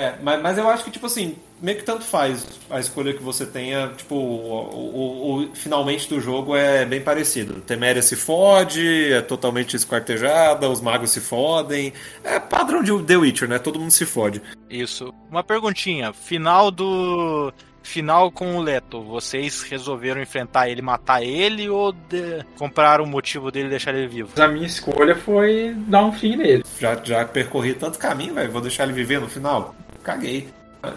É, mas, mas eu acho que, tipo assim, meio que tanto faz a escolha que você tenha. Tipo, o, o- o- finalmente do jogo é bem parecido. Teméria se fode, é totalmente esquartejada, os magos se fodem. É padrão de The Witcher, né? Todo mundo se fode. Isso. Uma perguntinha. Final do. Final com o Leto. Vocês resolveram enfrentar ele, matar ele ou de- compraram o motivo dele e deixar ele vivo? Mas a minha escolha foi dar um fim nele. Já, já percorri tanto caminho, velho. Vou deixar ele viver no final? Caguei.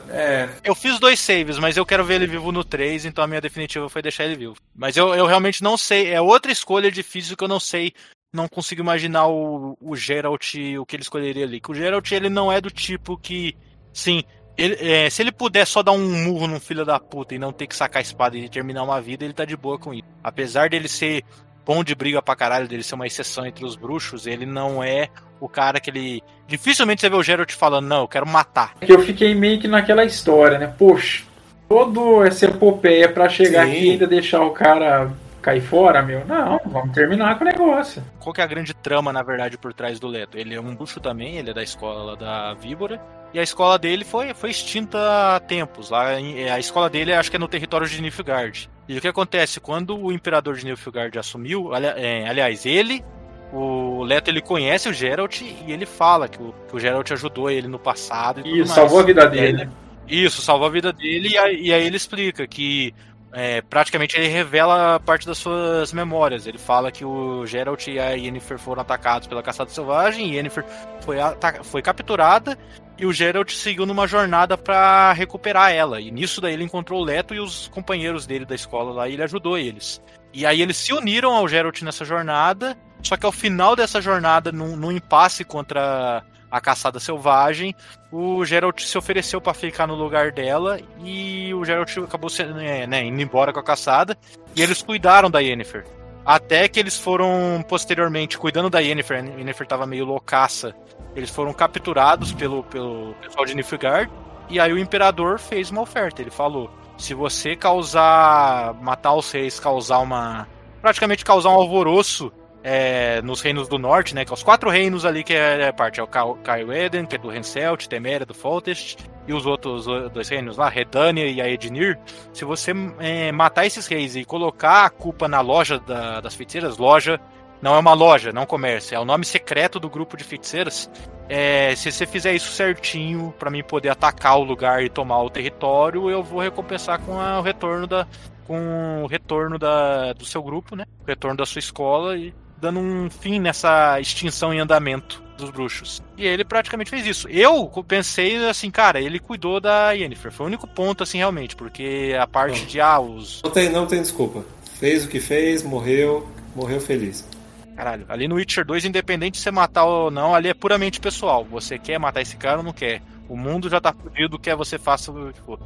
É, Eu fiz dois saves, mas eu quero ver ele vivo no 3, então a minha definitiva foi deixar ele vivo. Mas eu, eu realmente não sei. É outra escolha difícil que eu não sei. Não consigo imaginar o, o Geralt, o que ele escolheria ali. Que o Geralt, ele não é do tipo que. Sim. ele- é, se ele puder só dar um murro num filho da puta e não ter que sacar a espada e terminar uma vida, ele tá de boa com isso. Apesar dele ser bom de briga pra caralho, dele ser uma exceção entre os bruxos, ele não é o cara que ele. Dificilmente você vê o Geralt falando, não, eu quero matar. É que eu fiquei meio que naquela história, né? Poxa, toda essa epopeia pra chegar Sim. aqui e ainda deixar o cara cair fora, meu. Não, vamos terminar com o negócio. qual que é a grande trama, na verdade, por trás do Leto? Ele é um bruxo também, ele é da escola da Víbora, e a escola dele foi, foi extinta há tempos. Lá em- a escola dele acho que é no território de Nilfgaard. E o que acontece? Quando o imperador de Nilfgaard assumiu, ali- é, aliás, ele, o Leto, ele conhece o Geralt e ele fala que o, que o Geralt ajudou ele no passado e mais. salvou a vida dele. né, Isso, salvou a vida dele e aí, e aí ele explica que é, praticamente ele revela parte das suas memórias. Ele fala que o Geralt e a Yennefer foram atacados pela caçada selvagem, e Yennefer foi, foi capturada e o Geralt seguiu numa jornada pra recuperar ela. E nisso daí ele encontrou o Leto e os companheiros dele da escola lá e ele ajudou eles. E aí eles se uniram ao Geralt nessa jornada, só que ao final dessa jornada, num, num impasse contra a caçada selvagem, o Geralt se ofereceu pra ficar no lugar dela e o Geralt acabou sendo, é, né, indo embora com a caçada e eles cuidaram da Yennefer. Até que eles foram posteriormente cuidando da Yennefer, a Yennefer tava meio loucaça. Eles foram capturados pelo, pelo pessoal de Nilfgaard e aí o imperador fez uma oferta. Ele falou: se você causar, matar os reis, causar uma, praticamente causar um alvoroço é, nos reinos do norte, né? Que é os quatro reinos ali que é, é parte. É o Caerweden, que é do Henselt, Teméria, do Foltest, e os outros dois reinos lá, Redânia e Aednir. Se você é, matar esses reis e colocar a culpa na loja da- das feiticeiras, loja não é uma loja, não é um comércio, é o nome secreto do grupo de feiticeiras. É, se você fizer isso certinho pra mim poder atacar o lugar e tomar o território, eu vou recompensar com a- o retorno da com o retorno da, do seu grupo, né? O retorno da sua escola e dando um fim nessa extinção em andamento dos bruxos. E ele praticamente fez isso. Eu pensei assim, cara, ele cuidou da Yennefer. Foi o único ponto, assim, realmente, porque a parte Bom. de, ah, os. não tem, não tem desculpa. Fez o que fez, morreu, morreu feliz. Caralho, ali no Witcher 2, independente de você matar ou não, ali é puramente pessoal. Você quer matar esse cara ou não quer. O mundo já tá fudido, quer você faça o que for.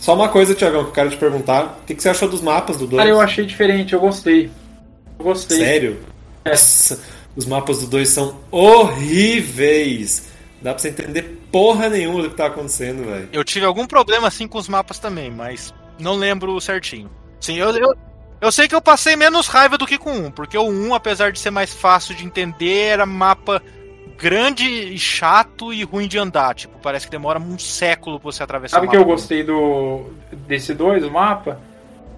Só uma coisa, Tiagão, que eu quero te perguntar. O que, que você achou dos mapas do 2? Cara, eu achei diferente, eu gostei. Eu gostei. Sério? É. Nossa, os mapas do 2 são horríveis. Dá pra você entender porra nenhuma do que tá acontecendo, velho. Eu tive algum problema assim com os mapas também, mas não lembro certinho. Sim, eu, eu, eu sei que eu passei menos raiva do que com um, porque o 1, apesar de ser mais fácil de entender, era mapa grande e chato e ruim de andar. Tipo, parece que demora um século pra você atravessar Sabe o que eu gostei do desse dois, o mapa?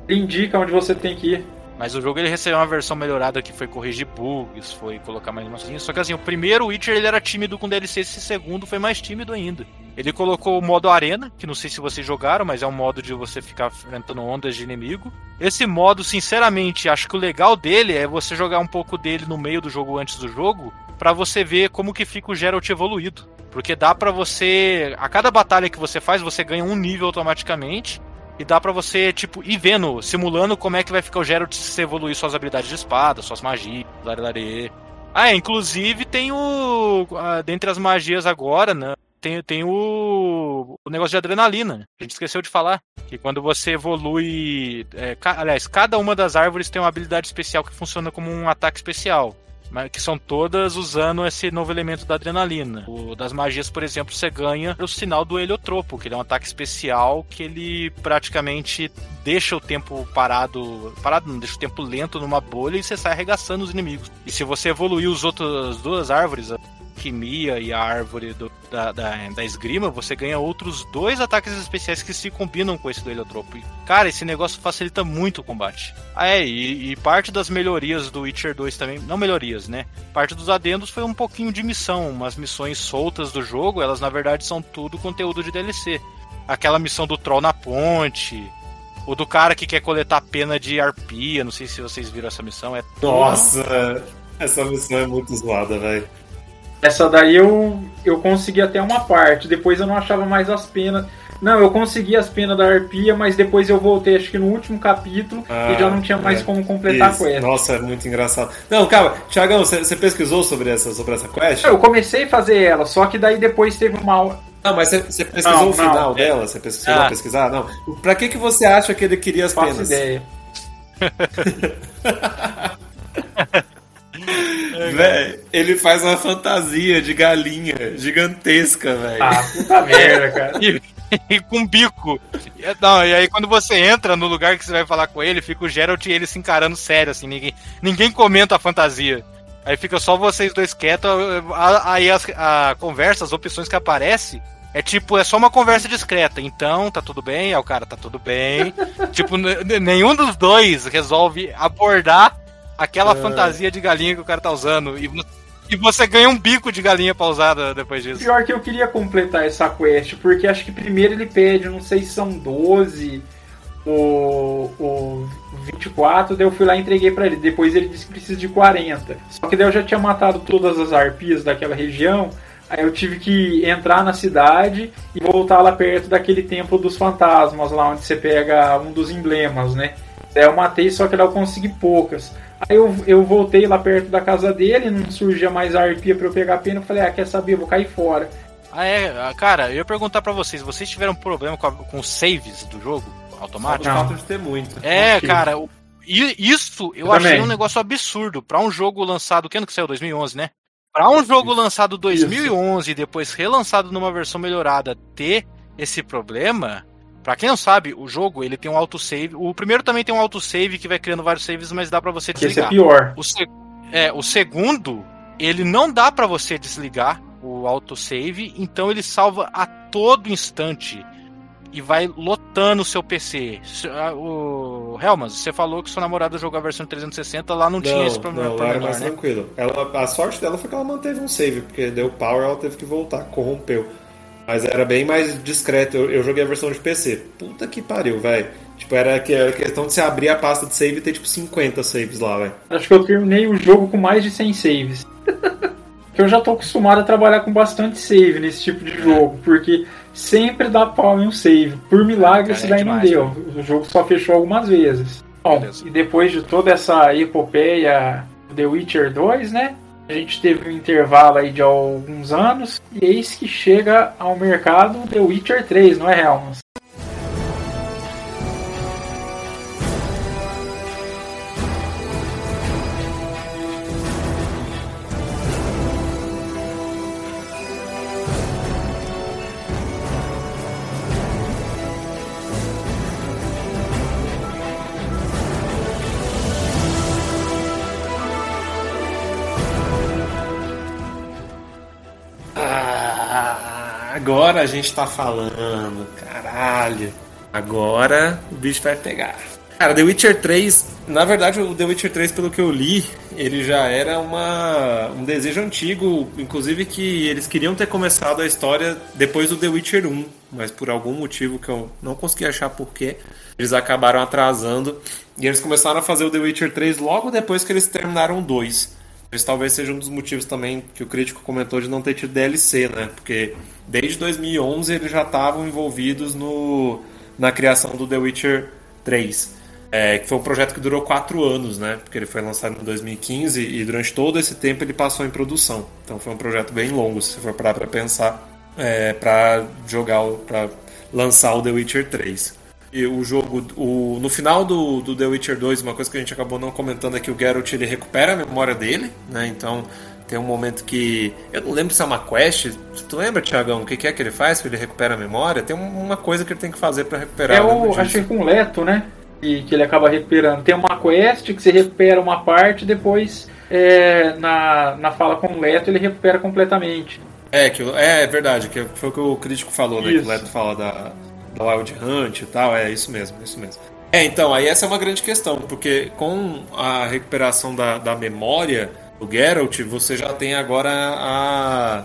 Ele indica onde você tem que ir. Mas o jogo ele recebeu uma versão melhorada que foi corrigir bugs, foi colocar mais umas coisinhas. Só que assim, o primeiro Witcher ele era tímido com DLC, esse segundo foi mais tímido ainda. Ele colocou o modo arena, que não sei se vocês jogaram, mas é um modo de você ficar enfrentando ondas de inimigo. Esse modo, sinceramente, acho que o legal dele é você jogar um pouco dele no meio do jogo antes do jogo, pra você ver como que fica o Geralt evoluído. Porque dá pra você, a cada batalha que você faz, você ganha um nível automaticamente. E dá pra você, tipo, ir vendo, simulando como é que vai ficar o Geralt se você evoluir suas habilidades de espada, suas magias, lare Ah, é, inclusive tem o. ah, dentre as magias agora, né? Tem, tem o, o negócio de adrenalina. A gente esqueceu de falar. Que quando você evolui. é, ca- aliás, cada uma das árvores tem uma habilidade especial que funciona como um ataque especial. Mas que são todas usando esse novo elemento da adrenalina. O das magias, por exemplo, você ganha o sinal do heliotropo, que ele é um ataque especial que ele praticamente deixa o tempo parado. Parado não, deixa o tempo lento numa bolha e você sai arregaçando os inimigos. E se você evoluir os outros as duas árvores, alquimia e a árvore do- da, da, da esgrima, você ganha outros dois ataques especiais que se combinam com esse do heliotropo. Cara, esse negócio facilita muito o combate. Ah, é, e, e parte das melhorias do Witcher 2 também, não melhorias, né? Parte dos adendos foi um pouquinho de missão, umas missões soltas do jogo, elas na verdade são tudo conteúdo de DLC. Aquela missão do troll na ponte, o do cara que quer coletar pena de arpia, não sei se vocês viram essa missão, é Nossa, essa missão é muito zoada, velho. Essa daí eu, eu consegui até uma parte, depois eu não achava mais as penas. Não, eu consegui as penas da arpia, mas depois eu voltei, acho que no último capítulo, Ah, e já não tinha mais é. como completar Isso. a quest. Nossa, é muito engraçado. Não, calma, Thiagão, você, pesquisou sobre essa, sobre essa quest? Eu comecei a fazer ela, só que daí depois teve uma. Não, mas você, pesquisou Não, o final não. dela? Você pesquisou Ah. pesquisar? Não. Pra que, que você acha que ele queria as Faço penas? ideia. Véi, ele faz uma fantasia de galinha gigantesca, velho. Ah, puta merda, cara. e, e com bico. E- Não, e aí quando você entra no lugar que você vai falar com ele, fica o Geralt e ele se encarando sério, assim, ninguém, ninguém comenta a fantasia. Aí fica só vocês dois quietos, aí as, a conversa, as opções que aparecem, é tipo, é só uma conversa discreta. Então, tá tudo bem? Aí o cara, tá tudo bem. tipo, nenhum dos dois resolve abordar aquela fantasia de galinha que o cara tá usando. E, e você ganha um bico de galinha pra usar da- depois disso. Pior que eu queria completar essa quest, porque acho que primeiro ele pede, não sei se são 12 ou, ou 24, daí eu fui lá e entreguei pra ele. Depois ele disse que precisa de 40. Só que daí eu já tinha matado todas as arpias daquela região, aí eu tive que entrar na cidade e voltar lá perto daquele templo dos fantasmas, lá onde você pega um dos emblemas, né? Daí eu matei, só que lá eu consegui poucas. Aí eu, eu voltei lá perto da casa dele, não surgia mais a arpia pra eu pegar a pena, eu falei, ah, quer saber, eu vou cair fora. Ah, é, ah, cara, eu ia perguntar pra vocês, vocês tiveram problema com, a- com os saves do jogo automático? Não. fato de ter muito. É, cara, o- e isso eu Eu achei também. um negócio absurdo pra um jogo lançado, que ano que saiu? 2011, né? Pra um jogo lançado 2011 e depois relançado numa versão melhorada ter esse problema, pra quem não sabe, o jogo ele tem um autosave. O primeiro também tem um autosave que vai criando vários saves, mas dá pra você Que esse é desligar. pior. O, se- é, o segundo, ele não dá pra você desligar o autosave, então ele salva a todo instante e vai lotando o seu PC. O Helmas, você falou que sua namorada jogou a versão 360, lá não, tinha esse problema, não, lá era mais né? tranquilo. Ela, a sorte dela foi que ela manteve um save, porque deu power ela teve que voltar, corrompeu. Mas era bem mais discreto. Eu, eu joguei a versão de PC. Puta que pariu, velho. Tipo, era, que, era questão de você abrir a pasta de save e ter tipo 50 saves lá, velho. Acho que eu terminei o jogo com mais de 100 saves. que eu já tô acostumado a trabalhar com bastante save nesse tipo de jogo, porque sempre dá pau em um save. Por milagre, isso é daí não deu. O jogo só fechou algumas vezes. Bom, Beleza. e depois de toda essa epopeia The Witcher 2, né? A gente teve um intervalo aí de alguns anos, e eis que chega ao mercado The Witcher 3, não é, Helmas? A gente tá falando, caralho. Agora o bicho vai pegar. Cara, The Witcher 3, na verdade, o The Witcher 3, pelo que eu li, ele já era uma, um desejo antigo, inclusive que eles queriam ter começado a história depois do The Witcher 1, mas por algum motivo que eu não consegui achar porquê, eles acabaram atrasando e eles começaram a fazer o The Witcher 3 logo depois que eles terminaram o 2. Esse talvez seja um dos motivos também que o crítico comentou de não ter tido DLC, né? Porque desde 2011 eles já estavam envolvidos no, na criação do The Witcher 3. É, que foi um projeto que durou quatro anos, né? Porque ele foi lançado em 2015 e durante todo esse tempo ele passou em produção. Então foi um projeto bem longo, se for parar para pensar, é, para jogar, para lançar o The Witcher 3 o jogo, o, no final do, do The Witcher 2, uma coisa que a gente acabou não comentando é que o Geralt ele recupera a memória dele, né? Então tem um momento que. Eu não lembro se é uma quest. Tu lembra, Tiagão, o que é que ele faz que ele recupera a memória? Tem uma coisa que ele tem que fazer para recuperar. É o. Acho que é com o Leto, né? E que ele acaba recuperando. Tem uma quest que você recupera uma parte depois é, na, na fala com o Leto ele recupera completamente. É, que, é, é verdade, que foi o que o crítico falou, né? Que o Leto fala da, da Wild Hunt e tal, é isso mesmo, isso mesmo. É, então, aí essa é uma grande questão, porque com a recuperação da, da memória do Geralt, você já tem agora a,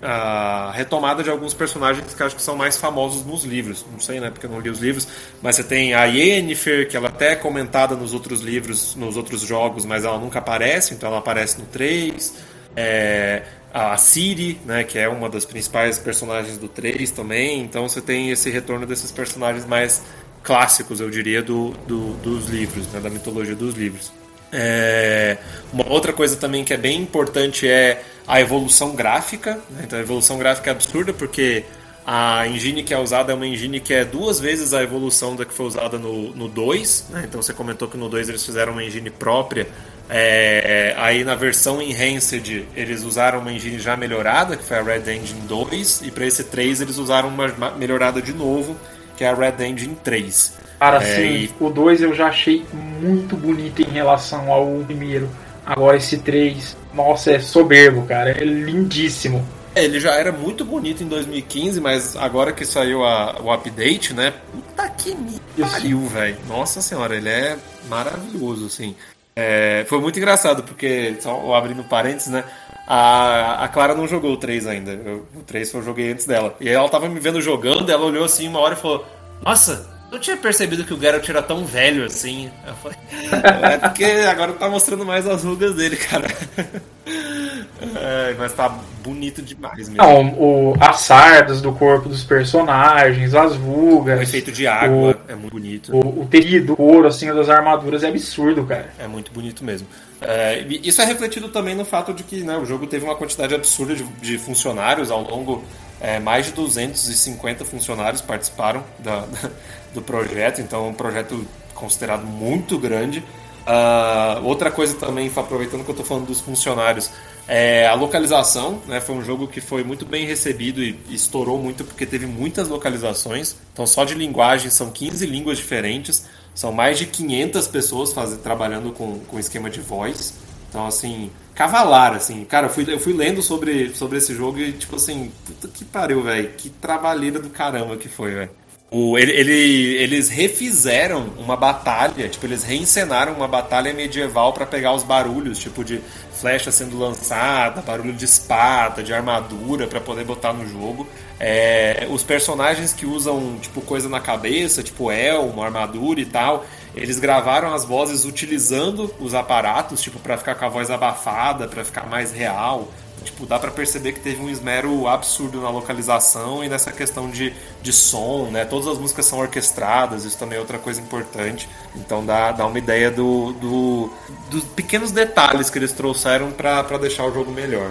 a retomada de alguns personagens que acho que são mais famosos nos livros. Não sei, né, porque eu não li os livros, mas você tem a Yennefer, que ela até é comentada nos outros livros, nos outros jogos, mas ela nunca aparece, então ela aparece no 3. É, a Ciri, né, que é uma das principais personagens do 3 também. Então você tem esse retorno desses personagens mais clássicos, eu diria, do, do dos livros, né, da mitologia dos livros. É, uma outra coisa também que é bem importante é a evolução gráfica. Né? Então a evolução gráfica é absurda porque a engine que é usada é uma engine que é duas vezes a evolução da que foi usada no 2. Né? Então você comentou que no 2 eles fizeram uma engine própria é, aí na versão Enhanced eles usaram uma engine já melhorada, que foi a Red Engine 2, e para esse 3 eles usaram uma melhorada de novo, que é a Red Engine 3. Cara, é, sim, e... o 2 eu já achei muito bonito em relação ao primeiro. Agora esse 3, nossa, é soberbo, cara, é lindíssimo. É, ele já era muito bonito em 2015, mas agora que saiu a, o update, né? Puta que me pariu, velho. Nossa senhora, ele é maravilhoso, assim. É, foi muito engraçado, porque, só abrindo parênteses, né? A, a Clara não jogou o 3 ainda. Eu, o 3 eu joguei antes dela. E ela tava me vendo jogando, ela olhou assim uma hora e falou: Nossa, eu tinha percebido que o Geralt era tão velho assim. Falei: É porque agora tá mostrando mais as rugas dele, cara. É, mas tá bonito demais mesmo. Não, o, as sardas do corpo dos personagens, as rugas. O efeito de água o, é muito bonito. O, o tecido, o couro assim, das armaduras é absurdo, cara. É muito bonito mesmo. É, isso é refletido também no fato de que né, o jogo teve uma quantidade absurda de, de funcionários ao longo. É, mais de 250 funcionários participaram da, do projeto, então é um projeto considerado muito grande. Uh, outra coisa também, aproveitando que eu estou falando dos funcionários, é, a localização né, foi um jogo que foi muito bem recebido e estourou muito porque teve muitas localizações. Então, só de linguagem são 15 línguas diferentes, são mais de 500 pessoas faz, trabalhando com, com esquema de voz. Então, assim, cavalar, assim. Cara, eu fui, eu fui lendo sobre, sobre esse jogo e, tipo assim, puta que pariu, velho. Que trabalheira do caramba que foi, velho. O, ele, ele, eles refizeram uma batalha, tipo, eles reencenaram uma batalha medieval para pegar os barulhos, tipo, de flecha sendo lançada, barulho de espada, de armadura, para poder botar no jogo. É, os personagens que usam, tipo, coisa na cabeça, tipo elmo, armadura e tal, eles gravaram as vozes utilizando os aparatos, tipo, para ficar com a voz abafada, para ficar mais real. Tipo, dá para perceber que teve um esmero absurdo na localização e nessa questão de, de som, né? Todas as músicas são orquestradas, isso também é outra coisa importante. Então dá, dá uma ideia do, do dos pequenos detalhes que eles trouxeram para deixar o jogo melhor.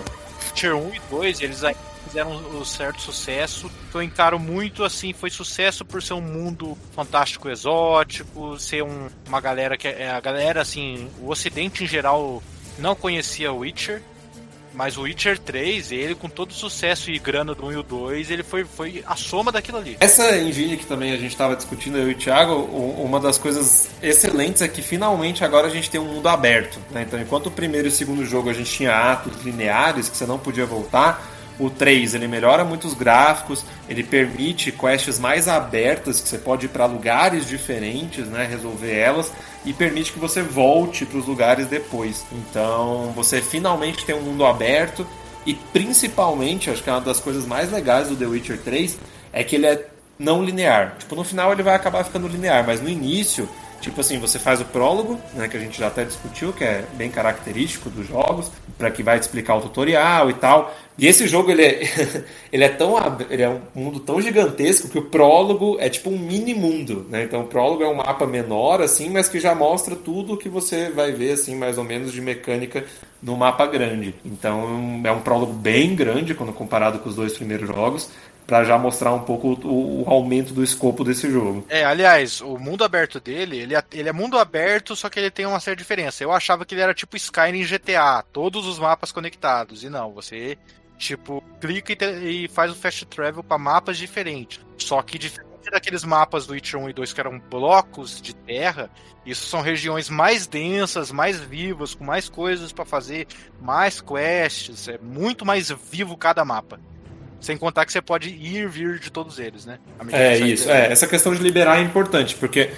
Tier 1 e 2, eles fizeram um certo sucesso. Eu encaro muito assim, foi sucesso por ser um mundo fantástico exótico, ser um, uma galera que é a galera assim, o ocidente em geral não conhecia Witcher mas o Witcher 3, ele com todo o sucesso e grana do 1 e o 2, ele foi, foi a soma daquilo ali. Essa engine que também a gente estava discutindo, eu e o Thiago, uma das coisas excelentes é que finalmente agora a gente tem um mundo aberto. Né? Então, enquanto o primeiro e o segundo jogo a gente tinha atos lineares que você não podia voltar, O 3, ele melhora muito os gráficos, ele permite quests mais abertas, que você pode ir para lugares diferentes, né, resolver elas, e permite que você volte para os lugares depois. Então, você finalmente tem um mundo aberto, e principalmente, acho que é uma das coisas mais legais do The Witcher 3, é que ele é não linear. Tipo, no final ele vai acabar ficando linear, mas no início Tipo assim, você faz o prólogo, né, que a gente já até discutiu, que é bem característico dos jogos, para que vai te explicar o tutorial e tal. E esse jogo ele é, ele é tão ele é um mundo tão gigantesco que o prólogo é tipo um mini mundo, né? Então o prólogo é um mapa menor assim, mas que já mostra tudo o que você vai ver assim mais ou menos de mecânica no mapa grande. Então é um prólogo bem grande quando comparado com os dois primeiros jogos para já mostrar um pouco o, o, aumento do escopo desse jogo. É, aliás, o mundo aberto dele, ele é, ele é mundo aberto, só que ele tem uma certa diferença. Eu achava que ele era tipo Skyrim GTA, todos os mapas conectados. E não, você tipo clica e, e faz o fast travel para mapas diferentes. Só que diferente daqueles mapas do Witcher 1 e 2 que eram blocos de terra, isso são regiões mais densas, mais vivas, com mais coisas para fazer, mais quests, é muito mais vivo cada mapa. Sem contar que você pode ir e vir de todos eles, né? É isso, é. Essa questão de liberar é importante, porque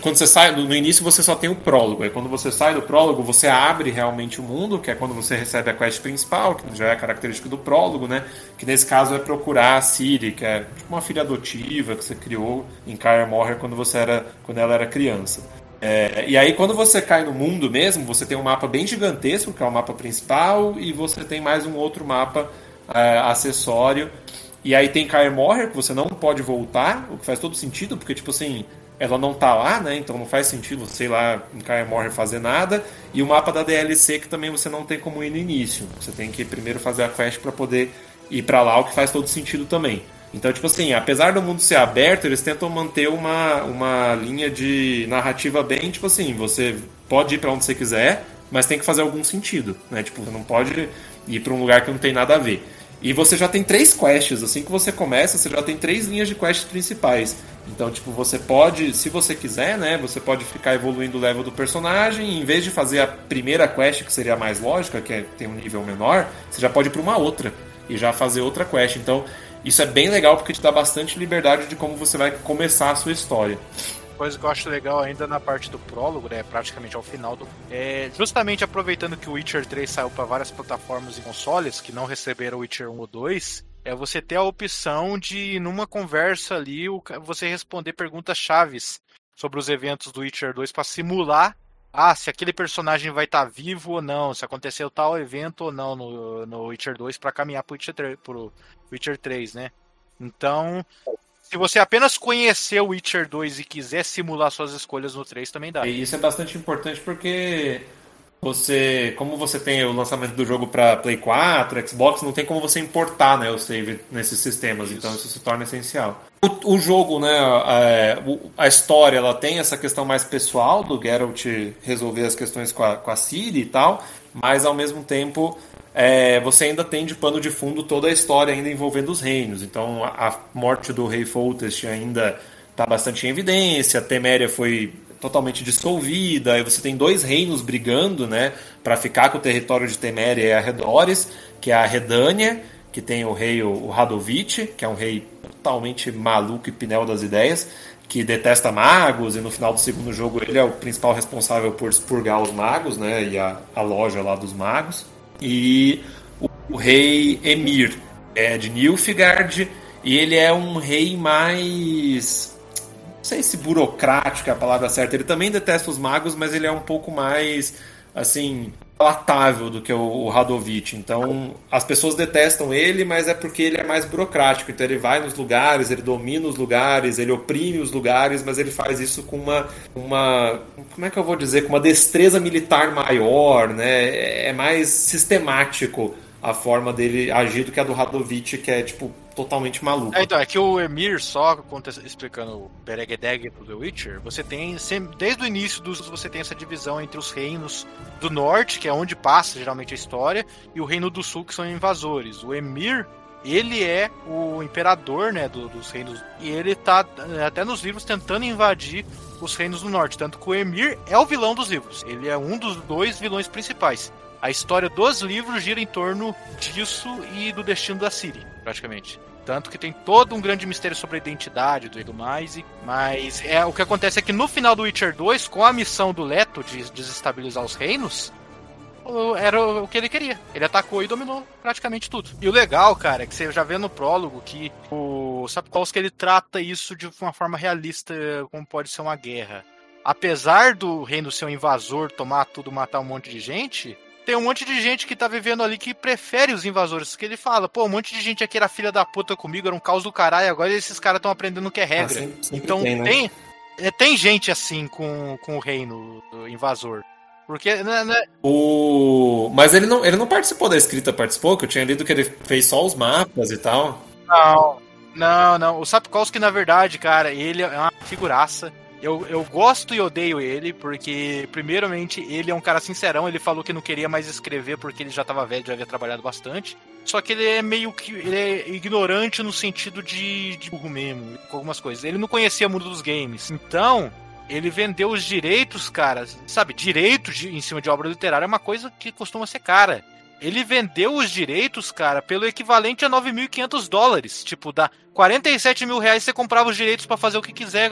quando você sai, no início você só tem o prólogo. Aí quando você sai do prólogo, você abre realmente o mundo, que é quando você recebe a quest principal, que já é característica do prólogo, né? Que nesse caso é procurar a Siri, que é tipo uma filha adotiva que você criou em Kaer Morher quando você era, quando ela era criança. É, e aí quando você cai no mundo mesmo, você tem um mapa bem gigantesco, que é o mapa principal, e você tem mais um outro mapa é, acessório. E aí tem Kaer Morher, que você não pode voltar, o que faz todo sentido, porque, tipo assim, ela não tá lá, né? Então não faz sentido ir lá em Morher fazer nada. E o mapa da DLC, que também você não tem como ir no início. Você tem que primeiro fazer a quest para poder ir para lá, o que faz todo sentido também. Então, tipo assim, apesar do mundo ser aberto, eles tentam manter uma, uma linha de narrativa bem, tipo assim, você pode ir para onde você quiser, mas tem que fazer algum sentido, né? Tipo, você não pode ir para um lugar que não tem nada a ver. E você já tem três quests, assim que você começa, você já tem três linhas de quests principais. Então, tipo, você pode, se você quiser, né, você pode ficar evoluindo o level do personagem, em vez de fazer a primeira quest, que seria a mais lógica, que é, tem um nível menor, você já pode ir para uma outra e já fazer outra quest. Então, isso é bem legal porque te dá bastante liberdade de como você vai começar a sua história coisa que eu acho legal ainda na parte do prólogo, né, praticamente ao final do, é justamente aproveitando que o Witcher 3 saiu para várias plataformas e consoles que não receberam o Witcher 1 ou 2, é você ter a opção de numa conversa ali você responder perguntas chaves sobre os eventos do Witcher 2 para simular ah, se aquele personagem vai estar tá vivo ou não, se aconteceu tal evento ou não no, no Witcher 2 para caminhar pro Witcher, 3, pro Witcher 3, né? Então, se você apenas conhecer o Witcher 2 e quiser simular suas escolhas no 3, também dá. E isso é bastante importante porque você, como você tem o lançamento do jogo para Play 4, Xbox, não tem como você importar né, o save nesses sistemas, isso. então isso se torna essencial. O, o jogo, né, a, a, história, ela tem essa questão mais pessoal do Geralt resolver as questões com a, com a Ciri e tal, mas ao mesmo tempo é, você ainda tem de pano de fundo toda a história ainda envolvendo os reinos. Então a, morte do rei Foltest ainda está bastante em evidência, a Teméria foi totalmente dissolvida, aí você tem dois reinos brigando, né, para ficar com o território de Teméria e arredores, que é a Redânia, que tem o rei o Radovic, que é um rei totalmente maluco e pinel das ideias, que detesta magos, e no final do segundo jogo ele é o principal responsável por expurgar os magos, né, e a, a loja lá dos magos e o, o rei Emir é de Nilfgaard e ele é um rei mais não sei se burocrático é a palavra certa. Ele também detesta os magos, mas ele é um pouco mais assim palatável do que o, o. Então, as pessoas detestam ele, mas é porque ele é mais burocrático. Então, ele vai nos lugares, ele domina os lugares, ele oprime os lugares, mas ele faz isso com uma, uma como é que eu vou dizer, com uma destreza militar maior, né? É mais sistemático a forma dele agir do que a do Radovic, que é tipo totalmente maluco. É, então, é que o Emir, só explicando o Beregedeg pro The Witcher, você tem, desde o início dos, você tem essa divisão entre os reinos do norte, que é onde passa geralmente a história, e o reino do sul, que são invasores. O Emir, ele é o imperador, né, do, dos reinos, e ele tá até nos livros tentando invadir os reinos do norte, tanto que o Emir é o vilão dos livros. Ele é um dos dois vilões principais. A história dos livros gira em torno disso e do destino da Ciri, praticamente. Tanto que tem todo um grande mistério sobre a identidade do e tudo mais. Mas é, o que acontece é que no final do Witcher 2, com a missão do Leto de desestabilizar os reinos, era o que ele queria. Ele atacou e dominou praticamente tudo. E o legal, cara, é que você já vê no prólogo que o Sapkowski ele trata isso de uma forma realista, como pode ser uma guerra. Apesar do reino ser um invasor, tomar tudo, matar um monte de gente, tem um monte de gente que tá vivendo ali que prefere os invasores. Que ele fala, pô, um monte de gente aqui era filha da puta comigo, era um caos do caralho, agora esses caras estão aprendendo o que é regra. Ah, sempre, sempre então tem, né? tem, é, tem, gente assim com, com o reino invasor. Porque, né, né, O... Mas ele não, ele não participou da escrita, participou? Que eu tinha lido que ele fez só os mapas e tal. Não, não, não. O Sapkowski, na verdade, cara, ele é uma figuraça. Eu, eu gosto e odeio ele, porque, primeiramente, ele é um cara sincerão. Ele falou que não queria mais escrever porque ele já estava velho, já havia trabalhado bastante. Só que ele é meio que. Ele é ignorante no sentido de, de burro mesmo, com algumas coisas. Ele não conhecia o mundo dos games. Então, ele vendeu os direitos, cara. Sabe, direito de, em cima de obra literária é uma coisa que costuma ser cara. Ele vendeu os direitos, cara, pelo equivalente a 9.500 dólares. Tipo, dá 47 mil reais você comprava os direitos para fazer o que quiser.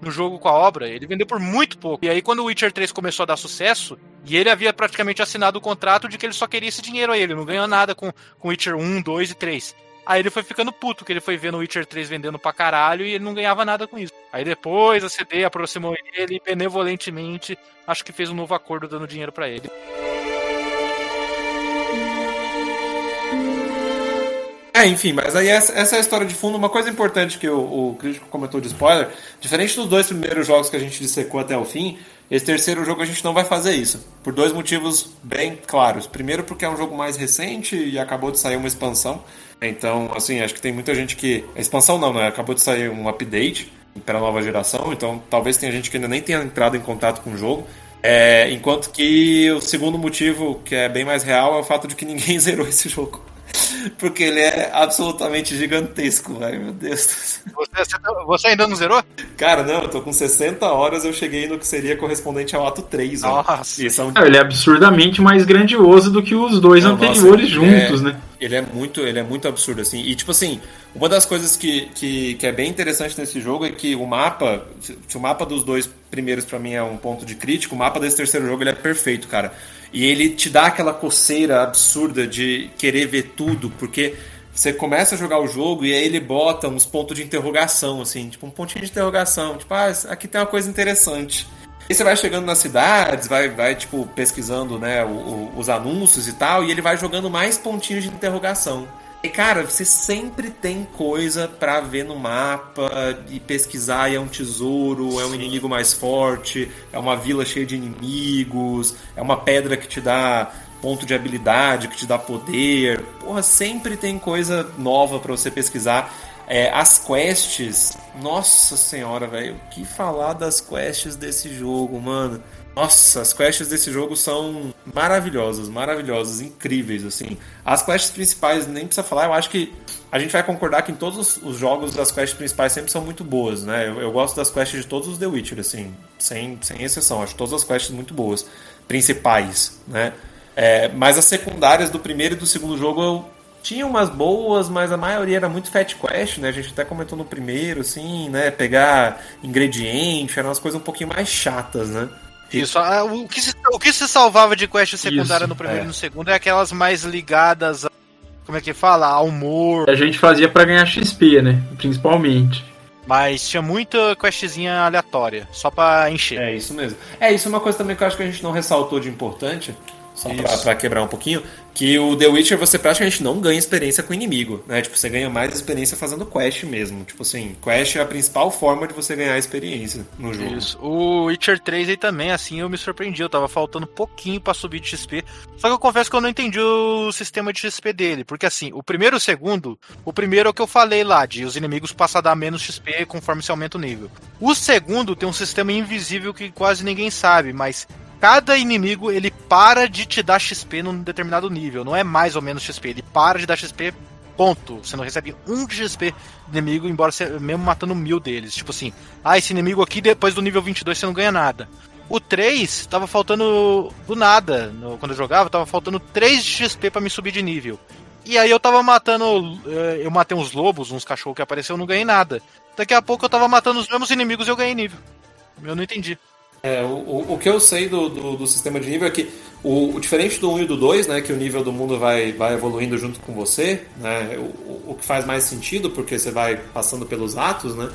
No jogo com a obra. Ele vendeu por muito pouco. E aí, quando o Witcher 3 começou a dar sucesso, e ele havia praticamente assinado o contrato de que ele só queria esse dinheiro aí, ele não ganhou nada com, com Witcher 1, 2 e 3. Aí ele foi ficando puto, que ele foi vendo o Witcher 3 vendendo pra caralho e ele não ganhava nada com isso. Aí depois a CD aproximou ele e benevolentemente acho que fez um novo acordo dando dinheiro para ele. É, enfim, mas aí essa, essa, é a história de fundo. Uma coisa importante que o, o, crítico comentou de spoiler: diferente dos dois primeiros jogos que a gente dissecou até o fim, esse terceiro jogo a gente não vai fazer isso. Por dois motivos bem claros. Primeiro, porque é um jogo mais recente e acabou de sair uma expansão. Então, assim, acho que tem muita gente que. A expansão não, né? Acabou de sair um update para a nova geração, então talvez tenha gente que ainda nem tenha entrado em contato com o jogo. É, enquanto que o segundo motivo, que é bem mais real, é o fato de que ninguém zerou esse jogo. Porque ele é absolutamente gigantesco, velho. Meu Deus. Você, você, ainda não zerou? Cara, não, eu tô com 60 horas, eu cheguei no que seria correspondente ao ato 3. Nossa. São... Ele é absurdamente mais grandioso do que os dois não, anteriores nossa, juntos, é, né? Ele é muito, ele é muito absurdo, assim. E tipo assim, uma das coisas que, que, que é bem interessante nesse jogo é que o mapa, se o mapa dos dois primeiros para mim é um ponto de crítico, o mapa desse terceiro jogo ele é perfeito, cara. E ele te dá aquela coceira absurda de querer ver tudo, porque você começa a jogar o jogo e aí ele bota uns pontos de interrogação, assim, tipo um pontinho de interrogação, tipo, ah, aqui tem uma coisa interessante. E você vai chegando nas cidades, vai, vai tipo, pesquisando né, o, o, os anúncios e tal, e ele vai jogando mais pontinhos de interrogação. E cara, você sempre tem coisa para ver no mapa e pesquisar, e é um tesouro, é um inimigo mais forte, é uma vila cheia de inimigos, é uma pedra que te dá ponto de habilidade, que te dá poder. Porra, sempre tem coisa nova para você pesquisar. É, as quests, nossa senhora, velho, o que falar das quests desse jogo, mano? Nossa, as quests desse jogo são maravilhosas, maravilhosas, incríveis, assim. As quests principais, nem precisa falar, eu acho que a gente vai concordar que em todos os jogos as quests principais sempre são muito boas, né? Eu, eu gosto das quests de todos os The Witcher, assim, sem, sem exceção. Acho todas as quests muito boas, principais, né? É, mas as secundárias do primeiro e do segundo jogo eu tinha umas boas, mas a maioria era muito fat quest, né? A gente até comentou no primeiro, assim, né? Pegar ingrediente, eram umas coisas um pouquinho mais chatas, né? Isso, o que, se, o que se salvava de quest secundária Isso, no primeiro é. e no segundo é aquelas mais ligadas a, como é que fala? Ao humor. A gente fazia para ganhar XP, né? Principalmente. Mas tinha muita questzinha aleatória, só pra encher. É isso mesmo. É, isso é uma coisa também que eu acho que a gente não ressaltou de importante, só pra, pra, quebrar um pouquinho, que o The Witcher você praticamente não ganha experiência com inimigo, né? Tipo, você ganha mais experiência fazendo quest mesmo. Tipo assim, quest é a principal forma de você ganhar experiência no jogo. Isso. O Witcher 3 aí também, assim, eu me surpreendi. Eu tava faltando pouquinho para subir de XP. Só que eu confesso que eu não entendi o sistema de XP dele. Porque assim, o primeiro e o segundo, o primeiro é o que eu falei lá, de os inimigos passam a dar menos XP conforme se aumenta o nível. O segundo tem um sistema invisível que quase ninguém sabe, mas cada inimigo ele para de te dar XP num determinado nível. Não é mais ou menos XP, ele para de dar XP, ponto. Você não recebe um de XP inimigo, embora você mesmo matando mil deles. Tipo assim, ah, esse inimigo aqui depois do nível 22 você não ganha nada. O 3 tava faltando do nada. No- quando eu jogava, tava faltando 3 de XP pra me subir de nível. E aí eu tava matando. eh, Eu matei uns lobos, uns cachorros que apareceu, eu não ganhei nada. Daqui a pouco eu tava matando os mesmos inimigos e eu ganhei nível. Eu não entendi. É, o, o, que eu sei do, do, do sistema de nível é que o, o diferente do 1 e do 2, né, que o nível do mundo vai, vai evoluindo junto com você, né, o, o- que faz mais sentido porque você vai passando pelos atos, né,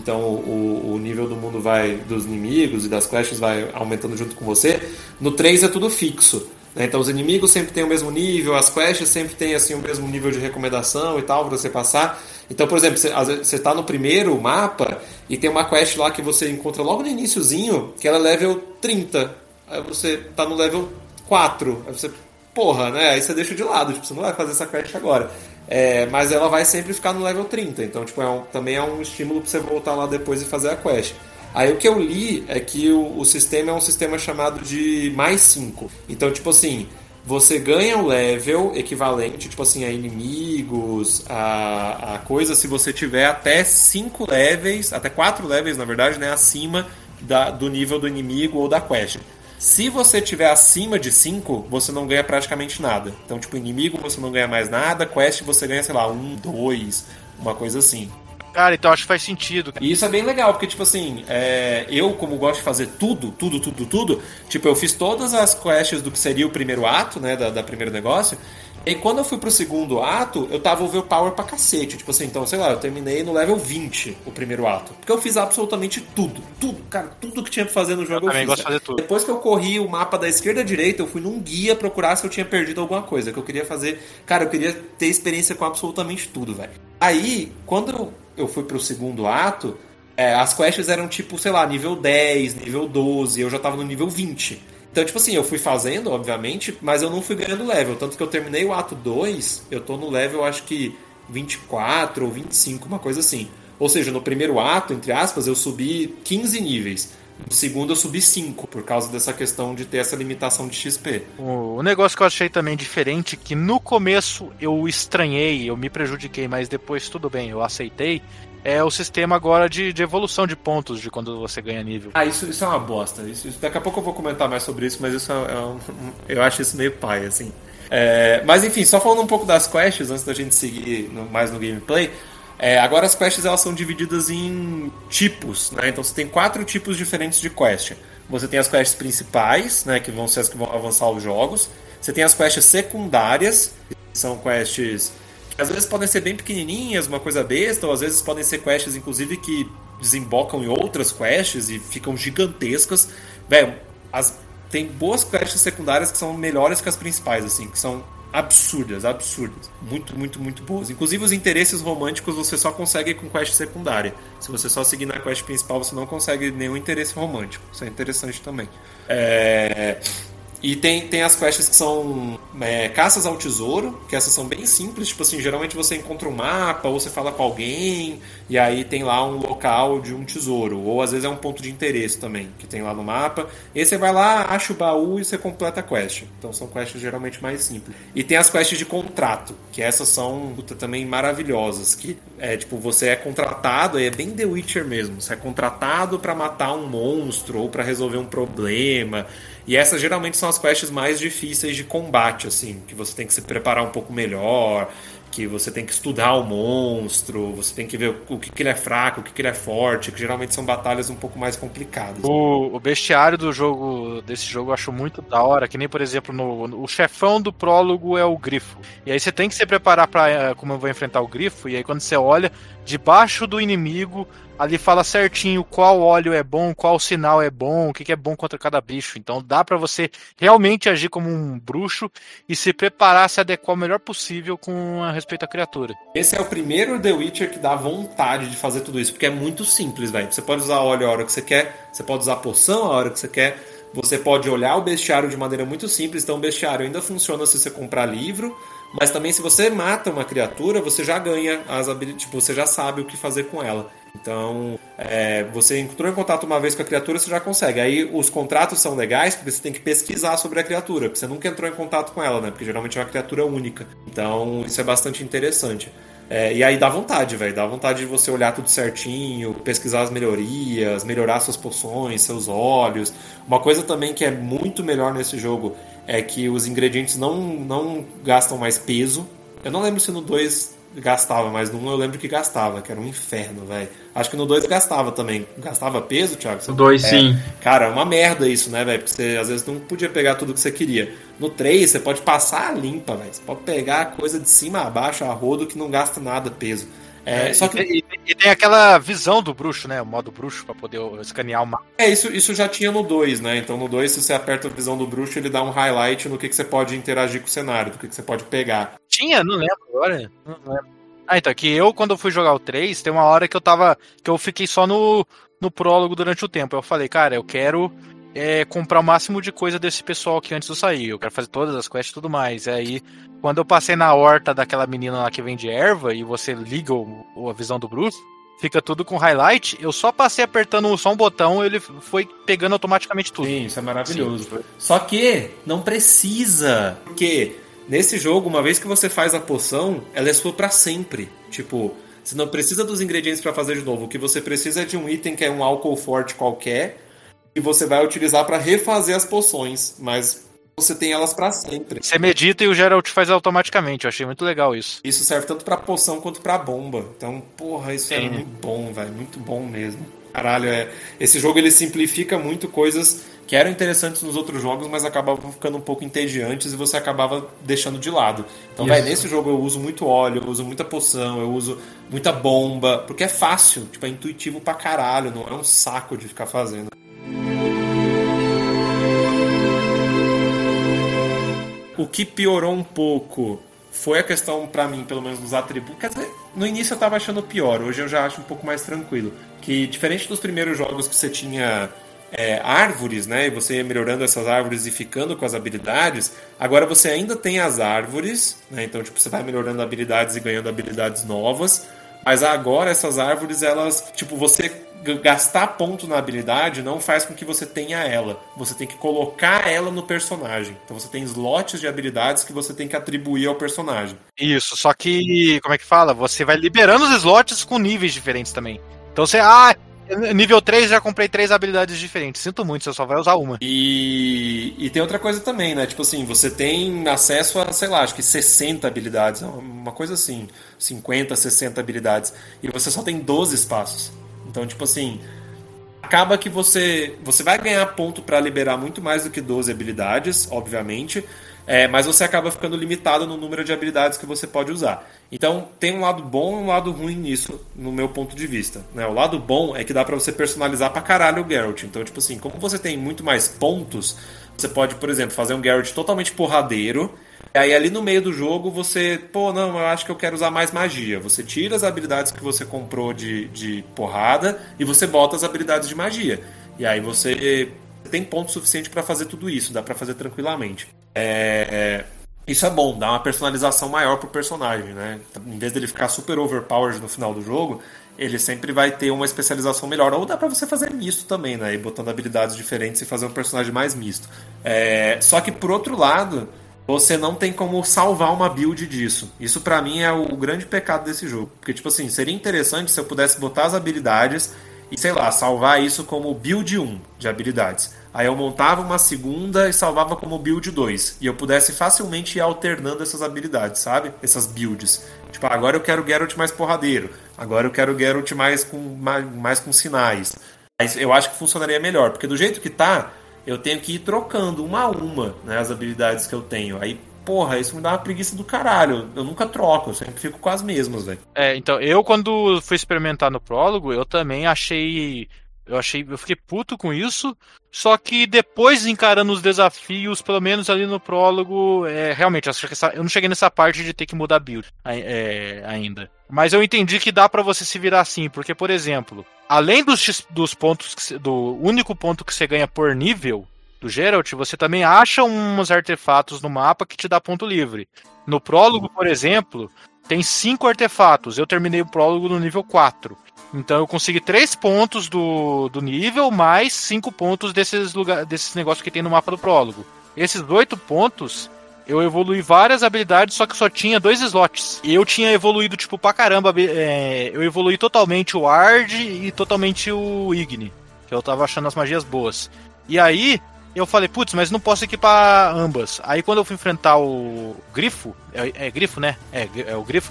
então o, o nível do mundo vai dos inimigos e das quests vai aumentando junto com você. No 3 é tudo fixo. Né, Então os inimigos sempre têm o mesmo nível, as quests sempre têm assim, o mesmo nível de recomendação e tal pra você passar. Então, por exemplo, você, às vezes, você tá no primeiro mapa e tem uma quest lá que você encontra logo no iníciozinho, que ela é level 30. Aí você tá no level 4. Aí você, porra, né? Aí você deixa de lado, tipo, você não vai fazer essa quest agora. É, mas ela vai sempre ficar no level 30. Então, tipo, é um- também é um estímulo pra você voltar lá depois e fazer a quest. Aí o que eu li é que o, o sistema é um sistema chamado de mais 5. Então, tipo assim, você ganha o level equivalente, tipo assim, a inimigos, a, a coisa, se você tiver até 5 levels, até 4 levels, na verdade, né, acima da- do nível do inimigo ou da quest. Se você tiver acima de 5, você não ganha praticamente nada. Então, tipo, inimigo você não ganha mais nada, quest você ganha, sei lá, um, dois, uma coisa assim. Cara, então acho que faz sentido. E isso é bem legal, porque, tipo assim, é, eu, como gosto de fazer tudo, tudo, tudo, tudo, tipo, eu fiz todas as quests do que seria o primeiro ato, né, da, da primeiro negócio, e quando eu fui pro segundo ato, eu tava overpower pra cacete. Tipo assim, então, sei lá, eu terminei no level 20 o primeiro ato. Porque eu fiz absolutamente tudo. Tudo, cara, tudo que tinha pra fazer no jogo eu, também fiz. gosto de fazer tudo. Depois que eu corri o mapa da esquerda à direita, eu fui num guia procurar se eu tinha perdido alguma coisa. Que eu queria fazer. Cara, eu queria ter experiência com absolutamente tudo, velho. Aí, quando eu- eu fui pro segundo ato, é, as quests eram tipo, sei lá, nível 10, nível 12, eu já tava no nível 20. Então, tipo assim, eu fui fazendo, obviamente, mas eu não fui ganhando level. Tanto que eu terminei o ato 2, eu tô no level, acho que 24 ou 25, uma coisa assim. Ou seja, no primeiro ato, entre aspas, eu subi 15 níveis. No segundo eu subi 5, por causa dessa questão de ter essa limitação de XP. O negócio que eu achei também diferente, que no começo eu estranhei, eu me prejudiquei, mas depois tudo bem, eu aceitei, é o sistema agora de, de evolução de pontos de quando você ganha nível. Ah, isso, isso é uma bosta. Isso, isso- daqui a pouco eu vou comentar mais sobre isso, mas isso é, é um, eu acho isso meio pai, assim. É, mas enfim, só falando um pouco das quests, antes da gente seguir no- mais no gameplay. É, agora as quests elas são divididas em tipos, né? Então você tem quatro tipos diferentes de quest. Você tem as quests principais, né? Que vão ser as que vão avançar os jogos. Você tem as quests secundárias, que são quests que às vezes podem ser bem pequenininhas, uma coisa besta, ou às vezes podem ser quests, inclusive, que desembocam em outras quests e ficam gigantescas. Velho, as- tem boas quests secundárias que são melhores que as principais, assim, que são absurdas, absurdas. Muito, muito, muito boas. Inclusive, os interesses românticos você só consegue com quest secundária. Se você só seguir na quest principal, você não consegue nenhum interesse romântico. Isso é interessante também. É... E tem, tem as quests que são é, caças ao tesouro, que essas são bem simples, tipo assim, geralmente você encontra um mapa, ou você fala com alguém, e aí tem lá um local de um tesouro, ou às vezes é um ponto de interesse também, que tem lá no mapa. E aí você vai lá, acha o baú e você completa a quest. Então são quests geralmente mais simples. E tem as quests de contrato, que essas são puta, também maravilhosas, que é tipo, você é contratado, é bem The Witcher mesmo, você é contratado para matar um monstro ou para resolver um problema. E essas geralmente são as quests mais difíceis de combate, assim, que você tem que se preparar um pouco melhor, que você tem que estudar o monstro, você tem que ver o que, que ele é fraco, o que, que ele é forte, que geralmente são batalhas um pouco mais complicadas. O, o bestiário do jogo, desse jogo, eu acho muito da hora, que nem, por exemplo, no, no- o chefão do prólogo é o grifo. E aí você tem que se preparar para como eu vou enfrentar o grifo, e aí quando você olha, debaixo do inimigo, ali fala certinho qual óleo é bom, qual sinal é bom, o que, é bom contra cada bicho. Então dá para você realmente agir como um bruxo e se preparar, se adequar o melhor possível com a respeito à criatura. Esse é o primeiro The Witcher que dá vontade de fazer tudo isso, porque é muito simples, velho. Você pode usar óleo a hora que você quer, você pode usar poção a hora que você quer, você pode olhar o bestiário de maneira muito simples. Então, o bestiário ainda funciona se você comprar livro, mas também se você mata uma criatura, você já ganha as habilidades, tipo, você já sabe o que fazer com ela. Então, é, você entrou em contato uma vez com a criatura, você já consegue. Aí os contratos são legais porque você tem que pesquisar sobre a criatura, porque você nunca entrou em contato com ela, né? Porque geralmente é uma criatura única. Então, isso é bastante interessante. É, e aí dá vontade, velho. Dá vontade de você olhar tudo certinho, pesquisar as melhorias, melhorar suas poções, seus olhos. Uma coisa também que é muito melhor nesse jogo é que os ingredientes não, não gastam mais peso. Eu não lembro se no 2 gastava, mas no 1 eu lembro que gastava, que era um inferno, velho. Acho que no 2 gastava também. Gastava peso, Thiago? No 2, É, sim. Cara, é uma merda isso, né, velho? Porque você às vezes não podia pegar tudo que você queria. No 3, você pode passar a limpa, velho. Você pode pegar a coisa de cima a baixo, a rodo, que não gasta nada peso. É, só que e, e- tem aquela visão do bruxo, né? O modo bruxo, pra poder escanear o mapa. é, isso, isso já tinha no 2, né? Então no 2, se você aperta a visão do bruxo, ele dá um highlight no que, que você pode interagir com o cenário, do que, que você pode pegar. Tinha? Não lembro agora. Não lembro. Ah, então, que eu, quando eu fui jogar o 3, tem uma hora que eu tava. que eu fiquei só no, no prólogo durante o tempo. Eu falei, cara, eu quero é, comprar o máximo de coisa desse pessoal aqui antes de eu sair. Eu quero fazer todas as quests e tudo mais. E aí, quando eu passei na horta daquela menina lá que vende erva e você liga o, o- a visão do Bruce. Fica tudo com highlight. Eu só passei apertando só um botão, ele foi pegando automaticamente tudo. Sim, isso é maravilhoso. Só que não precisa. Porque nesse jogo, uma vez que você faz a poção, ela é sua pra sempre. Tipo, você não precisa dos ingredientes pra fazer de novo. O que você precisa é de um item que é um álcool forte qualquer e você vai utilizar pra refazer as poções, mas você tem elas pra sempre. Você medita e o Geralt faz automaticamente. Eu achei muito legal isso. Isso serve tanto pra poção quanto pra bomba. Então, porra, isso é muito bom, velho. Muito bom mesmo. Caralho, é. Esse jogo ele simplifica muito coisas que eram interessantes nos outros jogos, mas acabavam ficando um pouco entediantes e você acabava deixando de lado. Então, velho, nesse jogo eu uso muito óleo, eu uso muita poção, eu uso muita bomba, porque é fácil, tipo, é intuitivo pra caralho, não é um saco de ficar fazendo. O que piorou um pouco foi a questão, pra mim, pelo menos dos atributos. Quer dizer, no início eu tava achando pior, hoje eu já acho um pouco mais tranquilo. Que diferente dos primeiros jogos que você tinha é, árvores, né? E você ia melhorando essas árvores e ficando com as habilidades, agora você ainda tem as árvores, né? Então, tipo, você vai melhorando habilidades e ganhando habilidades novas. Mas agora essas árvores, elas, tipo, você gastar ponto na habilidade não faz com que você tenha ela. Você tem que colocar ela no personagem. Então você tem slots de habilidades que você tem que atribuir ao personagem. Isso, só que, como é que fala? Você vai liberando os slots com níveis diferentes também. Então você, ah, nível 3 já comprei três habilidades diferentes. Sinto muito, você só vai usar uma. E, e tem outra coisa também, né? Tipo assim, você tem acesso a, sei lá, acho que 60 habilidades, uma coisa assim, 50, 60 habilidades. E você só tem 12 espaços. Então, tipo assim, acaba que você você vai ganhar ponto para liberar muito mais do que 12 habilidades, obviamente, é, mas você acaba ficando limitado no número de habilidades que você pode usar. Então tem um lado bom e um lado ruim nisso, no meu ponto de vista. Né? O lado bom é que dá para você personalizar pra caralho o Geralt. Então, tipo assim, como você tem muito mais pontos, você pode, por exemplo, fazer um Geralt totalmente porradeiro. E aí ali no meio do jogo você, pô, não, eu acho que eu quero usar mais magia. Você tira as habilidades que você comprou de, de porrada e você bota as habilidades de magia. E aí você tem ponto suficiente pra fazer tudo isso, dá pra fazer tranquilamente. É, é, isso é bom, dá uma personalização maior pro personagem, né? Em vez dele ficar super overpowered no final do jogo, ele sempre vai ter uma especialização melhor. Ou dá pra você fazer misto também, né? E botando habilidades diferentes e fazer um personagem mais misto. É, só que por outro lado, você não tem como salvar uma build disso. Isso pra mim é o grande pecado desse jogo. Porque, tipo assim, seria interessante se eu pudesse botar as habilidades e, sei lá, salvar isso como build 1 de habilidades. Aí eu montava uma segunda e salvava como build 2. E eu pudesse facilmente ir alternando essas habilidades, sabe? Essas builds. Tipo, ah, agora eu quero Geralt mais porradeiro. Agora eu quero Geralt mais com, mais, mais com sinais. Mas eu acho que funcionaria melhor. Porque do jeito que tá, eu tenho que ir trocando uma a uma né, as habilidades que eu tenho. Aí, porra, isso me dá uma preguiça do caralho. Eu nunca troco, eu sempre fico com as mesmas, velho. É, então, eu quando fui experimentar no prólogo, eu também achei. Eu achei. Eu fiquei puto com isso. Só que depois, encarando os desafios, pelo menos ali no prólogo, é, realmente, eu, não cheguei nessa parte de ter que mudar build é, ainda. Mas eu entendi que dá pra você se virar assim, porque, por exemplo, além dos, dos pontos, que do único ponto que você ganha por nível do Geralt, você também acha uns artefatos no mapa que te dá ponto livre. No prólogo, por exemplo, tem cinco artefatos. Eu terminei o prólogo no nível 4. Então eu consegui três pontos do, do nível, mais cinco pontos desses, lugar, desses negócios que tem no mapa do prólogo. Esses oito pontos eu evolui várias habilidades, só que só tinha dois slots. E eu tinha evoluído, tipo, pra caramba. É, eu evolui totalmente o Ard e totalmente o Igni. Que eu tava achando as magias boas. E aí, eu falei, putz, mas não posso equipar ambas. Aí quando eu fui enfrentar o Grifo, é, é Grifo, né? É, é o Grifo,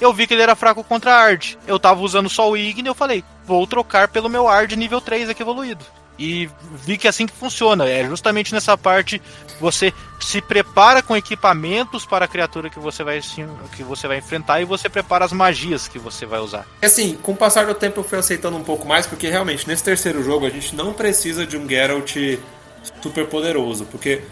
eu vi que ele era fraco contra Ard. Eu tava usando só o Igni, eu falei, vou trocar pelo meu Ard nível 3 aqui evoluído. E vi que é assim que funciona. É justamente nessa parte você se prepara com equipamentos para a criatura que você vai que você vai enfrentar e você prepara as magias que você vai usar. Assim, com o passar do tempo eu fui aceitando um pouco mais porque realmente nesse terceiro jogo a gente não precisa de um Geralt super poderoso, porque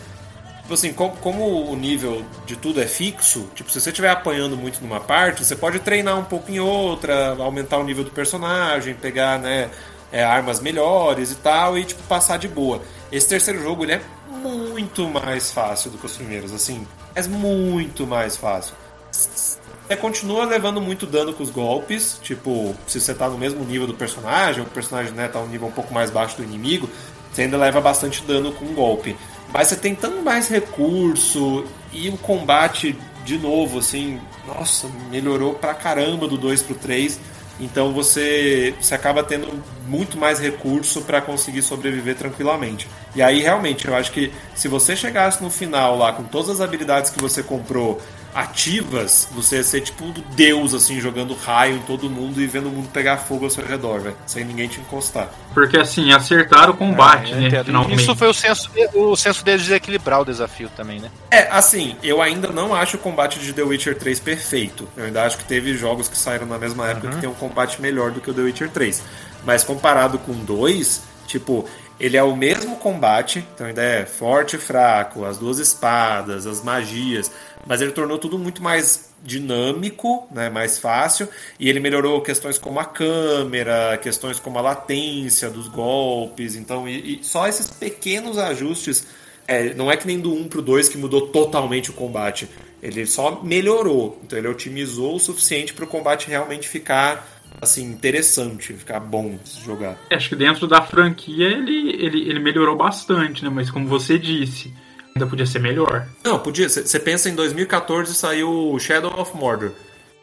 tipo assim, como, como, o nível de tudo é fixo, tipo, se você estiver apanhando muito numa parte, você pode treinar um pouco em outra, aumentar o nível do personagem, pegar, né, é, armas melhores e tal, e tipo, passar de boa. Esse terceiro jogo ele é muito mais fácil do que os primeiros, assim, é muito mais fácil. Você continua levando muito dano com os golpes, tipo, se você tá no mesmo nível do personagem, o personagem né, tá um nível um pouco mais baixo do inimigo, você ainda leva bastante dano com um golpe. Mas você tem tanto mais recurso e o combate, de novo, assim, nossa, melhorou pra caramba do 2 pro 3 então você, você acaba tendo muito mais recurso para conseguir sobreviver tranquilamente. E aí realmente eu acho que se você chegasse no final lá com todas as habilidades que você comprou ativas, você ia ser tipo um deus, assim, jogando raio em todo mundo e vendo o mundo pegar fogo ao seu redor, velho. Sem ninguém te encostar. Porque assim, acertaram o combate, é, né? Finalmente. Isso foi o senso, o senso deles de desequilibrar o desafio também, né? É, assim, eu ainda não acho o combate de The Witcher 3 perfeito. Eu ainda acho que teve jogos que saíram na mesma época uhum. que tem um combate melhor do que o The Witcher 3. Mas comparado com dois, tipo, ele é o mesmo combate, então ainda é forte e fraco, as duas espadas, as magias, mas ele tornou tudo muito mais dinâmico, né, mais fácil, e ele melhorou questões como a câmera, questões como a latência dos golpes, então e, e só esses pequenos ajustes, é, não é que nem do 1 pro 2 que mudou totalmente o combate, ele só melhorou, então ele otimizou o suficiente para o combate realmente ficar assim, interessante, ficar bom de jogar. É, acho que dentro da franquia ele, ele, ele melhorou bastante, né? Mas como você disse, ainda podia ser melhor. Não, podia. Você pensa em 2014 saiu Shadow of Mordor.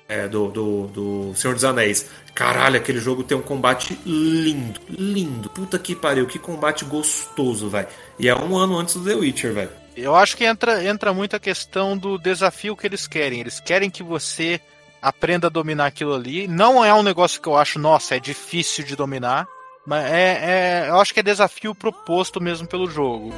É, do, do, do Senhor dos Anéis. Caralho, aquele jogo tem um combate lindo, lindo. Puta que pariu, que combate gostoso, velho. E é um ano antes do The Witcher, velho. Eu acho que entra, entra muito a questão do desafio que eles querem. Eles querem que você aprenda a dominar aquilo ali. Não é um negócio que eu acho, nossa, é difícil de dominar. Mas é, é eu acho que é desafio proposto mesmo pelo jogo.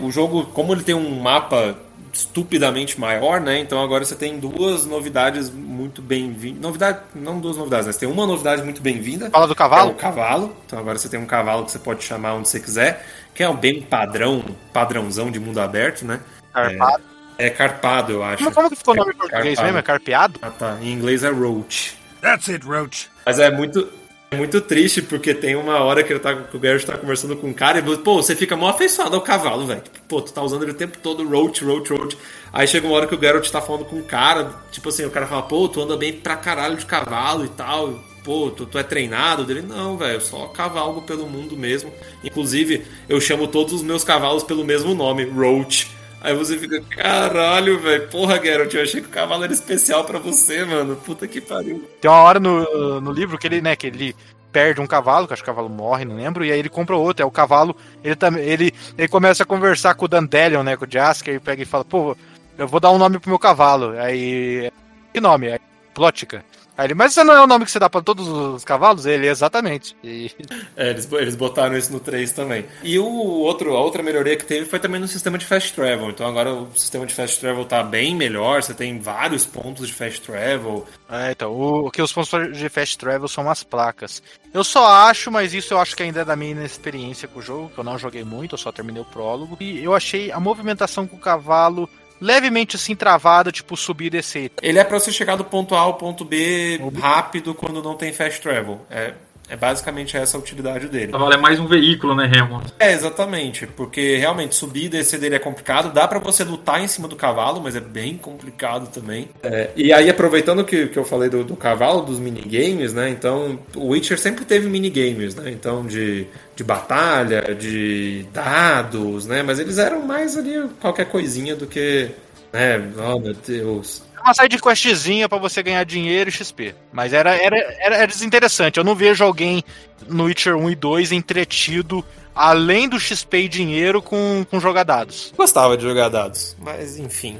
O jogo, como ele tem um mapa estupidamente maior, né? Então agora você tem duas novidades muito bem-vindas. Novidade, não duas novidades, mas tem uma novidade muito bem-vinda. Fala do cavalo? É o cavalo. Então agora você tem um cavalo que você pode chamar onde você quiser, que é o bem padrão, padrãozão de mundo aberto, né? Carpado. É, é carpado, eu acho. Mas como que ficou o nome em português carpado. mesmo? É carpeado? Ah, tá. Em inglês é roach. That's it, roach. Mas é muito, é muito triste, porque tem uma hora que, ele tá, que o Garrett tá conversando com um cara e, pô, você fica mó afeiçoado ao cavalo, velho. Pô, tu tá usando ele o tempo todo, roach, roach, roach. Aí chega uma hora que o Garrett tá falando com um cara, tipo assim, o cara fala, pô, tu anda bem pra caralho de cavalo e tal. Pô, tu, tu é treinado? Dele, não, velho, só cavalgo pelo mundo mesmo. Inclusive, eu chamo todos os meus cavalos pelo mesmo nome, Roach. Aí você fica, caralho, velho. Porra, Geralt, eu achei que o cavalo era especial para você, mano. Puta que pariu. Tem uma hora no, no livro que ele, né, que ele perde um cavalo, que acho que o cavalo morre, não lembro, e aí ele compra outro. É o cavalo, ele também, ele, ele começa a conversar com o Dandelion, né, com o Jasker, e pega e fala, pô, eu vou dar um nome pro meu cavalo. Aí, que nome? É Plótica. Aí ele, mas isso não é o nome que você dá para todos os cavalos? Ele, exatamente. E... É, eles, eles botaram isso no 3 também. E o outro, a outra melhoria que teve foi também no sistema de fast travel. Então agora o sistema de fast travel tá bem melhor, você tem vários pontos de fast travel. É, então, o, que os pontos de fast travel são as placas. Eu só acho, mas isso eu acho que ainda é da minha inexperiência com o jogo, que eu não joguei muito, eu só terminei o prólogo. E eu achei a movimentação com o cavalo levemente assim travado, tipo subir e descer. Ele é para você chegar do ponto A ao ponto B rápido quando não tem fast travel. É, É basicamente essa a utilidade dele. O cavalo é mais um veículo, né, Remo? É, exatamente, porque realmente subir e descer dele é complicado. Dá pra você lutar em cima do cavalo, mas é bem complicado também. É, e aí, aproveitando que, que eu falei do, do cavalo, dos minigames, né? Então, o Witcher sempre teve minigames, né? Então, de, de batalha, de dados, né? Mas eles eram mais ali qualquer coisinha do que. Né? Oh, meu Deus uma side questzinha pra você ganhar dinheiro e XP. Mas era, era, era, era desinteressante. Eu não vejo alguém no Witcher 1 e 2 entretido além do XP e dinheiro com, com jogar dados. Gostava de jogar dados, mas enfim.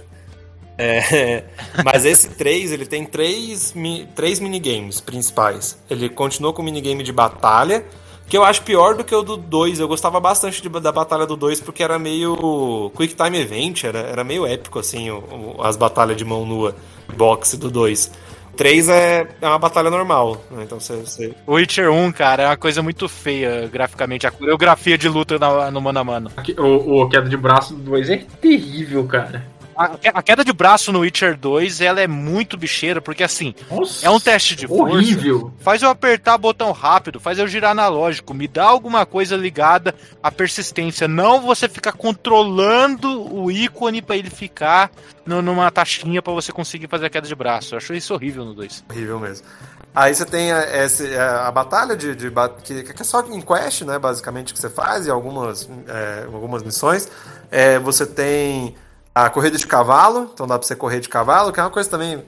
É, mas esse 3, ele tem três, três minigames principais. Ele continua com o minigame de batalha, que eu acho pior do que o do 2. Eu gostava bastante de, da batalha do 2 porque era meio Quick Time Event, era, era meio épico, assim, o, o, as batalhas de mão nua, boxe do 2. 3 é, é uma batalha normal, né? Então você, Witcher 1, cara, é uma coisa muito feia graficamente. A coreografia de luta no, no mano a mano. O, o queda de braço do 2 é terrível, cara. A, queda de braço no Witcher 2, ela é muito bicheira, porque assim, Nossa, é um teste de força. Horrível. Faz eu apertar botão rápido, faz eu girar analógico, me dá alguma coisa ligada à persistência. Não você ficar controlando o ícone para ele ficar no, numa taxinha para você conseguir fazer a queda de braço. Eu acho isso horrível no 2. Horrível mesmo. Aí você tem a, a, a batalha de, de que, que, é só em quest, né, basicamente que você faz e algumas, é, algumas missões. É, você tem a corrida de cavalo, então dá pra você correr de cavalo, que é uma coisa também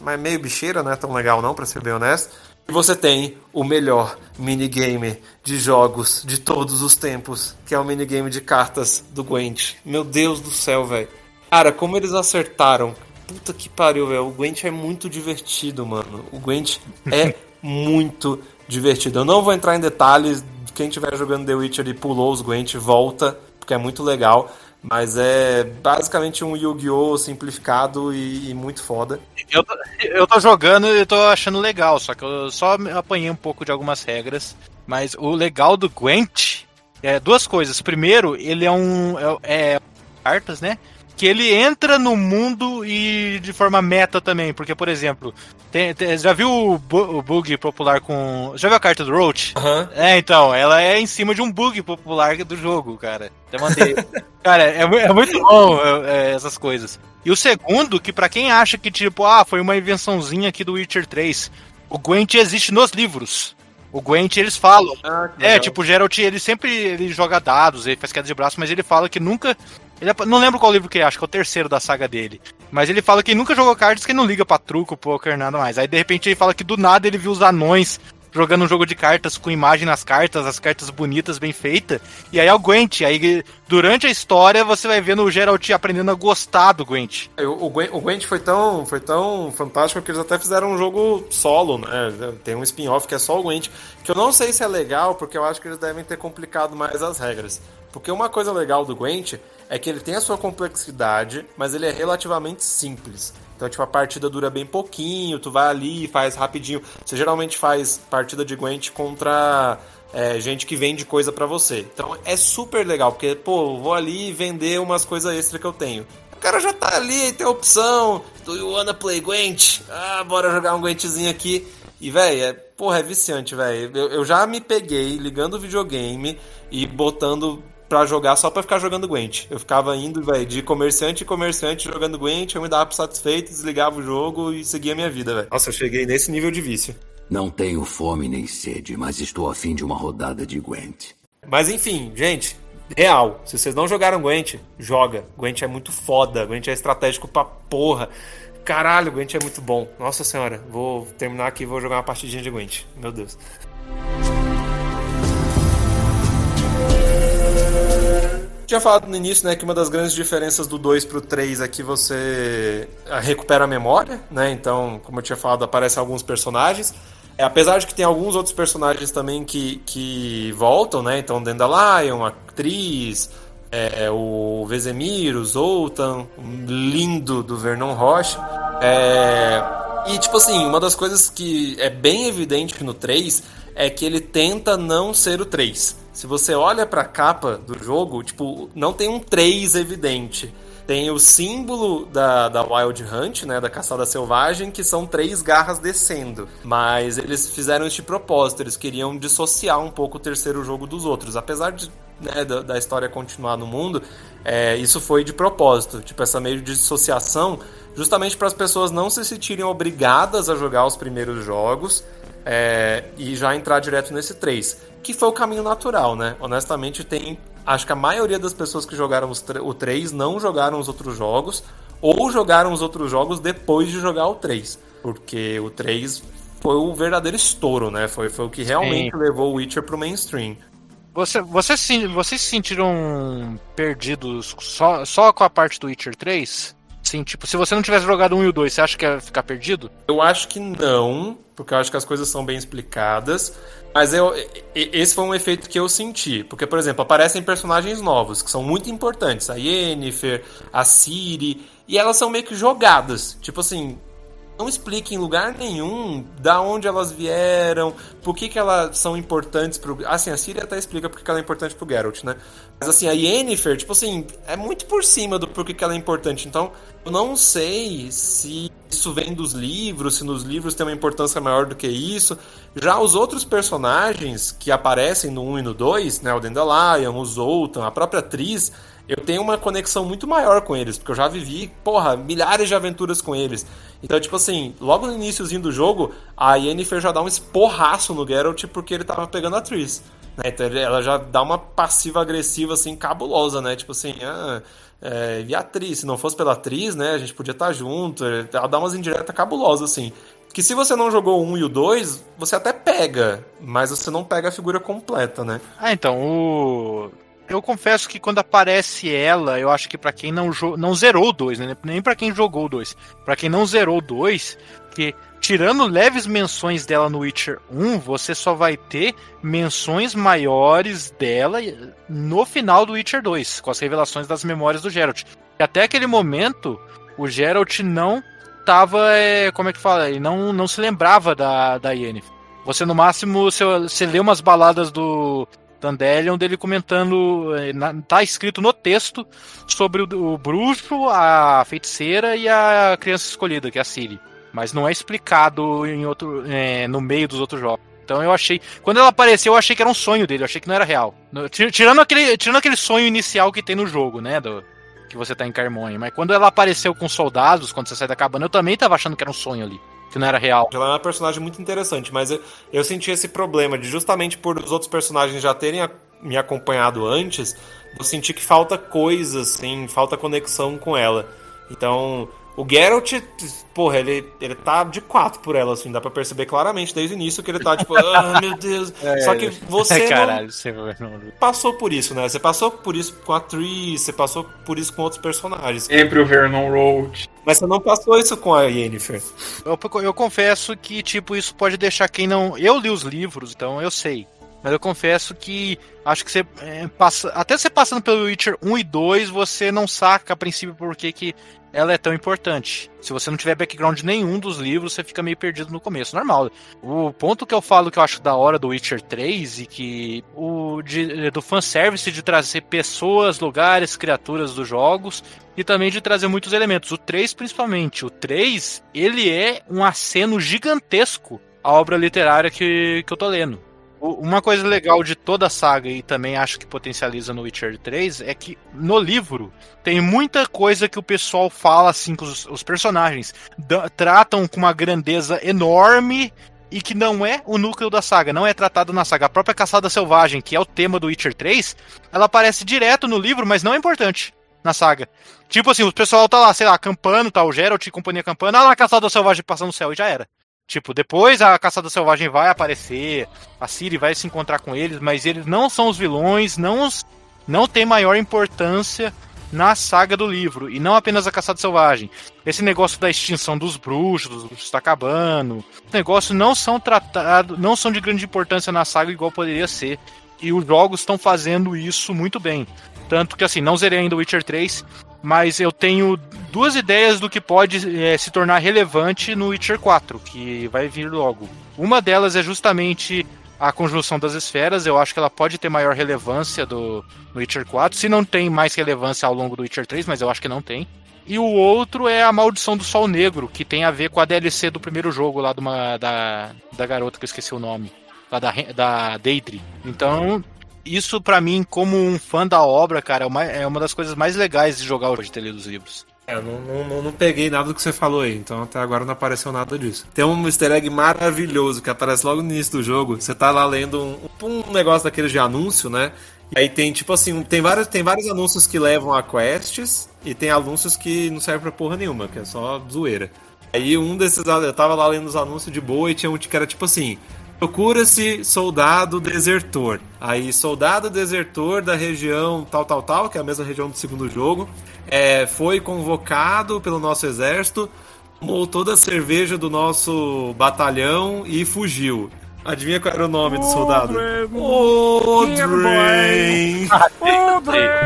mas meio bicheira, não é tão legal não, para ser bem honesto. E você tem o melhor minigame de jogos de todos os tempos, que é o minigame de cartas do Gwent. Meu Deus do céu, velho. Cara, como eles acertaram. Puta que pariu, velho. O Gwent é muito divertido, mano. O Gwent é muito divertido. Eu não vou entrar em detalhes. Quem estiver jogando The Witcher e pulou os Gwent, volta, porque é muito legal. Mas é basicamente um Yu-Gi-Oh! simplificado e, e, muito foda. Eu, eu tô jogando e tô achando legal, só que eu só apanhei um pouco de algumas regras. Mas o legal do Gwent é duas coisas. Primeiro, ele é um. É, é cartas, né? Que ele entra no mundo e de forma meta também. Porque, por exemplo, tem, tem, já viu o, bu o, bug popular com. Já viu a carta do Roach? Uhum. É, então, ela é em cima de um bug popular do jogo, cara. Até mandei. cara, é, é, muito bom é, é, essas coisas. E o segundo, que para quem acha que, tipo, ah, foi uma invençãozinha aqui do Witcher 3, o Gwent existe nos livros. O Gwent, eles falam. Ah, é, tipo, o Geralt, ele sempre ele joga dados, ele faz queda de braço, mas ele fala que nunca ele, é não lembro qual livro que é, acho que é o terceiro da saga dele. Mas ele fala que nunca jogou cartas, que não liga pra truco, poker, nada mais. Aí de repente ele fala que do nada ele viu os anões jogando um jogo de cartas com imagem nas cartas, as cartas bonitas, bem feitas. E aí é o Gwent. Aí durante a história você vai vendo o Geralt aprendendo a gostar do Gwent. O, Gwent, o Gwent foi tão, foi tão fantástico que eles até fizeram um jogo solo, né? Tem um spin-off que é só o Gwent. Que eu não sei se é legal, porque eu acho que eles devem ter complicado mais as regras. Porque uma coisa legal do Gwent é que ele tem a sua complexidade, mas ele é relativamente simples. Então, tipo, a partida dura bem pouquinho, tu vai ali e faz rapidinho. Você geralmente faz partida de Gwent contra é, gente que vende coisa para você. Então é super legal, porque, pô, vou ali vender umas coisas extra que eu tenho. O cara já tá ali, tem a opção. Do you wanna play Gwent? Ah, bora jogar um Gwentzinho aqui. E, velho, é, porra, é viciante, velho. Eu, eu já me peguei ligando o videogame e botando pra jogar só pra ficar jogando Gwent. Eu ficava indo, velho, de comerciante em comerciante jogando Gwent, eu me dava satisfeito, desligava o jogo e seguia a minha vida, velho. Nossa, eu cheguei nesse nível de vício. Não tenho fome nem sede, mas estou afim de uma rodada de Gwent. Mas enfim, gente, real. Se vocês não jogaram Gwent, joga. Gwent é muito foda. Gwent é estratégico pra porra. Caralho, Gwent é muito bom. Nossa senhora, vou terminar aqui e vou jogar uma partidinha de Gwent. Meu Deus. Tinha falado no início, né, que uma das grandes diferenças do 2 pro 3 é que você ah, recupera a memória, né? Então, como eu tinha falado, aparecem alguns personagens. É, apesar de que tem alguns outros personagens também que, que voltam, né? Então, Dandelion, a atriz, é, é, o Vesemir, o Zoltan, lindo do Vernon Rocha. É, e, tipo assim, uma das coisas que é bem evidente no 3 é que ele tenta não ser o 3. Se você olha para a capa do jogo, tipo, não tem um 3 evidente. tem o símbolo da, da Wild Hunt, né, da caçada selvagem, que são três garras descendo. Mas eles fizeram este propósito, eles queriam dissociar um pouco o terceiro jogo dos outros. Apesar de, né, da, da, história continuar no mundo, é, isso foi de propósito, tipo essa meio de dissociação, justamente para as pessoas não se sentirem obrigadas a jogar os primeiros jogos é, e já entrar direto nesse 3, que foi o caminho natural, né? Honestamente, tem acho que a maioria das pessoas que jogaram o 3 não jogaram os outros jogos, ou jogaram os outros jogos depois de jogar o 3. Porque o 3 foi o verdadeiro estouro, né? Foi, foi o que realmente Sim. levou o Witcher pro mainstream. Você, você, vocês se sentiram perdidos só, só com a parte do Witcher 3? Sim, tipo, se você não tivesse jogado um e o 2, você acha que ia ficar perdido? Eu acho que não, porque eu acho que as coisas são bem explicadas. Mas eu, esse foi um efeito que eu senti. Porque, por exemplo, aparecem personagens novos, que são muito importantes. A Yennefer, a Ciri. E elas são meio que jogadas. Tipo assim, não explica em lugar nenhum da onde elas vieram, por que, que elas são importantes pro. Assim, a Ciri até explica por que ela é importante pro Geralt, né? Mas assim, a Yennefer, tipo assim, é muito por cima do por que, que ela é importante. Então, eu não sei se isso vem dos livros, se nos livros tem uma importância maior do que isso. Já os outros personagens que aparecem no 1 e no 2, né? O Dandelion, o Zoltan, a própria atriz eu tenho uma conexão muito maior com eles, porque eu já vivi, porra, milhares de aventuras com eles. Então, tipo assim, logo no iníciozinho do jogo, a Yennefer já dá um esporraço no Geralt porque ele tava pegando a atriz. Né? Então ela já dá uma passiva agressiva, assim, cabulosa, né? Tipo assim, ah, é, e a atriz, se não fosse pela atriz, né, a gente podia estar tá junto. Ela dá umas indiretas cabulosas, assim. Que se você não jogou o 1 e o 2, você até pega, mas você não pega a figura completa, né? Ah, então, o eu confesso que quando aparece ela, eu acho que para quem não, não zerou o 2, né? nem para quem jogou o 2, para quem não zerou o 2, que tirando leves menções dela no Witcher 1, você só vai ter menções maiores dela no final do Witcher 2, com as revelações das memórias do Geralt. E até aquele momento, o Geralt não tava, é, como é que fala, ele não, não se lembrava da, da Yennefer. Você, no máximo, você, você lê umas baladas do, Dandelion dele comentando, eh, tá escrito no texto sobre o, o, bruxo, a feiticeira e a criança escolhida, que é a Ciri. Mas não é explicado em outro, é, no meio dos outros jogos. Então eu achei. Quando ela apareceu, eu achei que era um sonho dele, eu achei que não era real. Tirando aquele, tirando aquele sonho inicial que tem no jogo, né? Do, que você tá em Carmonha. Mas quando ela apareceu com soldados, quando você sai da cabana, eu também tava achando que era um sonho ali que não era real. Ela é uma personagem muito interessante, mas eu, eu senti esse problema de justamente por os outros personagens já terem a, me acompanhado antes, eu senti que falta coisas, assim, falta conexão com ela. Então, o Geralt, porra, ele, ele tá de quatro por ela, assim, dá pra perceber claramente desde o início que ele tá tipo, ah, meu Deus. É, Só que você Caralho, não passou por isso, né? Você passou por isso com a Tree, você passou por isso com outros personagens. Sempre o Vernon Road. Mas você não passou isso com a Yennefer. Eu, eu confesso que, tipo, isso pode deixar quem não. Eu li os livros, então eu sei. Mas eu confesso que acho que você é, passa. Até você passando pelo Witcher 1 e 2, você não saca a princípio por que, que ela é tão importante. Se você não tiver background nenhum dos livros, você fica meio perdido no começo, normal. O ponto que eu falo que eu acho da hora do Witcher 3 e que o de, do fanservice de trazer pessoas, lugares, criaturas dos jogos e também de trazer muitos elementos. O 3 principalmente. O 3, ele é um aceno gigantesco à obra literária que, que eu tô lendo. Uma coisa legal de toda a saga, e também acho que potencializa no Witcher 3, é que no livro tem muita coisa que o pessoal fala assim, que os, os personagens tratam com uma grandeza enorme e que não é o núcleo da saga, não é tratado na saga. A própria Caçada Selvagem, que é o tema do Witcher 3, ela aparece direto no livro, mas não é importante na saga. Tipo assim, o pessoal tá lá, sei lá, acampando, tá o Geralt e companhia acampando, ah lá Caçada Selvagem passando no céu e já era. Tipo, depois a Caçada Selvagem vai aparecer, a Ciri vai se encontrar com eles, mas eles não são os vilões, não, não tem maior importância na saga do livro, e não apenas a Caçada Selvagem. Esse negócio da extinção dos bruxos, dos bruxos está acabando, os negócios não são tratados, não são de grande importância na saga igual poderia ser, e os jogos estão fazendo isso muito bem. Tanto que assim, não zerei ainda Witcher 3, mas eu tenho duas ideias do que pode é, se tornar relevante no Witcher 4, que vai vir logo. Uma delas é justamente a conjunção das esferas. Eu acho que ela pode ter maior relevância do no Witcher 4. Se não tem mais relevância ao longo do Witcher 3, mas eu acho que não tem. E o outro é a Maldição do Sol Negro, que tem a ver com a DLC do primeiro jogo lá de uma, da, da garota que eu esqueci o nome. Lá da, da Deidre. Então, isso para mim, como um fã da obra, cara, é uma, é uma das coisas mais legais de jogar hoje, ter lido os livros. É, eu não, não, não, não peguei nada do que você falou aí, então até agora não apareceu nada disso. Tem um easter egg maravilhoso que aparece logo no início do jogo. Você tá lá lendo um, um negócio daqueles de anúncio, né? E aí tem, tipo assim, tem vários, tem vários anúncios que levam a quests e tem anúncios que não servem pra porra nenhuma, que é só zoeira. Aí um desses, eu tava lá lendo os anúncios de boa e tinha um que era tipo assim: procura-se soldado desertor. Aí, soldado desertor da região tal, tal, tal, que é a mesma região do segundo jogo, é, foi convocado pelo nosso exército, tomou toda a cerveja do nosso batalhão e fugiu. Adivinha qual era o nome do soldado? Odrey!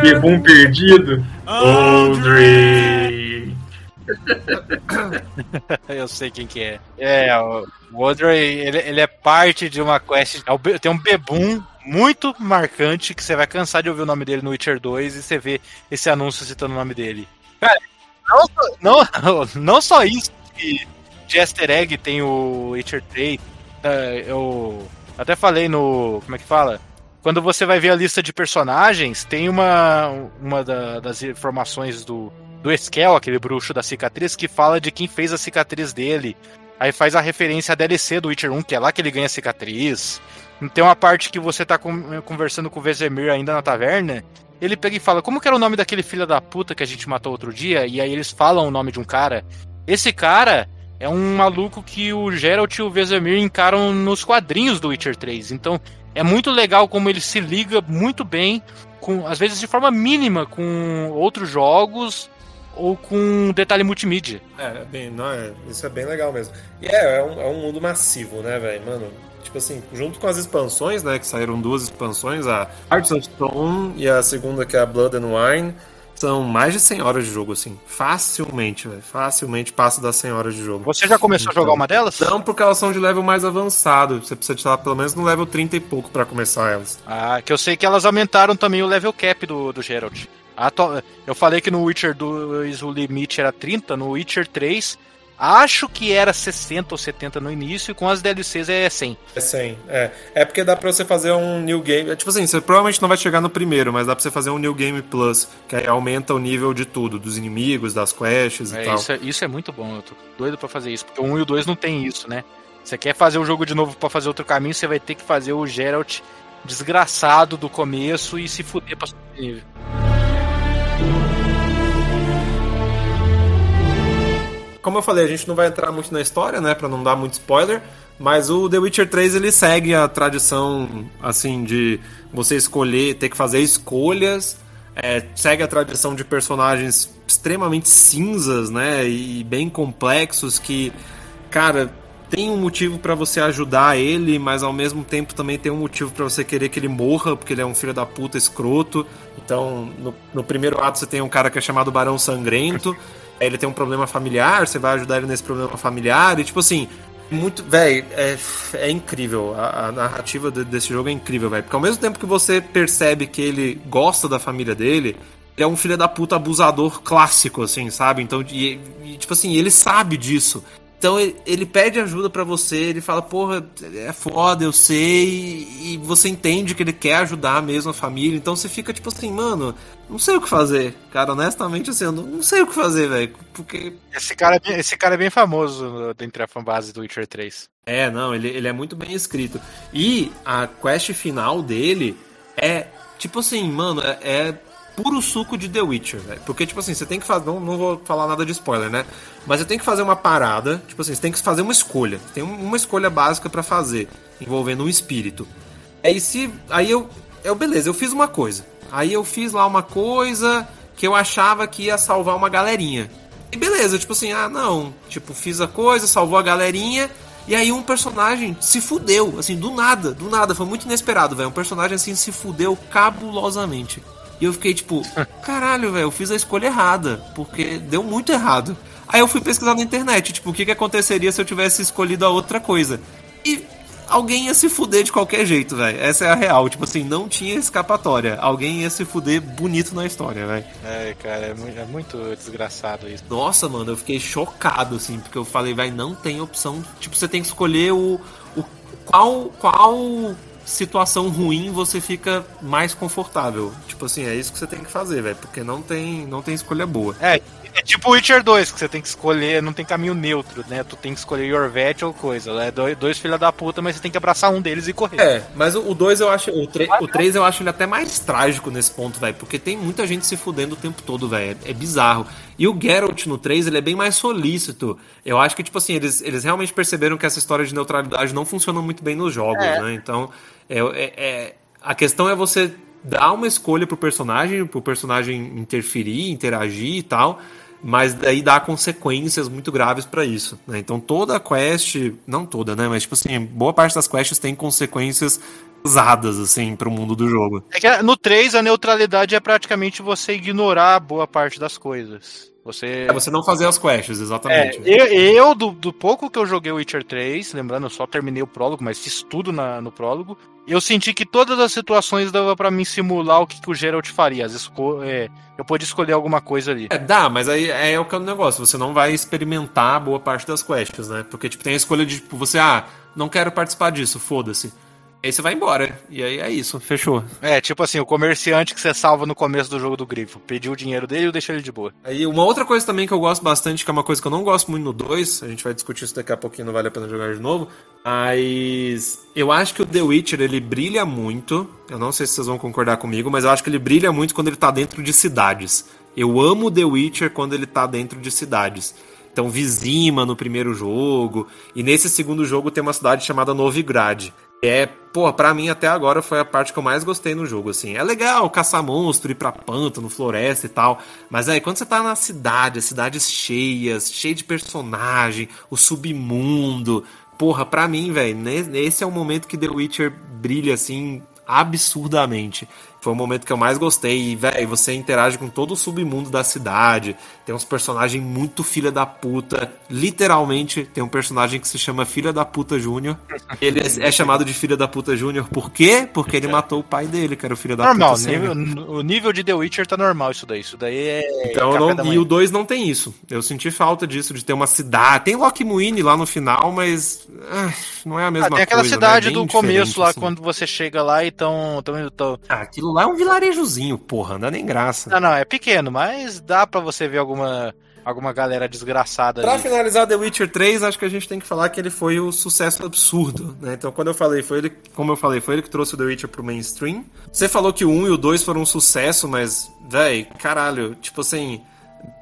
Bebum perdido? Audrey! Eu sei quem que é. É, o Audrey, ele, ele é parte de uma quest. é Tem um bebum muito marcante que você vai cansar de ouvir o nome dele no Witcher 2 e você vê esse anúncio citando o nome dele. Cara, não, não, não só isso, que de easter egg tem o Witcher 3. é, eu até falei no. Como é que fala? Quando você vai ver a lista de personagens, tem uma, uma da- das informações do, do Eskel, aquele bruxo da cicatriz, que fala de quem fez a cicatriz dele. Aí faz a referência à DLC do Witcher 1, que é lá que ele ganha a cicatriz. Tem uma parte que você tá com- conversando com o Vesemir ainda na taverna. Ele pega e fala: Como que era o nome daquele filho da puta que a gente matou outro dia? E aí eles falam o nome de um cara. Esse cara é um maluco que o Geralt e o Vesemir encaram nos quadrinhos do Witcher 3. Então é muito legal como ele se liga muito bem, com às vezes de forma mínima, com outros jogos ou com detalhe multimídia. É, bem, não, é, isso é bem legal mesmo. E é, é um, é um mundo massivo, né, velho? Mano, tipo assim, junto com as expansões, né, que saíram duas expansões, a Hearts of Stone e a segunda que é a Blood and Wine, são mais de 100 horas de jogo, assim. Facilmente, velho. Facilmente passa das 100 horas de jogo. Você já começou a jogar uma delas? Não, porque elas são de level mais avançado. Você precisa estar pelo menos no level 30 e pouco pra começar elas. Ah, que eu sei que elas aumentaram também o level cap do, do Geralt. Eu falei que no Witcher 2 o limite era 30, no Witcher 3 acho que era 60 ou 70 no início e com as DLCs é 100. É 100, é. É porque dá pra você fazer um new game. é Tipo assim, você provavelmente não vai chegar no primeiro, mas dá pra você fazer um new game plus, que aí aumenta o nível de tudo, dos inimigos, das quests e É, tal. isso, é, isso é muito bom, eu tô doido pra fazer isso, porque o 1 e o 2 não tem isso, né? Você quer fazer o jogo de novo pra fazer outro caminho, você vai ter que fazer o Geralt desgraçado do começo e se fuder pra subir nível. Como eu falei, a gente não vai entrar muito na história, né, Pra não dar muito spoiler, mas o The Witcher 3 ele segue a tradição assim de você escolher, ter que fazer escolhas, é, segue a tradição de personagens extremamente cinzas, né, e bem complexos que, cara, tem um motivo pra você ajudar ele, mas ao mesmo tempo também tem um motivo pra você querer que ele morra, porque ele é um filho da puta escroto. Então, no, no primeiro ato você tem um cara que é chamado Barão Sangrento. Ele tem um problema familiar, você vai ajudar ele nesse problema familiar, e tipo assim, muito. Véi, é, é incrível. A, a narrativa de- desse jogo é incrível, velho. Porque ao mesmo tempo que você percebe que ele gosta da família dele, ele é um filho da puta abusador clássico, assim, sabe? Então, e, e, tipo assim, ele sabe disso. Então ele, ele pede ajuda pra você, ele fala, porra, é foda, eu sei, e você entende que ele quer ajudar mesmo a família, então você fica tipo assim, mano, não sei o que fazer. Cara, honestamente, assim, eu não, não sei o que fazer, velho. Porque. Esse cara, é bem- esse cara é bem famoso no- dentre a fanbase do Witcher 3. É, não, ele, ele é muito bem escrito. E a quest final dele é, tipo assim, mano, é, é puro suco de The Witcher, velho. Porque, tipo assim, você tem que fazer. Não, não vou falar nada de spoiler, né? Mas você tem que fazer uma parada, tipo assim, você tem que fazer uma escolha. Tem um- uma escolha básica pra fazer, envolvendo um espírito. Aí se. Aí eu. Eu, beleza, eu fiz uma coisa. Aí eu fiz lá uma coisa que eu achava que ia salvar uma galerinha. E beleza, tipo assim, ah, não. Tipo, fiz a coisa, salvou a galerinha. E aí um personagem se fudeu, assim, do nada, do nada. Foi muito inesperado, velho. Um personagem assim se fudeu cabulosamente. E eu fiquei tipo, caralho, velho, eu fiz a escolha errada, porque deu muito errado. Aí eu fui pesquisar na internet, tipo, o que, que aconteceria se eu tivesse escolhido a outra coisa. E alguém ia se fuder de qualquer jeito, velho. Essa é a real. Tipo assim, não tinha escapatória. Alguém ia se fuder bonito na história, velho. É, cara, é muito, é muito desgraçado isso. Nossa, mano, eu fiquei chocado, assim, porque eu falei, vai, não tem opção. Tipo, você tem que escolher o. o qual, qual situação ruim você fica mais confortável. Tipo assim, é isso que você tem que fazer, velho. Porque não tem, não tem escolha boa. É, é tipo Witcher 2, que você tem que escolher, não tem caminho neutro, né? Tu tem que escolher Yorvet ou coisa. É dois, dois filha da puta, mas você tem que abraçar um deles e correr. É, mas o 2 eu acho. O 3 eu acho ele até mais trágico nesse ponto, velho. Porque tem muita gente se fudendo o tempo todo, velho. É, é bizarro. E o Geralt no 3, ele é bem mais solícito. Eu acho que, tipo assim, eles, eles realmente perceberam que essa história de neutralidade não funciona muito bem nos jogos, É. né? Então, é, é- é- a questão é você dar uma escolha pro personagem, pro personagem interferir, interagir e tal, mas daí dá consequências muito graves pra isso, né? Então toda quest, não toda, né? Mas, tipo assim, boa parte das quests tem consequências pesadas, assim, pro mundo do jogo. É que no 3 a neutralidade é praticamente você ignorar boa parte das coisas. Você. É você não fazer as quests, É, exatamente. eu, eu, do, do pouco que eu joguei o Witcher 3, lembrando, eu só terminei o prólogo, mas fiz tudo na- no prólogo, eu senti que todas as situações dava pra mim simular o que, que o Geralt faria. As esco é, eu podia escolher alguma coisa ali. É, dá, mas aí é o que é o negócio. Você não vai experimentar boa parte das quests, né? Porque, tipo, tem a escolha de, tipo, você, ah, não quero participar disso, foda-se. Aí você vai embora. E aí é isso, fechou. É, tipo assim, o comerciante que você salva no começo do jogo do grifo. Pediu o dinheiro dele e deixa ele de boa. Aí uma outra coisa também que eu gosto bastante, que é uma coisa que eu não gosto muito no 2, a gente vai discutir isso daqui a pouquinho, não vale a pena jogar de novo, mas eu acho que o The Witcher ele brilha muito, eu não sei se vocês vão concordar comigo, mas eu acho que ele brilha muito quando ele tá dentro de cidades. Eu amo The Witcher quando ele tá dentro de cidades. Então, Vizima no primeiro jogo, e nesse segundo jogo tem uma cidade chamada Novigrad. É, pô, pra mim até agora foi a parte que eu mais gostei no jogo, assim. É legal caçar monstro, ir pra pântano, floresta e tal, mas aí quando você tá na cidade, as cidades cheias, cheio de personagem, o submundo, porra, pra mim, velho, esse é o momento que The Witcher brilha, assim, absurdamente. Foi o momento que eu mais gostei. E, velho, você interage com todo o submundo da cidade. Tem uns personagens muito filha da puta. Literalmente, tem um personagem que se chama Filha da Puta Júnior. Ele é é chamado de Filha da Puta Júnior por quê? Porque ele matou o pai dele, que era o Filho da normal, Puta. Sênior. o nível de The Witcher tá normal isso daí. Isso daí é. Então, não- e o 2 não tem isso. Eu senti falta disso, de ter uma cidade. Tem Lockmuine lá no final, mas ah, não é a mesma Ah, tem aquela coisa. cidade né? Do começo lá, assim. quando você chega lá e tão, tão, tão- Ah, aquilo lá é um vilarejozinho, porra, não dá nem graça. Não, não, é pequeno, mas dá pra você ver alguma, alguma galera desgraçada Pra ali. finalizar The Witcher 3, acho que a gente tem que falar que ele foi o sucesso absurdo, né? Então, quando eu falei, foi ele, como eu falei, foi ele que trouxe o The Witcher pro mainstream. Você falou que o 1 e o 2 foram um sucesso, mas, véi, caralho, tipo assim,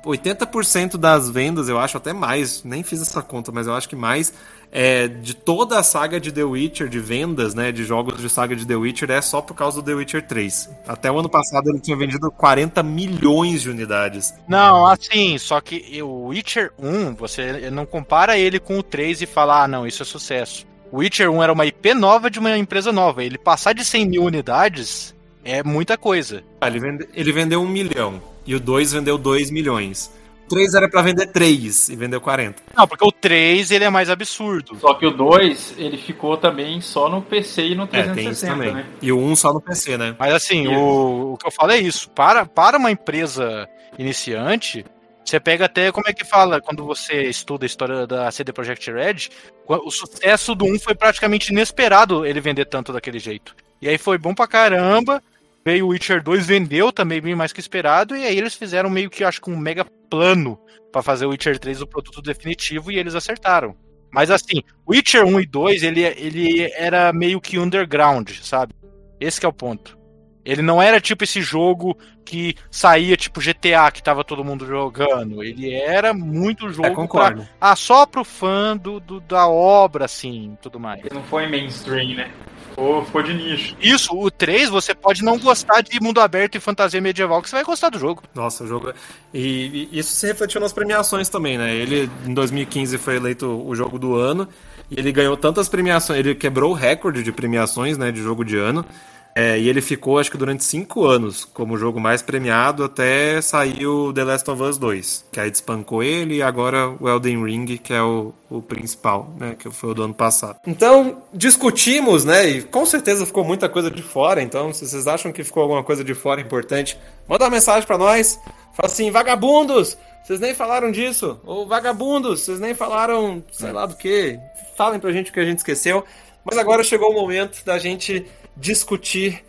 80% das vendas, eu acho até mais, nem fiz essa conta, mas eu acho que mais, é, de toda a saga de The Witcher, de vendas, né, de jogos de saga de The Witcher, é só por causa do The Witcher 3. Até o ano passado ele tinha vendido 40 milhões de unidades. Não, assim, só que o Witcher 1, você não compara ele com o 3 e fala, ah, não, isso é sucesso. O Witcher 1 era uma IP nova de uma empresa nova. Ele passar de 100 mil unidades é muita coisa. Ah, ele, vende- ele vendeu um milhão. E o 2 vendeu 2 milhões. O 3 era pra vender 3 e vendeu 40. Não, porque o 3 ele é mais absurdo. Só que o 2, ele ficou também só no PC e no É, tem isso 360, também. né? E o 1 só no PC, né? Mas assim, o, o que eu falo é isso. Para, para uma empresa iniciante, você pega até, como é que fala, quando você estuda a história da CD Projekt Red, o sucesso do 1 foi praticamente inesperado ele vender tanto daquele jeito. E aí foi bom pra caramba. Veio o Witcher 2, vendeu também bem mais que esperado, e aí eles fizeram meio que, acho que um mega plano pra fazer o Witcher 3 o produto definitivo, e eles acertaram. Mas assim, Witcher 1 e 2, ele, ele era meio que underground, sabe? Esse que é o ponto. Ele não era tipo esse jogo que saía tipo GTA que tava todo mundo jogando. Ele era muito jogo É, concordo. pra, ah, só pro fã do, do- da obra, assim, tudo mais. Ele não foi mainstream, né? Ficou, ficou de nicho. Isso, o 3 você pode não gostar de mundo aberto e fantasia medieval, que você vai gostar do jogo. Nossa, o jogo. E, e isso se refletiu nas premiações também, né? Ele, em 2015, foi eleito o jogo do ano. E ele ganhou tantas premiações. Ele quebrou o recorde de premiações, né? De jogo de ano. É, e ele ficou, acho que durante cinco anos como o jogo mais premiado até sair o The Last of Us 2, que aí despancou ele e agora o Elden Ring, que é o, o principal, né, que foi o do ano passado. Então, discutimos, né, e com certeza ficou muita coisa de fora, então se vocês acham que ficou alguma coisa de fora importante, manda uma mensagem para nós, fala assim, vagabundos, vocês nem falaram disso, ou vagabundos, vocês nem falaram, sei lá do que, falem pra gente o que a gente esqueceu, mas agora chegou o momento da gente discutir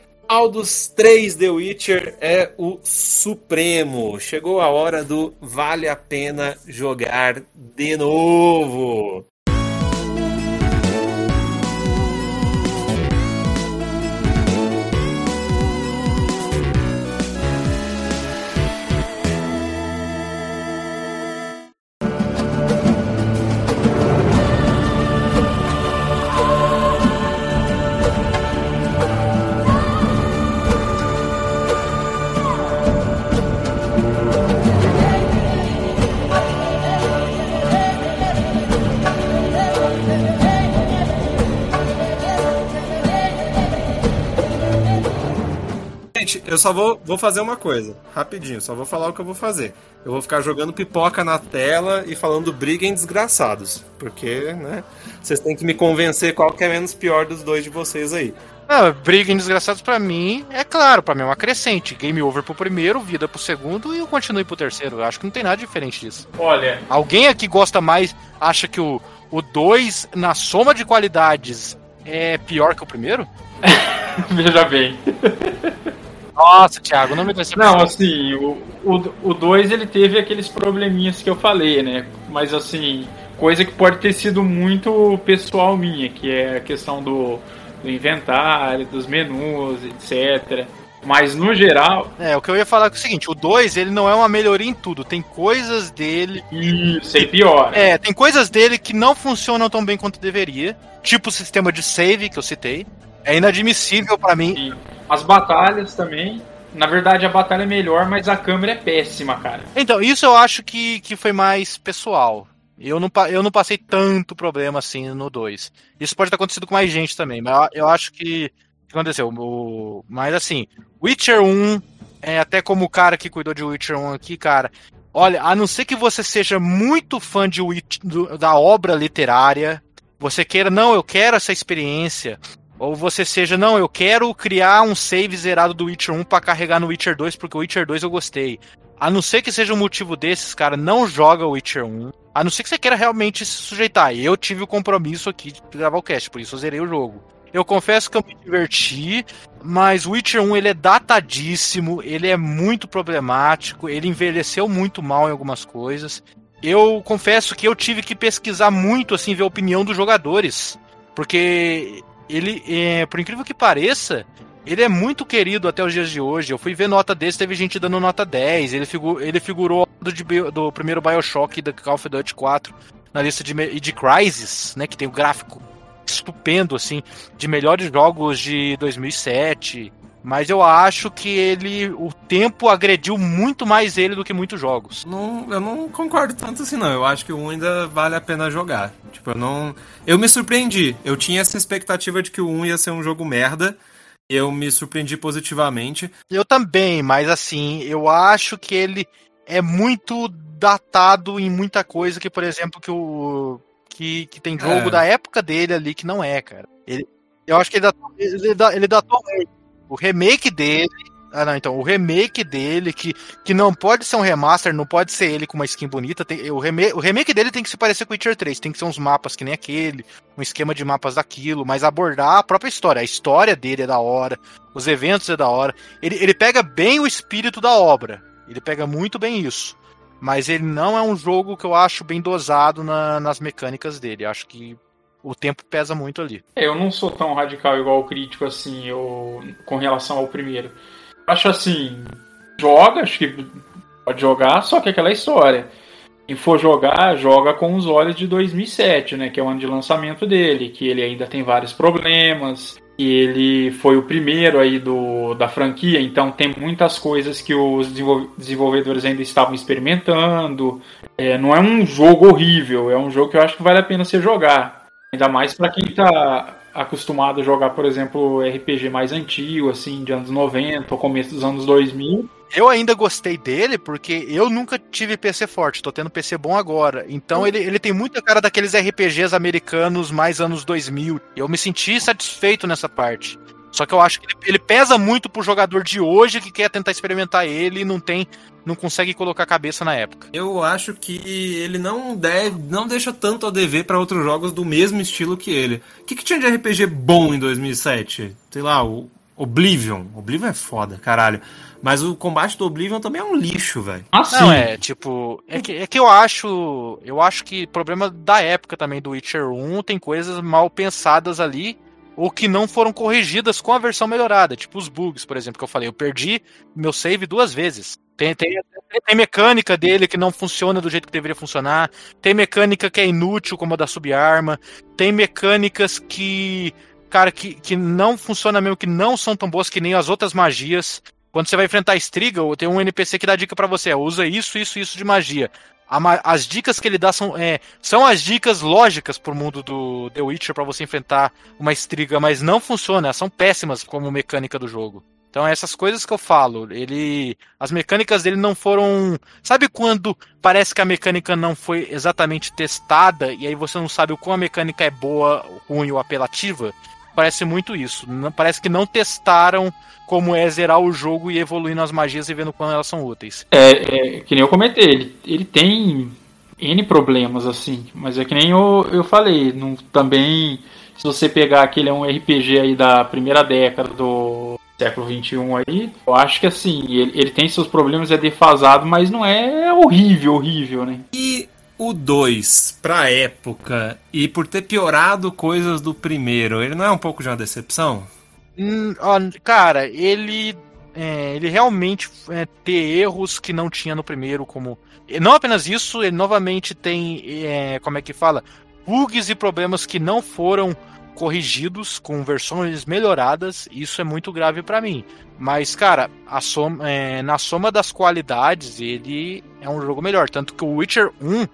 dos três The Witcher é o supremo. Chegou a hora do vale a pena jogar de novo. Eu só vou, vou fazer uma coisa, rapidinho, só vou falar o que eu vou fazer. Eu vou ficar jogando pipoca na tela e falando briguem desgraçados. Porque, né, vocês têm que me convencer qual que é menos pior dos dois de vocês aí. Ah, briga em desgraçados pra mim, é claro, pra mim é uma crescente. Game over pro primeiro, vida pro segundo e eu continuo pro terceiro. Eu acho que não tem nada diferente disso. Olha, Alguém aqui gosta mais, acha que o 2, na soma de qualidades, é pior que o primeiro? veja bem. Nossa, Thiago, não me decepciona. Não, assim, o 2 ele teve aqueles probleminhas que eu falei, né? Mas assim, coisa que pode ter sido muito pessoal minha, que é a questão do, do inventário, dos menus, etc. Mas no geral, É, o que eu ia falar é, o seguinte, o 2, ele não é uma melhoria em tudo. Tem coisas dele isso aí piora. É, tem coisas dele que não funcionam tão bem quanto deveria. Tipo o sistema de save que eu citei. É inadmissível pra mim. E as batalhas também. Na verdade, a batalha é melhor, mas a câmera é péssima, cara. Então, isso eu acho que, que foi mais pessoal. Eu não, eu não passei tanto problema assim no 2. Isso pode ter acontecido com mais gente também, mas eu, acho que, que aconteceu. O, mas assim, Witcher 1, é, até como o cara que cuidou de Witcher 1 aqui, cara. Olha, a não ser que você seja muito fã de Witch- do- da obra literária, você queira, não, eu quero essa experiência. Ou você seja, não, eu quero criar um save zerado do Witcher 1 pra carregar no Witcher 2, porque o Witcher 2 eu gostei. A não ser que seja um motivo desses, cara, não joga o Witcher 1. A não ser que você queira realmente se sujeitar. Eu tive o compromisso aqui de gravar o cast, por isso eu zerei o jogo. Eu confesso que eu me diverti, mas o Witcher 1 ele é datadíssimo, ele é muito problemático, ele envelheceu muito mal em algumas coisas. Eu confesso que eu tive que pesquisar muito, assim, ver a opinião dos jogadores. Porque ele, é, por incrível que pareça, ele é muito querido até os dias de hoje. Eu fui ver nota desse, teve gente dando nota 10. Ele, figu ele figurou do, de do primeiro Bioshock da Call of Duty 4 na lista de, de Crysis, né? Que tem o gráfico estupendo, assim, de melhores jogos de 2007. Mas eu acho que ele, o tempo agrediu muito mais ele do que muitos jogos. Não, eu não concordo tanto assim, não. Eu acho que o 1 ainda vale a pena jogar. Tipo, eu não. Eu me surpreendi. Eu tinha essa expectativa de que o 1 ia ser um jogo merda. Eu me surpreendi positivamente. Eu também, mas assim, eu acho que ele é muito datado em muita coisa que, por exemplo, que o que, que tem jogo É. da época dele ali que não é, cara. Ele, eu acho que ele datou, ele, ele datou muito. O remake dele. Ah, não, então, o remake dele, que, que não pode ser um remaster, não pode ser ele com uma skin bonita. Tem, o, remake, o remake dele tem que se parecer com o Witcher 3, tem que ser uns mapas que nem aquele, um esquema de mapas daquilo, mas abordar a própria história. A história dele é da hora, os eventos é da hora. Ele, ele pega bem o espírito da obra. Ele pega muito bem isso. Mas ele não é um jogo que eu acho bem dosado na- nas mecânicas dele. Acho que o tempo pesa muito ali. É, Eu não sou tão radical igual o crítico assim, eu, com relação ao primeiro. Acho assim, joga, acho que pode jogar, só que é aquela história. Quem for jogar, joga com os olhos de 2007, né, que é o ano de lançamento dele, que ele ainda tem vários problemas, e ele foi o primeiro aí do, da franquia, então tem muitas coisas que os desenvol- desenvolvedores ainda estavam experimentando. É, não é um jogo horrível, é um jogo que eu acho que vale a pena você jogar. Ainda mais pra quem tá acostumado a jogar, por exemplo, RPG mais antigo, assim, de anos 90 ou começo dos anos 2000. Eu ainda gostei dele porque eu nunca tive PC forte, tô tendo PC bom agora. Então ele, ele tem muita cara daqueles RPGs americanos mais anos 2000. Eu me senti satisfeito nessa parte. Só que eu acho que ele, ele pesa muito pro jogador de hoje que quer tentar experimentar ele e não tem, não consegue colocar a cabeça na época. Eu acho que ele não deve, não deixa tanto a dever pra outros jogos do mesmo estilo que ele. O que, que tinha de RPG bom em 2007? Sei lá, o Oblivion. Oblivion é foda, caralho. Mas o combate do Oblivion também é um lixo, velho. Ah, sim. Não, é, tipo. É que, é que eu acho. Eu acho que problema da época também do Witcher 1 tem coisas mal pensadas ali. Ou que não foram corrigidas com a versão melhorada. Tipo os bugs, por exemplo, que eu falei. Eu perdi meu save duas vezes. Tem, tem, tem mecânica dele que não funciona do jeito que deveria funcionar. Tem mecânica que é inútil, como a da subarma. Tem mecânicas que. Cara, que, que não funciona mesmo, que não são tão boas que nem as outras magias. Quando você vai enfrentar a Striga, tem um NPC que dá dica pra você, usa isso, isso, isso de magia. A as dicas que ele dá são, é, são as dicas lógicas pro mundo do The Witcher pra você enfrentar uma Striga, mas não funciona, são péssimas como mecânica do jogo. Então essas coisas que eu falo, ele, as mecânicas dele não foram, sabe quando parece que a mecânica não foi exatamente testada e aí você não sabe o quão a mecânica é boa, ruim ou apelativa? Parece muito isso. Não, parece que não testaram como é zerar o jogo e evoluir nas magias e vendo quando elas são úteis. É, é, que nem eu comentei, ele, ele tem N problemas, assim, mas é que nem eu, eu falei, não, também, se você pegar aquele é um RPG aí da primeira década do século XXI aí, eu acho que assim, ele, ele tem seus problemas, é defasado, mas não é horrível, horrível, né? E o 2, pra época, e por ter piorado coisas do primeiro, ele não é um pouco de uma decepção? Hum, cara, ele. é, ele realmente é, ter erros que não tinha no primeiro, como. Não apenas isso, ele novamente tem. é, como é que fala? Bugs e problemas que não foram corrigidos com versões melhoradas. Isso é muito grave pra mim. Mas, cara, soma, é, na soma das qualidades, ele é um jogo melhor. Tanto que o Witcher 1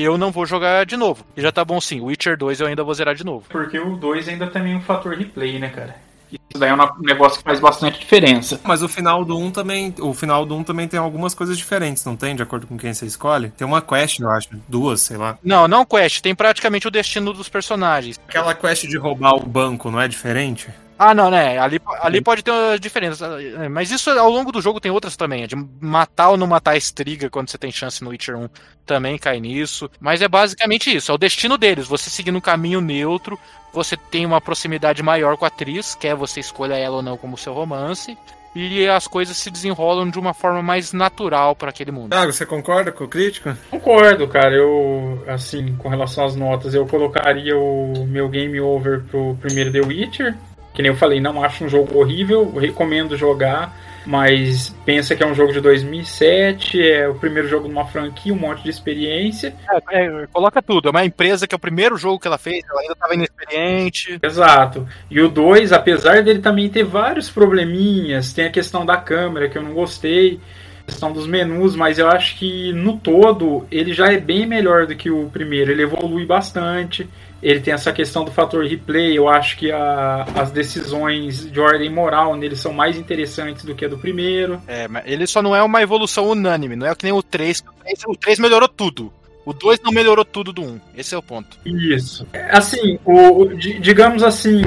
eu não vou jogar de novo. E já tá bom sim. O Witcher 2 eu ainda vou zerar de novo. Porque o 2 ainda tem um fator replay, né, cara? Isso daí é um negócio que faz bastante diferença. Mas o final do 1 também, o final do 1 também tem algumas coisas diferentes, não tem? De acordo com quem você escolhe? Tem uma quest, eu acho, duas, sei lá. Não, não quest. Tem praticamente o destino dos personagens. Aquela quest de roubar o banco, não é diferente? Ah, não, né? Ali, ali pode ter uma diferença. Mas isso ao longo do jogo tem outras também. é De matar ou não matar a Striga quando você tem chance no Witcher 1 também cai nisso. Mas é basicamente isso. É o destino deles. Você seguindo um caminho neutro, você tem uma proximidade maior com a atriz, quer você escolha ela ou não como seu romance. E as coisas se desenrolam de uma forma mais natural para aquele mundo. Thiago, você concorda com o crítico? Concordo, cara. Eu, assim, com relação às notas, eu colocaria o meu game over pro primeiro The Witcher. Que nem eu falei, não acho um jogo horrível, recomendo jogar, mas pensa que é um jogo de 2007, é o primeiro jogo de uma franquia, um monte de experiência. É, é, coloca tudo. É uma empresa que é o primeiro jogo que ela fez, ela ainda estava inexperiente. Exato. E o 2, apesar dele também ter vários probleminhas, tem a questão da câmera que eu não gostei, a questão dos menus, mas eu acho que no todo ele já é bem melhor do que o primeiro. Ele evolui bastante. Ele tem essa questão do fator replay. Eu acho que a- as decisões de ordem moral nele são mais interessantes do que a do primeiro. É, mas ele só não é uma evolução unânime, não é que nem o 3. que O 3, o 3 melhorou tudo. O 2 não melhorou tudo do 1. Esse é o ponto. Isso. Assim, o, o- di- digamos assim,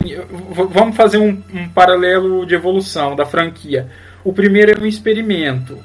vamos fazer um, um paralelo de evolução da franquia. O primeiro é um experimento.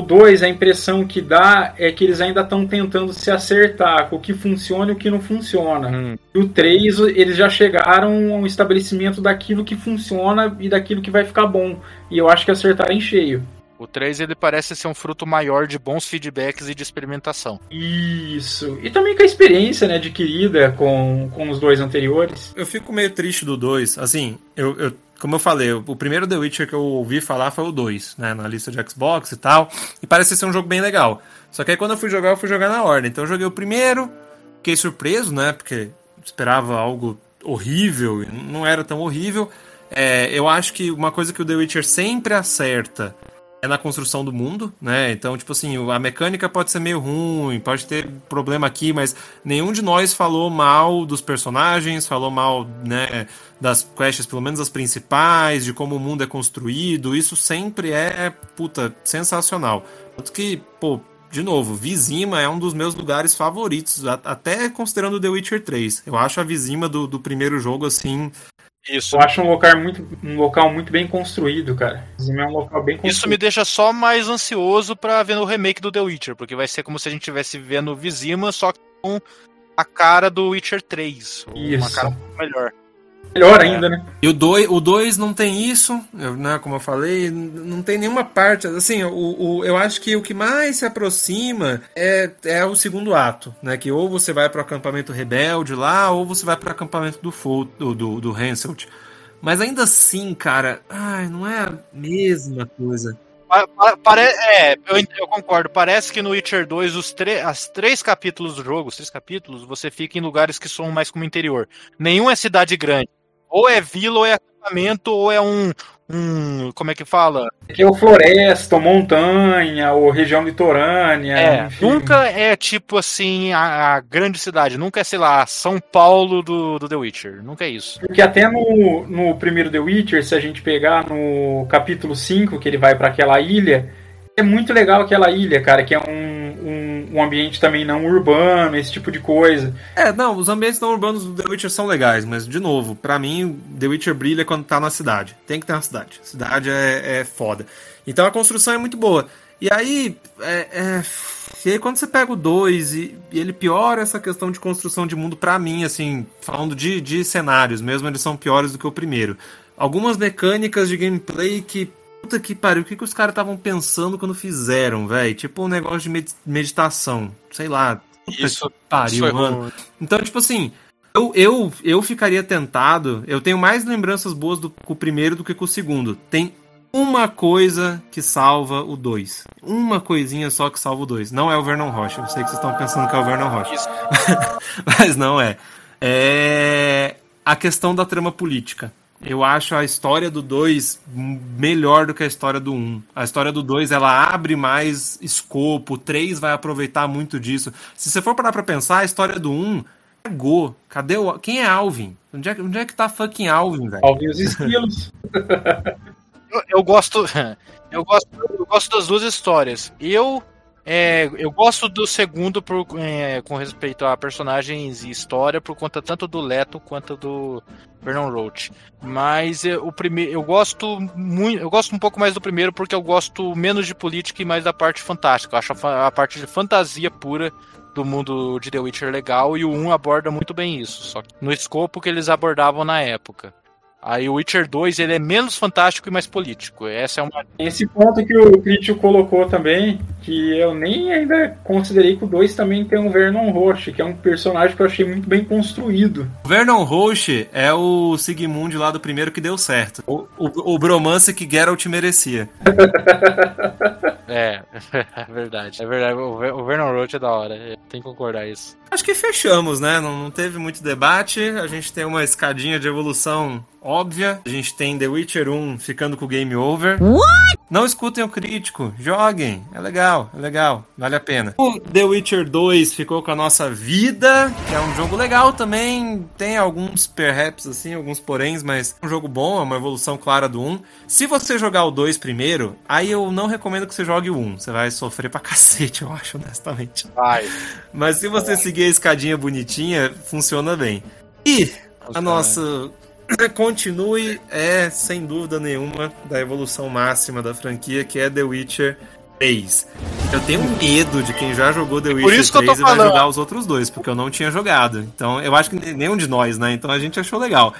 O 2, a impressão que dá é que eles ainda estão tentando se acertar com o que funciona e o que não funciona. E o 3, eles já chegaram ao estabelecimento daquilo que funciona e daquilo que vai ficar bom. E eu acho que acertaram em cheio. O 3 ele parece ser um fruto maior de bons feedbacks e de experimentação. Isso. E também com a experiência né, adquirida com, com os dois anteriores. Eu fico meio triste do 2. Assim, eu, eu- como eu falei, o primeiro The Witcher que eu ouvi falar foi o 2, né? Na lista de Xbox e tal. E parece ser um jogo bem legal. Só que aí quando eu fui jogar, eu fui jogar na ordem. Então eu joguei o primeiro, fiquei surpreso, né? Porque esperava algo horrível e não era tão horrível. É, eu acho que uma coisa que o The Witcher sempre acerta é na construção do mundo, né? Então, tipo assim, a mecânica pode ser meio ruim, pode ter problema aqui, mas nenhum de nós falou mal dos personagens, falou mal, né, das quests, pelo menos as principais, de como o mundo é construído. Isso sempre é, puta, sensacional. Tanto que, pô, de novo, Vizima é um dos meus lugares favoritos, até considerando The Witcher 3. Eu acho a Vizima do, do primeiro jogo, assim, isso. Eu acho um local muito, um local muito bem construído, cara. É um local bem construído. Isso me deixa só mais ansioso para ver no remake do The Witcher, porque vai ser como se a gente estivesse vendo Vizima, só com a cara do Witcher 3. Isso. Uma cara melhor. Melhor ainda, né? E o 2 o dois não tem isso, né? Como eu falei, não tem nenhuma parte. Assim, o, o, eu acho que o que mais se aproxima é, é o segundo ato, né? Que ou você vai para o acampamento rebelde lá, ou você vai para o acampamento do, do, do, do Henselt. Mas ainda assim, cara, ai, não é a mesma coisa. Pare é, eu, eu, concordo. Parece que no Witcher 2, os as três capítulos do jogo, os três capítulos, você fica em lugares que são mais como interior. Nenhum é cidade grande. Ou é vila, ou é acampamento, ou é um. um como é que fala? É o floresta, ou montanha, ou região litorânea. É, enfim. nunca é tipo assim a, a, grande cidade. Nunca é, sei lá, São Paulo do, do The Witcher. Nunca é isso. Porque até no, no primeiro The Witcher, se a gente pegar no capítulo 5, que ele vai para aquela ilha, é muito legal aquela ilha, cara, que é um um ambiente também não urbano, esse tipo de coisa. É, não, os ambientes não urbanos do The Witcher são legais, mas, de novo, para mim, The Witcher brilha quando tá na cidade. Tem que ter na cidade. Cidade é, é foda. Então a construção é muito boa. E aí, é, é, e aí quando você pega o 2 e, e, ele piora essa questão de construção de mundo para mim, assim, falando de, de cenários mesmo, eles são piores do que o primeiro. Algumas mecânicas de gameplay que Puta que pariu, o que, que os caras estavam pensando quando fizeram, velho? Tipo um negócio de meditação. Sei lá. Isso pariu, isso mano. Então, tipo assim, eu, eu, eu ficaria tentado. Eu tenho mais lembranças boas do, com o primeiro do que com o segundo. Tem uma coisa que salva o 2. Uma coisinha só que salva o 2. Não é o Vernon Rocha. Eu sei que vocês estão pensando que é o Vernon Rocha. Mas não é. É a questão da trama política. Eu acho a história do 2 melhor do que a história do 1. Um. A história do 2 ela abre mais escopo, o 3 vai aproveitar muito disso. Se você for parar pra pensar, a história do 1 um, Go. Cadê o. Quem é Alvin? Onde é, onde é que tá fucking Alvin, velho? Alvin os esquilos. eu, eu, gosto. Eu gosto. Eu gosto das duas histórias. Eu é, eu gosto do segundo por, é, com respeito a personagens e história, por conta tanto do Leto quanto do Vernon Roach. Mas é, o primeiro, eu gosto muito, eu gosto um pouco mais do primeiro porque eu gosto menos de política e mais da parte fantástica. Eu acho a, a parte de fantasia pura do mundo de The Witcher legal e o 1 aborda muito bem isso, só no escopo que eles abordavam na época. Aí o Witcher 2 ele é menos fantástico e mais político. Essa é uma. Esse ponto que o crítico colocou também, que eu nem ainda considerei que o 2 também tem um Vernon Roche, que é um personagem que eu achei muito bem construído. O Vernon Roche é o Sigmund lá do primeiro que deu certo. O, o, o bromance que Geralt merecia. é, é verdade. É verdade. O Vernon Roche é da hora. Tem que concordar isso. Acho que fechamos, né? Não, não teve muito debate. A gente tem uma escadinha de evolução óbvia. A gente tem The Witcher 1 ficando com o game over. What? Não escutem o crítico, joguem. É legal, é legal, vale a pena. O The Witcher 2 ficou com a nossa vida, que é um jogo legal também. Tem alguns perhaps, assim, alguns poréns, mas é um jogo bom, é uma evolução clara do 1. Se você jogar o 2 primeiro, aí eu não recomendo que você jogue o 1. Você vai sofrer pra cacete, eu acho, honestamente. Vai. Mas se você seguir a escadinha bonitinha, funciona bem. E a nossa continue é, sem dúvida nenhuma, da evolução máxima da franquia, que é The Witcher 3. Eu tenho medo de quem já jogou The Witcher 3 e vai jogar os outros dois, porque eu não tinha jogado. Então, eu acho que nenhum de nós, né? Então a gente achou legal.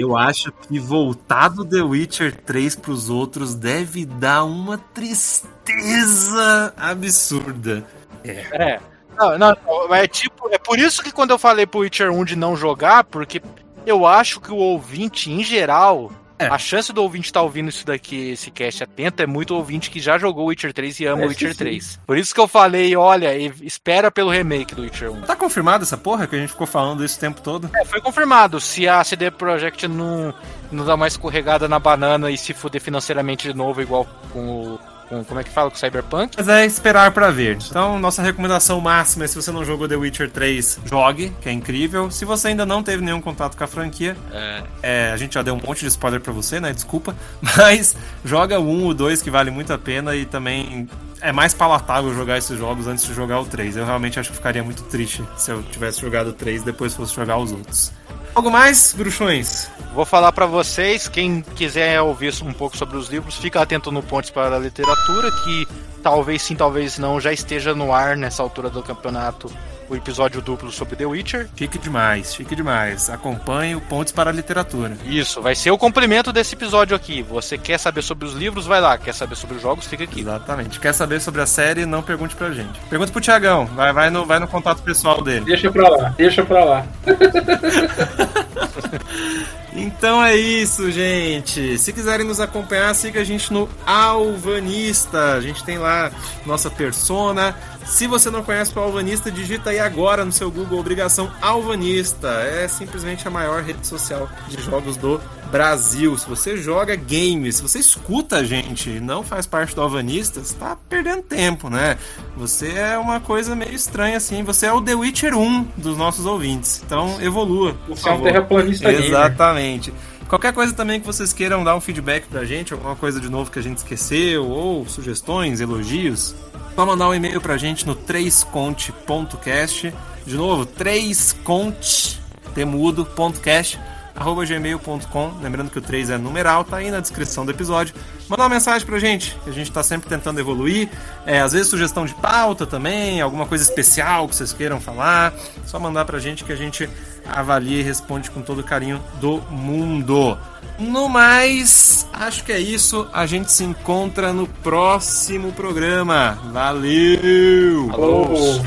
Eu acho que voltar do The Witcher 3 pros outros deve dar uma tristeza absurda. É. é. Não, não, é tipo, é por isso que quando eu falei pro Witcher 1 de não jogar, porque eu acho que o ouvinte, em geral, é. A chance do ouvinte estar tá ouvindo isso daqui, esse cast atento, é muito ouvinte que já jogou Witcher 3 e ama é, Witcher sim. 3. Por isso que eu falei, olha, espera pelo remake do Witcher 1. Tá confirmado essa porra que a gente ficou falando isso o tempo todo? É, foi confirmado. Se a CD Projekt não, não dá mais escorregada na banana e se fuder financeiramente de novo, igual com o com como é que fala, com Cyberpunk. Mas é esperar pra ver. Então, nossa recomendação máxima é se você não jogou The Witcher 3, jogue, que é incrível. Se você ainda não teve nenhum contato com a franquia, É, é, a gente já deu um monte de spoiler pra você, né? Desculpa. Mas joga o 1, o 2, que vale muito a pena e também é mais palatável jogar esses jogos antes de jogar o 3. Eu realmente acho que ficaria muito triste se eu tivesse jogado o 3 e depois fosse jogar os outros. Algo mais, bruxões? Vou falar pra vocês, quem quiser ouvir um pouco sobre os livros, fica atento no Pontes para a Literatura, que talvez sim, talvez não, já esteja no ar nessa altura do campeonato o episódio duplo sobre The Witcher. Fique demais, fique demais. Acompanhe o Pontes para a Literatura. Isso, vai ser o complemento desse episódio aqui. Você quer saber sobre os livros, vai lá. Quer saber sobre os jogos, fica aqui. Exatamente. Quer saber sobre a série? Não pergunte pra gente. Pergunta pro Tiagão. Vai, vai, no, vai no contato pessoal dele. Deixa pra lá, deixa pra lá. Então é isso, gente. Se quiserem nos acompanhar, siga a gente no Alvanista. A gente tem lá nossa persona. Se você não conhece o Alvanista, digita aí agora no seu Google Obrigação Alvanista. É simplesmente a maior rede social de jogos do Brasil. Se você joga games, se você escuta a gente e não faz parte do Alvanista, você tá perdendo tempo, né? Você é uma coisa meio estranha assim. Você é o The Witcher 1 dos nossos ouvintes. Então evolua. Você é um terraplanista gamer. Exatamente. Qualquer coisa também que vocês queiram dar um feedback pra gente, alguma coisa de novo que a gente esqueceu, ou sugestões, elogios, só mandar um e-mail pra gente no 3conte.cast. De novo, 3conte, temudo.cast, arroba gmail.com. Lembrando que o 3 é numeral, tá aí na descrição do episódio. Manda uma mensagem pra gente, que a gente tá sempre tentando evoluir. É, às vezes sugestão de pauta também, alguma coisa especial que vocês queiram falar. Só mandar pra gente que a gente avalia e responde com todo o carinho do mundo. No mais, acho que é isso. A gente se encontra no próximo programa. Valeu! Alô.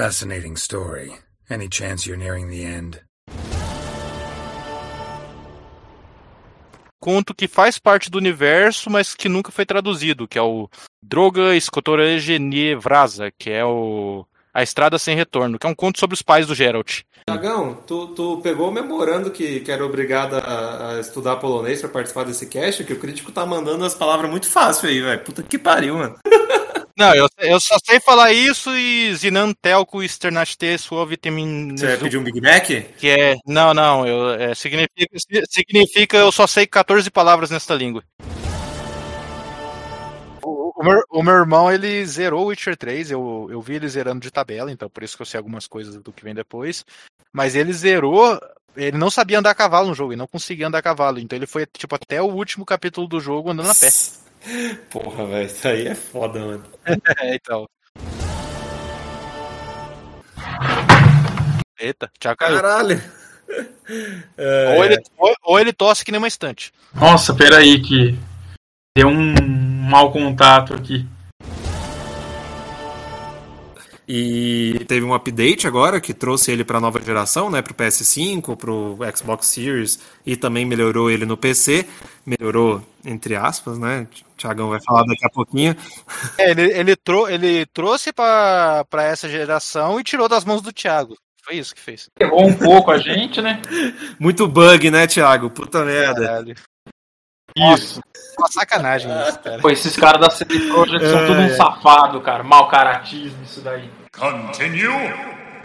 Fascinating story. Any chance you're nearing the end? Conto que faz parte do universo, mas que nunca foi traduzido, que é o Droga Skotorege Vrasa, que é o A Estrada Sem Retorno, que é um conto sobre os pais do Geralt. Tiagão, tu, tu pegou o memorando que, que era obrigado a, a estudar polonês pra participar desse cast, que o crítico tá mandando as palavras muito fácil aí, velho. Puta que pariu, mano. Não, eu, eu só sei falar isso e Zinantelco Externaste Sua Vitamin Você vai pedir um Big Mac? que é. Não, não, eu, é, significa, significa eu só sei 14 palavras nesta língua. O, meu, o meu irmão, ele zerou o Witcher 3, eu, eu vi ele zerando de tabela, então por isso que eu sei algumas coisas do que vem depois. Mas ele zerou, ele não sabia andar a cavalo no jogo, ele não conseguia andar a cavalo, então ele foi tipo até o último capítulo do jogo andando a pé. Porra, velho, isso aí é foda, mano. É, então. Eita, Thiago caiu. Caralho! É, Ou ele, ou, ou ele tosse que nem uma estante. Nossa, peraí que deu um mau contato aqui. E teve um update agora que trouxe ele para nova geração, né, pro PS5, pro Xbox Series e também melhorou ele no PC. Melhorou entre aspas, né? O Thiagão vai falar daqui a pouquinho. É, ele, ele, trou ele trouxe pra, pra essa geração e tirou das mãos do Thiago. Foi isso que fez. Errou um pouco a gente, né? Muito bug, né, Thiago? Puta merda. Caralho. Isso. Uma sacanagem isso, cara. Pô, esses caras da CD Projekt são tudo um safado, cara. Mau caratismo, isso daí. Continue.